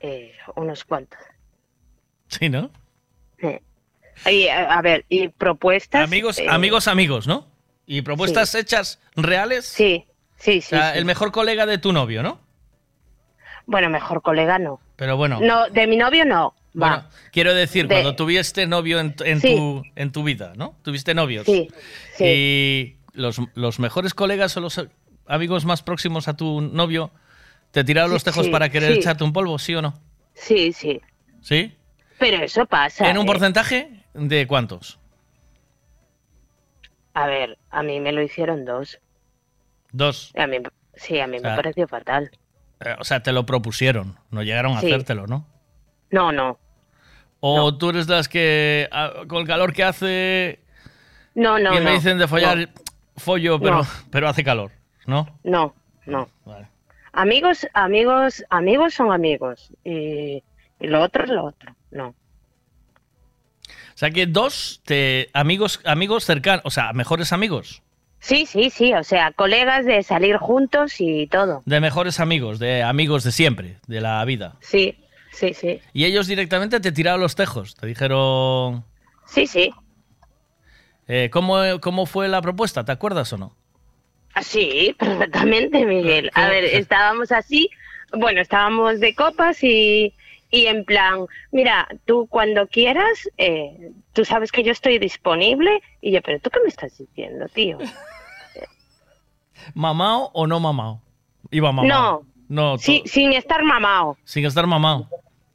Eh, unos cuantos. Sí, ¿no? Y, a, ver, y propuestas. Amigos, eh, amigos, amigos, ¿no? ¿Y propuestas hechas reales? Sí, sí, sí. O sea, sí. el mejor colega de tu novio, ¿no? Bueno, mejor colega no. Pero bueno. No, de mi novio no. Bueno, Va. quiero decir, De- cuando tuviste novio en, en Sí. tu, en tu vida, ¿no? Tuviste novios. Sí, sí. Y los, los mejores colegas o los amigos más próximos a tu novio te tiraron los tejos sí, para querer sí. echarte un polvo, ¿sí o no? Sí, sí. ¿Sí? Pero eso pasa. ¿En un ¿eh? porcentaje de cuántos? A ver, a mí me lo hicieron dos. Dos. A mí, sí, a mí O sea, me pareció fatal. Eh, O sea, te lo propusieron, no llegaron a Sí. hacértelo, ¿no? No, no. O tú eres las que, ah, con el calor que hace, No, no, y me no. dicen de follar, No, follo, pero, pero hace calor, ¿no? no. no. Vale. Amigos, amigos, amigos son amigos. Y, y lo otro es lo otro. No. O sea que dos te, amigos, amigos cercanos, o sea, mejores amigos. Sí, sí, sí. O sea, colegas de salir juntos y todo. De mejores amigos, de amigos de siempre, de la vida. Sí, sí, sí. Y ellos directamente te tiraron los tejos, te dijeron... Sí, sí. eh, ¿cómo, ¿Cómo fue la propuesta? ¿Te acuerdas o no? Ah, Sí, perfectamente, Miguel. A ver, estábamos así, bueno, estábamos de copas y, y en plan, mira, tú cuando quieras, eh, tú sabes que yo estoy disponible. Y yo, pero tú qué me estás diciendo, tío. ¿Mamao o no mamao? Iba mamao. No. No, Sí, sin estar mamado. sin estar mamao.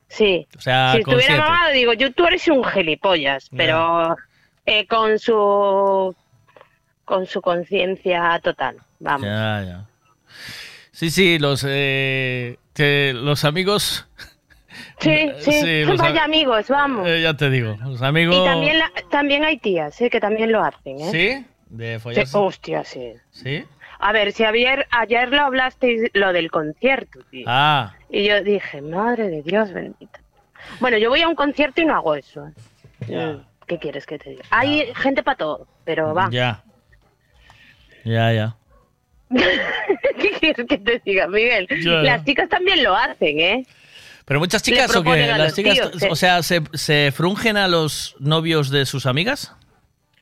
Sí. O sea, si estuviera mamado, digo, yo, tú eres un gilipollas, pero eh, con su con su conciencia total, vamos. Ya, ya. Sí, sí, los, eh, que los amigos... Sí, sí, Sí, los vaya am- amigos, vamos. eh, ya te digo, los amigos... Y también, la- también hay tías, ¿eh? que también lo hacen, ¿eh? ¿Sí? De Sí, follarse. hostia, sí. ¿Sí? A ver, si ayer, ayer lo hablasteis lo del concierto, tío. Ah, Y yo dije, madre de Dios bendita. Bueno, yo voy a un concierto y no hago eso. Ya. Mm, ¿Qué quieres que te diga? Hay gente para todo, pero va. ya. Ya, ya. ¿Qué quieres que te diga, Miguel? Ya. Las chicas también lo hacen, ¿eh? Pero muchas chicas o qué? Las chicas, tíos, ¿eh? o sea, ¿se, se frungen a los novios de sus amigas?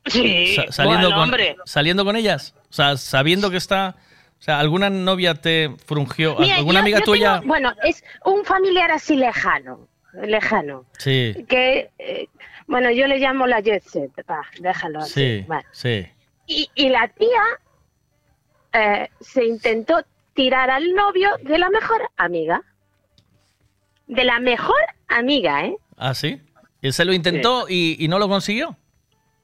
Sí, Sa- saliendo, bueno, con, hombre. saliendo con ellas. O sea, sabiendo que está. O sea, ¿alguna novia te frungió? Mira, ¿Alguna yo- amiga yo tuya? tengo- bueno, es un familiar así lejano, lejano. Sí, Que, eh, bueno, yo le llamo la jet set, va, déjalo así. sí, sí. Y, y la tía eh, se intentó tirar al novio de la mejor amiga. De la mejor amiga, ¿eh? ¿Ah, sí? ¿Y se lo intentó y, y no lo consiguió?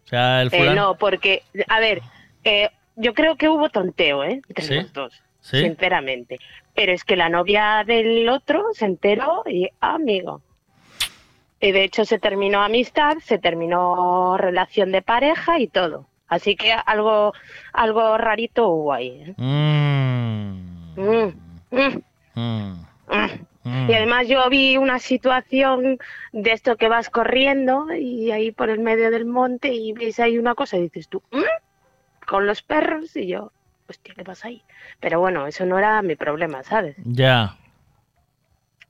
O sea, el Eh, fulano. no, porque, a ver, eh, yo creo que hubo tonteo, ¿eh? Entre ¿Sí? los dos, ¿Sí? sinceramente. Pero es que la novia del otro se enteró y, amigo. Y de hecho se terminó amistad, se terminó relación de pareja y todo. Así que algo, algo rarito hubo ahí. ¿eh? Mm, Mm, mm. Y además yo vi una situación de esto que vas corriendo y ahí por el medio del monte y ves ahí una cosa y dices tú, con los perros y yo, hostia, ¿qué pasa ahí? Pero bueno, eso no era mi problema, ¿sabes? Ya.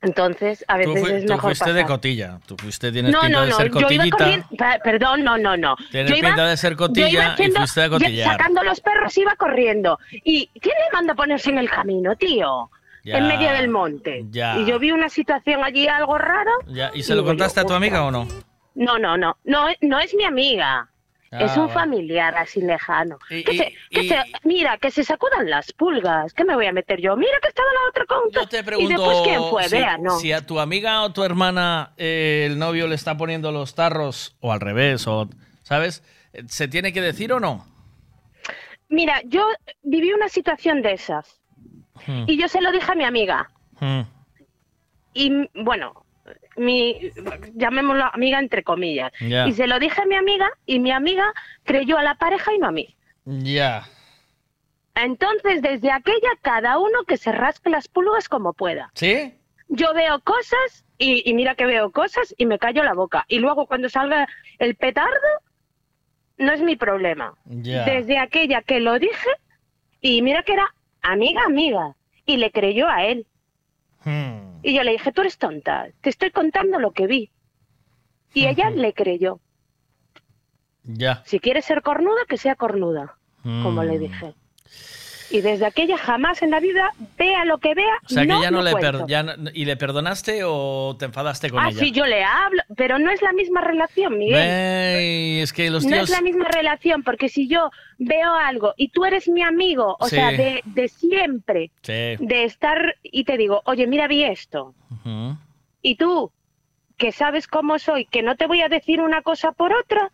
Entonces, a Tú, veces fui- es tú mejor fuiste de pasar. cotilla. Tú fuiste, tienes No, pinta no, de no, ser yo iba cotillita. corriendo, pe- perdón, no, no, no. Tienes Yo iba- pinta de ser yo cotilla iba y haciendo- fuiste ya- cotillar. Sacando los perros iba corriendo. ¿Y quién le manda a ponerse en el camino, tío? Ya. En medio del monte. Ya. Y yo vi una situación allí algo raro. Ya, ¿Y se lo Digo yo, contaste a tu amiga o no? No, no, no, no, no es mi amiga. Ah, es un vale. familiar así lejano. Y- que y- se, que y- se- mira, que se sacudan las pulgas. ¿Qué me voy a meter yo? Mira que estaba la otra con... Yo te y después quién fue, si, vea, no. si a tu amiga o tu hermana eh, el novio le está poniendo los tarros o al revés, o ¿sabes? ¿Se tiene que decir o no? Mira, yo viví una situación de esas Hmm, y yo se lo dije a mi amiga. hmm. y bueno, mi, llamémoslo amiga entre comillas. Y se lo dije a mi amiga y mi amiga creyó a la pareja y no a mí. Ya. Entonces, desde aquella, cada uno que se rasque las pulgas como pueda. ¿Sí? Yo veo cosas y, y mira que veo cosas y me callo la boca. Y luego cuando salga el petardo, no es mi problema. Desde aquella que lo dije y mira que era amiga, amiga. Y le creyó a él. Hmm. Y yo le dije, tú eres tonta, te estoy contando lo que vi. Y ella le creyó. Ya. Si quiere ser cornuda, que sea cornuda, como Mm. le dije. Y desde aquella jamás en la vida, vea lo que vea, O sea que no ya no le per- ya no- ¿Y le perdonaste o te enfadaste con Ah, ella? sí, yo le hablo, pero no es la misma relación, Miguel. Ey, es que los No es la misma relación, porque si yo veo algo y tú eres mi amigo, o Sí. sea, de, de siempre, Sí. de estar y te digo, oye, mira, vi esto, y tú, que sabes cómo soy, que no te voy a decir una cosa por otra,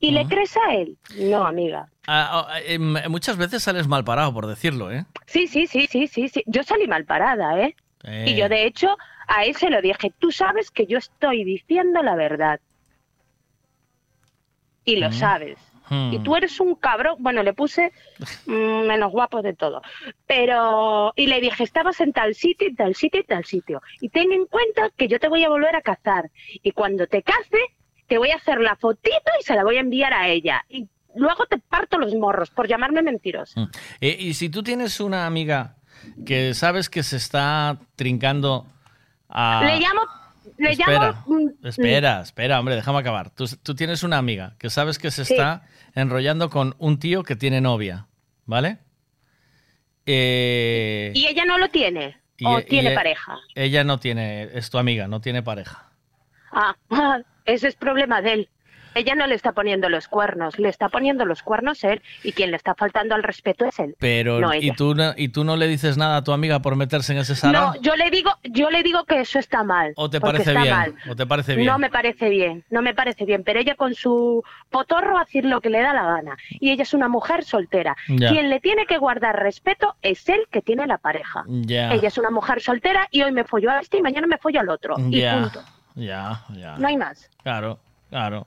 y le crees a él. No, amiga. Ah, ah, em, muchas veces sales mal parado, por decirlo, ¿eh? Sí, sí, sí, sí, sí, sí. Yo salí mal parada, ¿eh? Eh, Y yo, de hecho, a él se lo dije, tú sabes que yo estoy diciendo la verdad. Y lo Mm. sabes. hmm. Y tú eres un cabrón. Bueno, le puse mm, menos guapo de todo. Pero. Y le dije, estabas en tal sitio, y tal sitio, y tal sitio. Y ten en cuenta que yo te voy a volver a cazar. Y cuando te case, te voy a hacer la fotito y se la voy a enviar a ella. Y luego te parto los morros por llamarme mentirosa. Eh, y si tú tienes una amiga que sabes que se está trincando a... Le llamo. Le espera, llamo. mm, espera, espera, hombre, déjame acabar. Tú, tú tienes una amiga que sabes que se Sí. está enrollando con un tío que tiene novia, ¿vale? Eh, ¿Y ella no lo tiene? y- ¿O y- tiene e- pareja? Ella no tiene, es tu amiga, no tiene pareja. Ah, ese es problema de él. Ella no le está poniendo los cuernos, le está poniendo los cuernos él y quien le está faltando al respeto es él. Pero, No, ¿y, tú no, ¿y tú no le dices nada a tu amiga por meterse en ese salón? No, yo le digo, yo le digo que eso está mal. ¿O te parece bien? mal. ¿O te parece bien? No me parece bien, no me parece bien, pero ella con su potorro a decir lo que le da la gana. Y ella es una mujer soltera. Ya. Quien le tiene que guardar respeto es él que tiene la pareja. Ya. Ella es una mujer soltera y hoy me follo a este y mañana me follo al otro. Y punto. Ya, ya. No hay más. Claro, claro.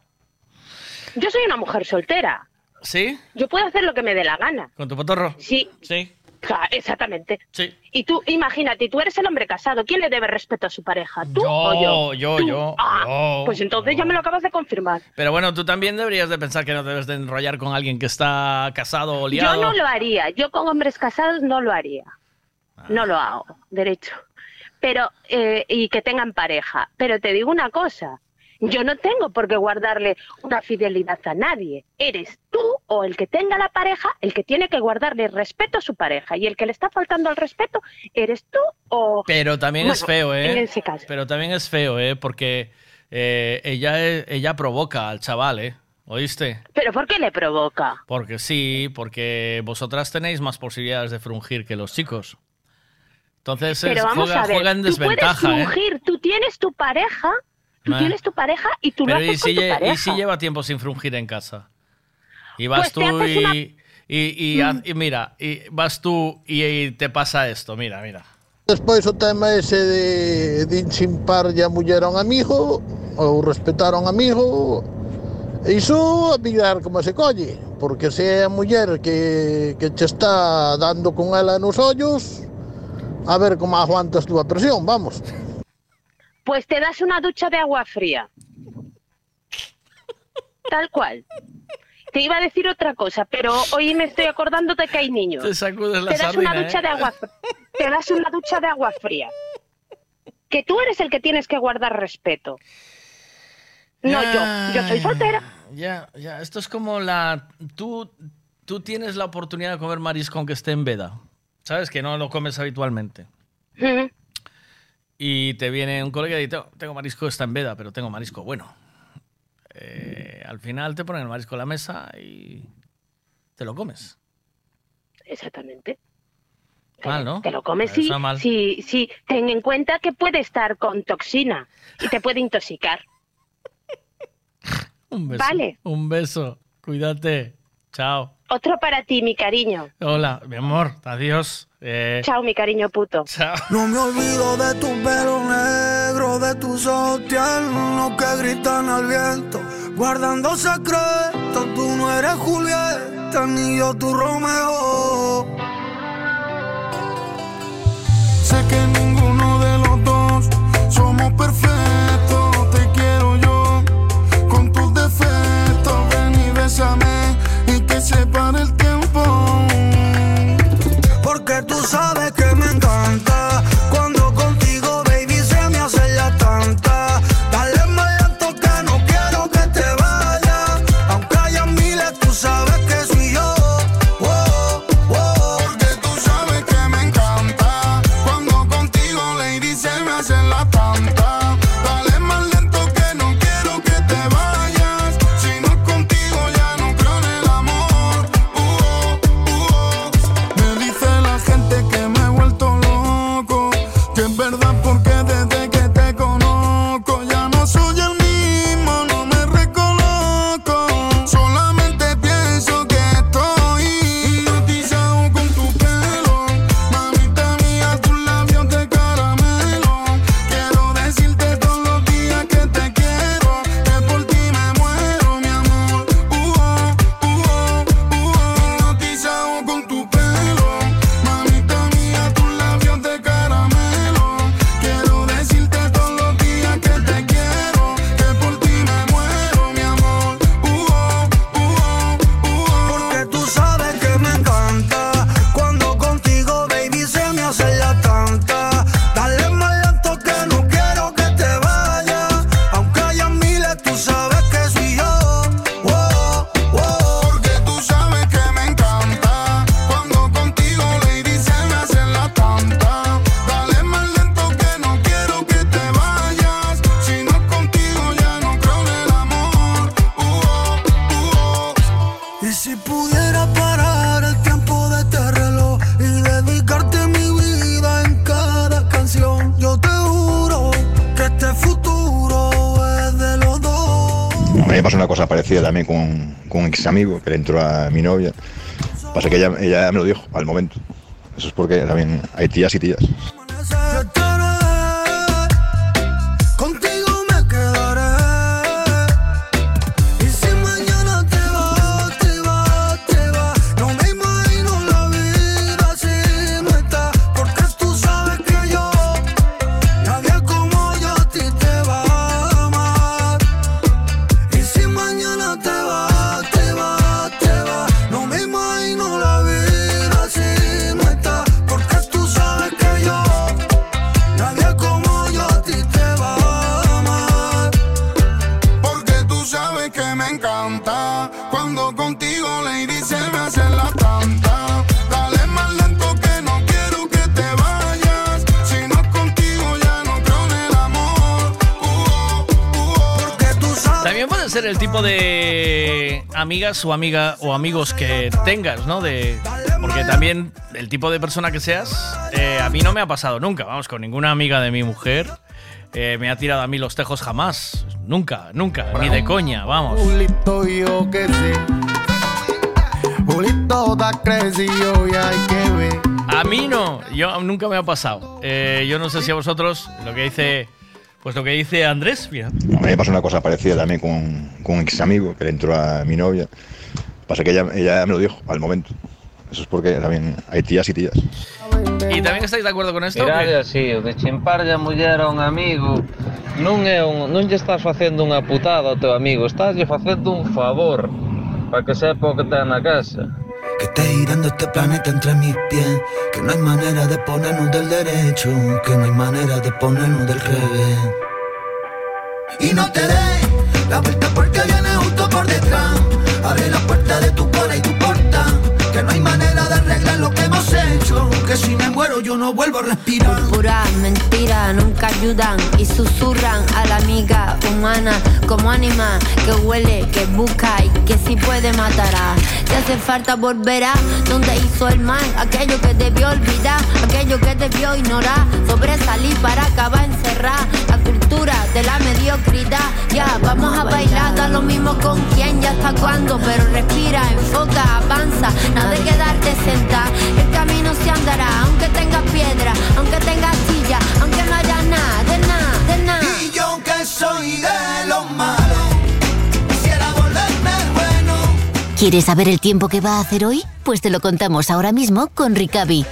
Yo soy una mujer soltera. ¿Sí? Yo puedo hacer lo que me dé la gana. ¿Con tu potorro? Sí. Sí. Ja, exactamente. Sí. Y tú, imagínate, tú eres el hombre casado. ¿Quién le debe respeto a su pareja? ¿Tú Yo, o yo? yo, Tú. yo, Ah, yo, Pues entonces ya me lo acabas de confirmar. Pero bueno, tú también deberías de pensar que no debes de enrollar con alguien que está casado o liado. Yo no lo haría. Yo con hombres casados no lo haría. Ah. No lo hago, derecho. Pero, eh, y que tengan pareja. Pero te digo una cosa. Yo no tengo por qué guardarle una fidelidad a nadie. Eres tú o el que tenga la pareja el que tiene que guardarle respeto a su pareja. Y el que le está faltando al respeto eres tú o... Pero también es feo, ¿eh? en ese caso. Pero también es feo, ¿eh? Porque eh, ella, ella provoca al chaval, ¿eh? ¿Oíste? ¿Pero por qué le provoca? Porque sí, porque vosotras tenéis más posibilidades de frungir que los chicos. Entonces es- Pero vamos juega, a ver, juega en tú puedes desventaja, ¿eh? frungir, tú tienes tu pareja, tú tienes tu pareja y tú Pero lo ¿y haces si, con tu pareja. y si lleva tiempo sin frungir en casa? Y vas Pues tú y, una- y, y, haz- y mira, y vas tú y, y te pasa esto, mira, mira. Despois o tema ese de din chimparlle a muller a un amigo ou respetar a un amigo Iso a mirar como se colle Porque se é a muller que, que che está dando con ela nos ollos A ver como aguantas tú a presión, vamos Pues te das una ducha de agua fría. Tal cual. Te iba a decir otra cosa, pero hoy me estoy acordando de que hay niños. Te sacudes la Te das sardina, una ducha ¿eh? de agua fr- te das una ducha de agua fría. Que tú eres el que tienes que guardar respeto. No yo, yo soy soltera. Ya, ya, esto es como la... Tú, tú tienes la oportunidad de comer marisco aunque esté en veda. ¿Sabes? Que no lo comes habitualmente. Y te viene un colega y dice, "Oh, tengo marisco, está en veda, pero tengo marisco bueno. Eh, al final te ponen el marisco en la mesa y te lo comes. Exactamente. Mal, ¿no? Te lo comes sí, sí. Ten en cuenta que puede estar con toxina y te puede intoxicar. Un beso. Vale. Un beso. Cuídate. Chao. Otro para ti, mi cariño. Hola, mi amor. Adiós. Eh, Chao, mi cariño puto. Chao. No me olvido de tu pelo negro, de tus ojos tiernos que gritan al viento. Guardando secretos, tú no eres Julieta, ni yo tu Romeo. Sé que ninguno de los dos somos perfectos, te quiero yo con tus defectos. Ven y bésame y que se pare el tiempo. Porque tú sabes que me encanta una cosa parecida también con, con un ex amigo que le entró a mi novia. Pasa que ella, ella me lo dijo al momento. Eso es porque también hay tías y tías. Tipo de amigas o amiga o amigos que tengas, ¿no? De porque también el tipo de persona que seas, eh, a mí no me ha pasado nunca, vamos, con ninguna amiga de mi mujer eh, me ha tirado a mí los tejos jamás, nunca, nunca, ni de coña, vamos. Yo que A mí no, yo nunca me ha pasado. Eh, yo no sé si a vosotros lo que dice, pues lo que dice Andrés, mira. A mí me pasó una cosa parecida también con, con un ex amigo que le entró a mi novia. Pasa que ella, ella me lo dijo al momento. Eso es porque también hay tías y tías. ¿Y también estáis de acuerdo con esto? Mirade Que- así, o de chimpar a muller a un amigo non é un, non lle estás facendo unha putada ao teu amigo, estás lle facendo un favor para que sepa o que ten na casa. Que esté girando este planeta entre mis pies. Que no hay manera de ponernos del derecho. Que no hay manera de ponernos del revés. Y no te des la vuelta porque viene justo por detrás. Abre la puerta de tu cola y tu porta. Que no hay manera de arreglar lo que hemos hecho. Que si me muero yo no vuelvo a respirar. Pura mentira, nunca ayudan y susurran a la amiga humana como ánima que huele, que busca y que si puede matará. Si hace falta volverá donde hizo el mal, aquello que debió olvidar, aquello que debió ignorar, sobresalir para acabar encerrar. La cultura de la mediocridad. Ya, vamos a bailar, da lo mismo con quién, ya hasta cuándo. Pero respira, enfoca, avanza, nada de quedarte sentada. El camino se andará, aunque tengas piedra, aunque tengas silla, aunque no haya nada, de nada, de nada. Y yo que soy de los malos, ¿Quieres saber el tiempo que va a hacer hoy? Pues te lo contamos ahora mismo con Ricavi.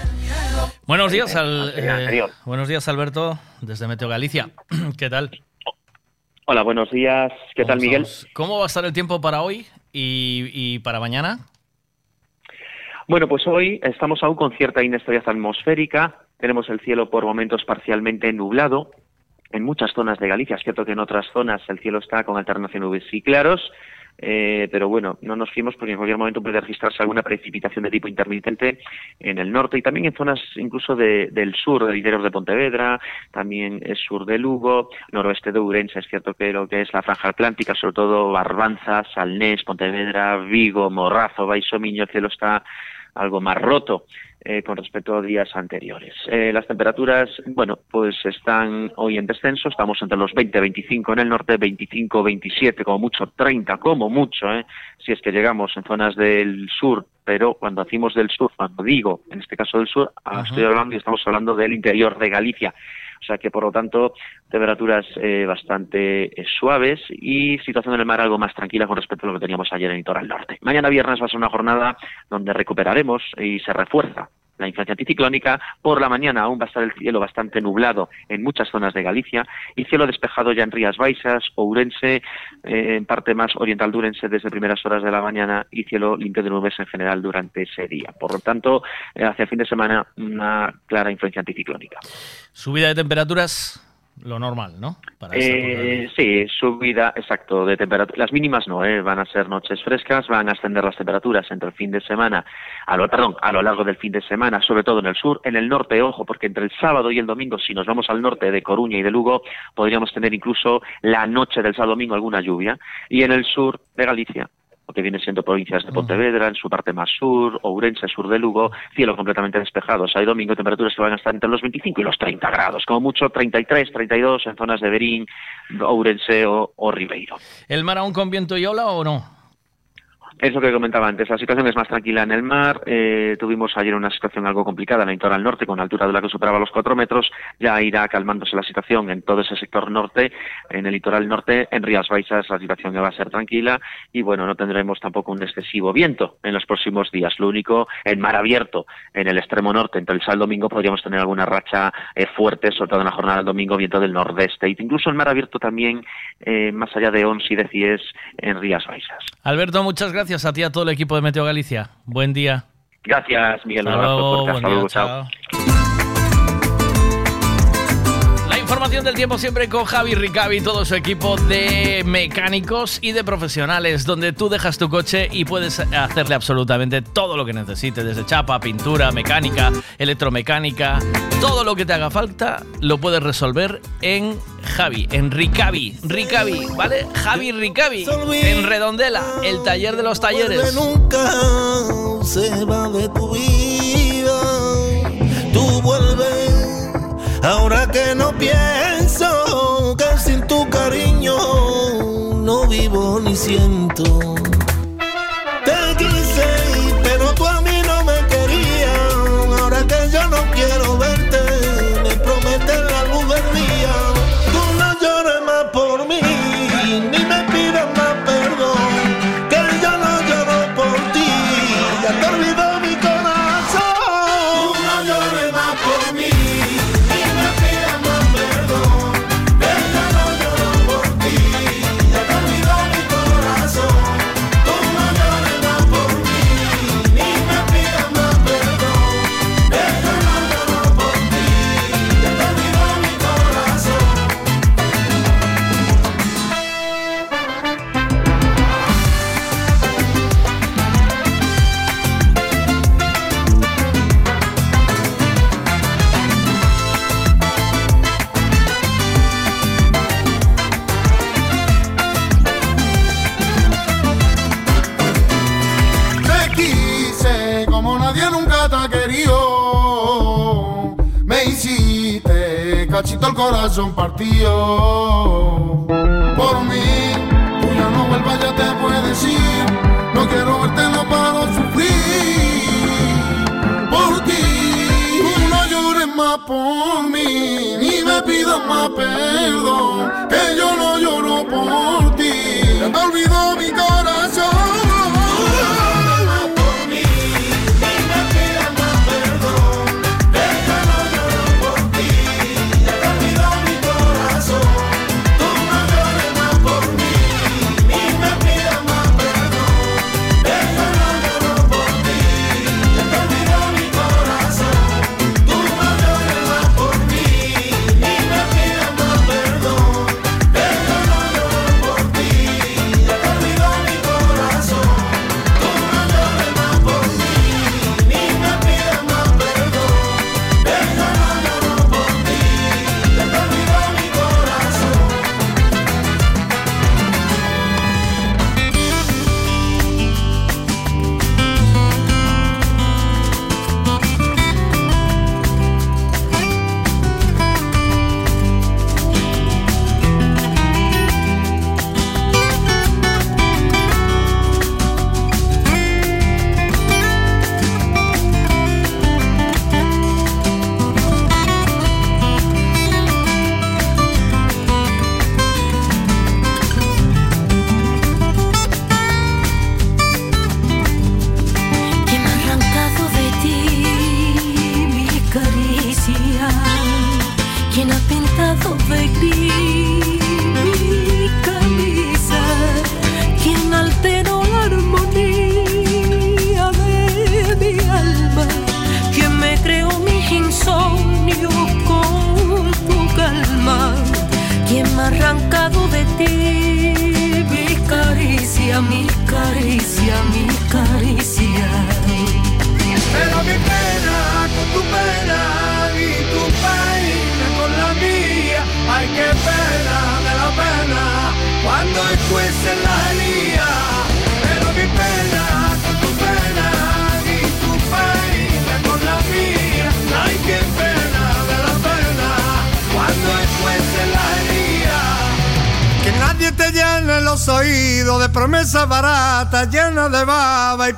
Buenos días, al, eh, buenos días Alberto, desde Meteo Galicia. ¿Qué tal? Hola, buenos días. ¿Qué tal, ¿Cómo Miguel? ¿Cómo va a estar el tiempo para hoy y, y para mañana? Bueno, pues hoy estamos aún con cierta inestabilidad atmosférica. Tenemos el cielo por momentos parcialmente nublado. En muchas zonas de Galicia, es cierto que en otras zonas el cielo está con alternación de nubes y claros, eh, pero bueno, no nos fiemos porque en cualquier momento puede registrarse alguna precipitación de tipo intermitente en el norte y también en zonas incluso de- del sur, del interior de Pontevedra, también el sur de Lugo, noroeste de Ourense. Es cierto que lo que es la franja atlántica, sobre todo Barbanza, Salnés, Pontevedra, Vigo, Morrazo, Baixo Miño, el cielo está algo más roto eh, con respecto a días anteriores. Eh, las temperaturas, bueno, pues están hoy en descenso, estamos entre los 20, 25 en el norte, 25, 27, como mucho 30, como mucho, eh, si es que llegamos en zonas del sur, pero cuando decimos del sur, cuando digo, en este caso del sur, ah, Ajá. estoy hablando y estamos hablando del interior de Galicia. O sea que, por lo tanto, temperaturas eh, bastante eh, suaves y situación en el mar algo más tranquila con respecto a lo que teníamos ayer en el litoral norte. Mañana viernes va a ser una jornada donde recuperaremos y se refuerza la influencia anticiclónica. Por la mañana aún va a estar el cielo bastante nublado en muchas zonas de Galicia y cielo despejado ya en Rías Baixas, Ourense, eh, en parte más oriental de desde primeras horas de la mañana y cielo limpio de nubes en general durante ese día. Por lo tanto, eh, hacia fin de semana una clara influencia anticiclónica. Subida de temperaturas, lo normal, ¿no? Para Eh, sí, subida, exacto, de temperatura. Las mínimas no, ¿eh? van a ser noches frescas, van a ascender las temperaturas entre el fin de semana, a lo, perdón, a lo largo del fin de semana, sobre todo en el sur, en el norte, ojo, porque entre el sábado y el domingo, si nos vamos al norte de Coruña y de Lugo, podríamos tener incluso la noche del sábado domingo alguna lluvia, y en el sur de Galicia, lo que viene siendo provincias de Pontevedra, en su parte más sur, Ourense, sur de Lugo, cielo completamente despejado. Sábado y domingo temperaturas que van a estar entre los 25 y los 30 grados, como mucho 33, 32 en zonas de Berín, Ourense o, o Ribeiro. ¿El mar aún con viento y ola o no? Eso que comentaba antes, la situación es más tranquila en el mar. eh, tuvimos ayer una situación algo complicada en el litoral norte, con altura de la que superaba los 4 metros. Ya irá calmándose la situación en todo ese sector norte. En el litoral norte, en Rías Baixas, la situación va a ser tranquila. Y bueno, no tendremos tampoco un excesivo viento en los próximos días. Lo único, en mar abierto, en el extremo norte, entre el el domingo, podríamos tener alguna racha eh, fuerte, sobre todo en la jornada del domingo, viento del nordeste. Y incluso en mar abierto también, eh, más allá de 11 y de Cies, en Rías Baixas. Alberto, muchas gracias a ti y a todo el equipo de Meteo Galicia. Buen día. Gracias, Miguel. Hasta abrazo luego, buen Hasta luego, día, chao. Información del tiempo siempre con Javi Ricavi y todo su equipo de mecánicos y de profesionales, donde tú dejas tu coche y puedes hacerle absolutamente todo lo que necesites, desde chapa, pintura, mecánica, electromecánica, todo lo que te haga falta lo puedes resolver en Javi, en Ricavi, Ricavi, ¿vale? Javi Ricavi, en Redondela, el taller de los talleres. nunca se va de tu vida. Tú vuelves, ahora que no pienso que sin tu cariño no vivo ni siento. el corazón partido. Por mí, tú ya no vuelvas, ya te puedes ir. No quiero verte en los sufrir. Por ti, tú no llores más por mí, ni me pidas más perdón. Que yo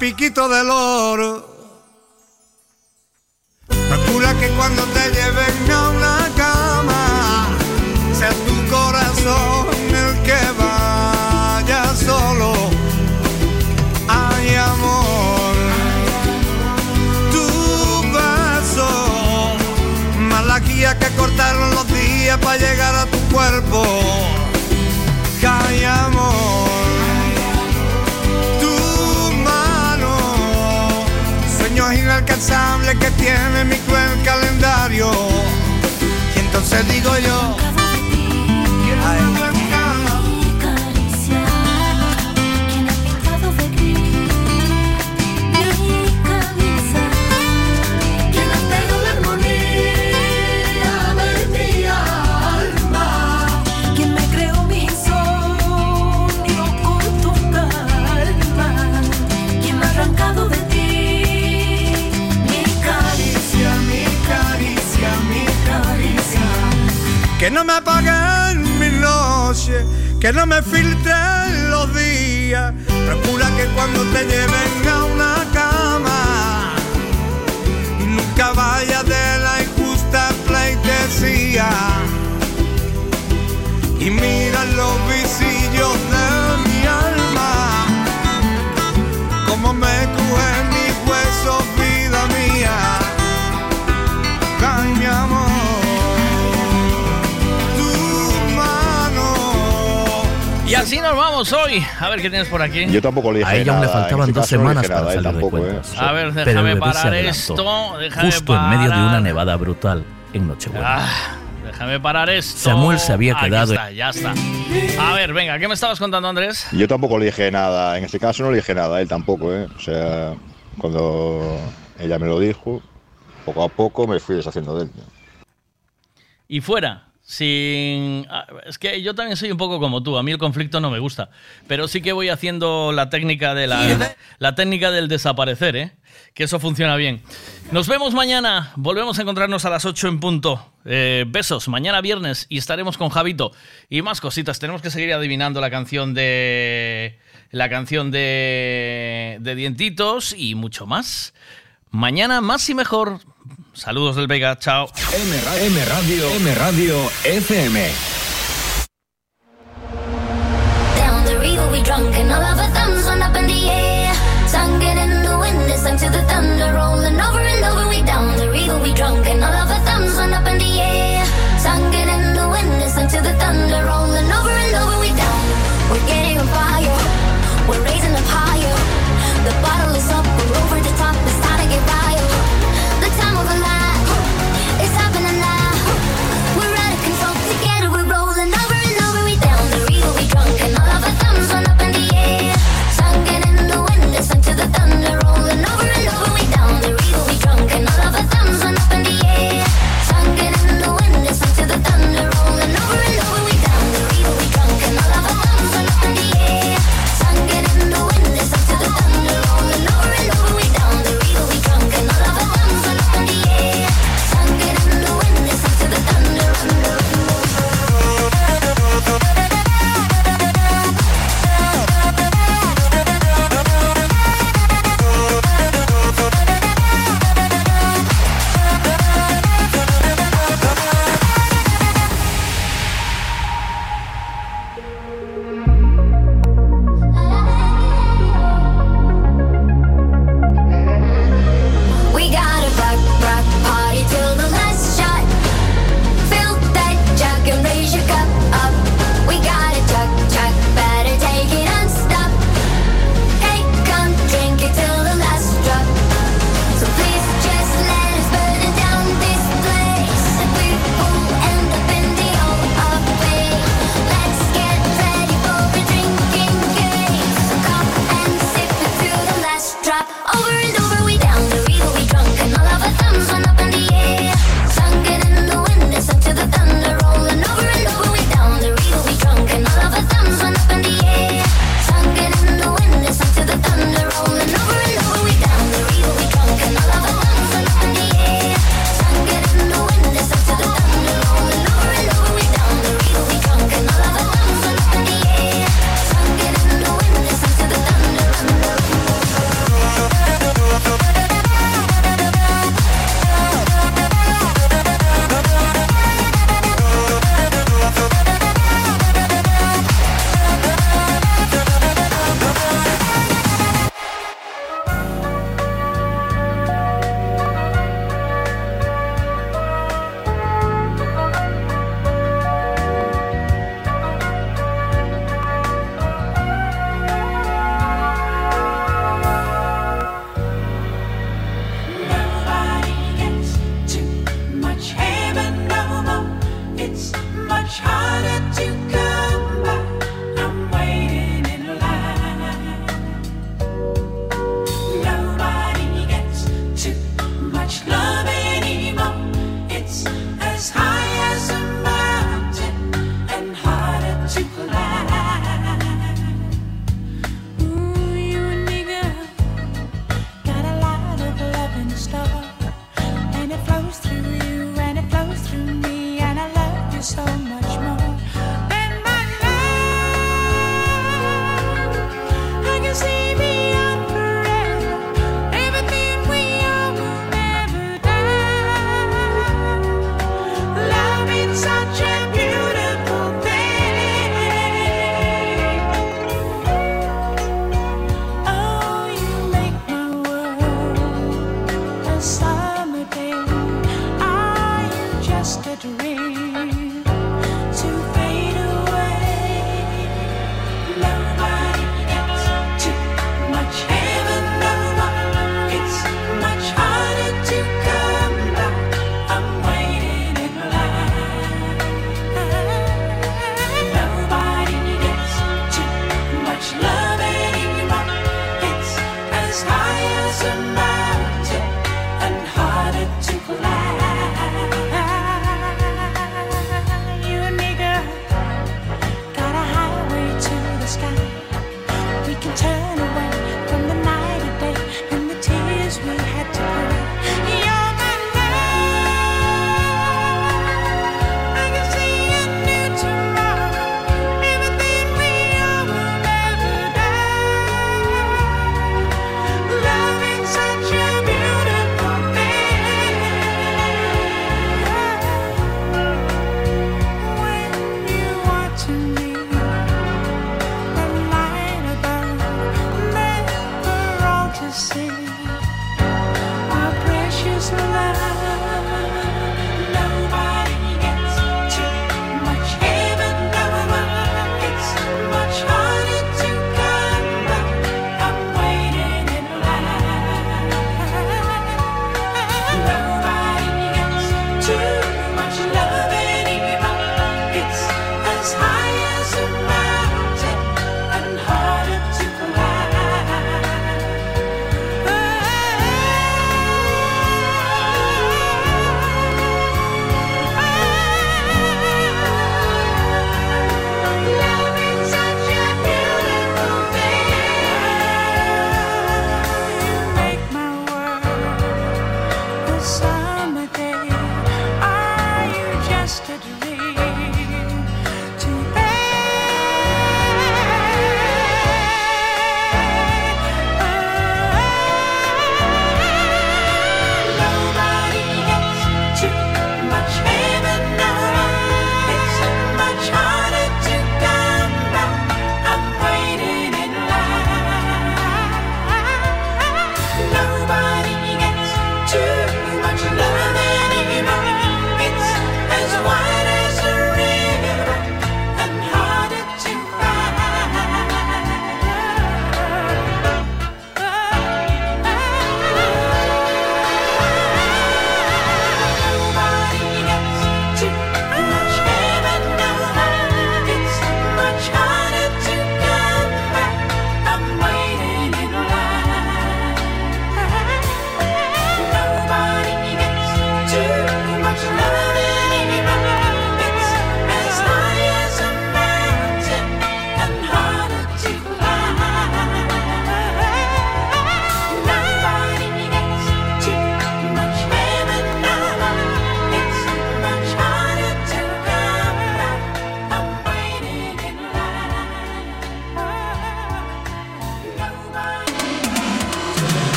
piquito del ver qué tienes por aquí. Yo tampoco le dije A ella le faltaban dos semanas para salir tampoco, de cuentas. ¿eh? A ver, déjame parar esto. Déjame justo parar. en medio de una nevada brutal en Nochebuena. Ah, déjame parar esto. Samuel se había quedado. Aquí está, ya está. A ver, venga, ¿qué me estabas contando, Andrés? Yo tampoco le dije nada. En este caso no le dije nada, él tampoco, ¿eh? O sea, cuando ella me lo dijo, poco a poco me fui deshaciendo de él. Y fuera, sin es que yo también soy un poco como tú, a mí el conflicto no me gusta, pero sí que voy haciendo la técnica de la, ¿eh? la técnica del desaparecer, ¿eh? que eso funciona bien. Nos vemos mañana, volvemos a encontrarnos a las 8 en punto. Eh, besos, mañana viernes y estaremos con Javito y más cositas. Tenemos que seguir adivinando la canción de la canción de, de dientitos y mucho más. Mañana más y mejor. Saludos del Vega, chao. M Radio, M Radio, M Radio FM.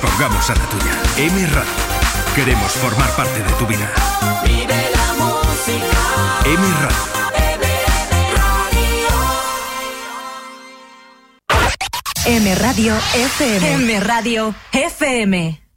pongamos a la tuya. M Radio. Queremos formar parte de tu vida. Vive la música. M Radio. M Radio FM. M Radio FM.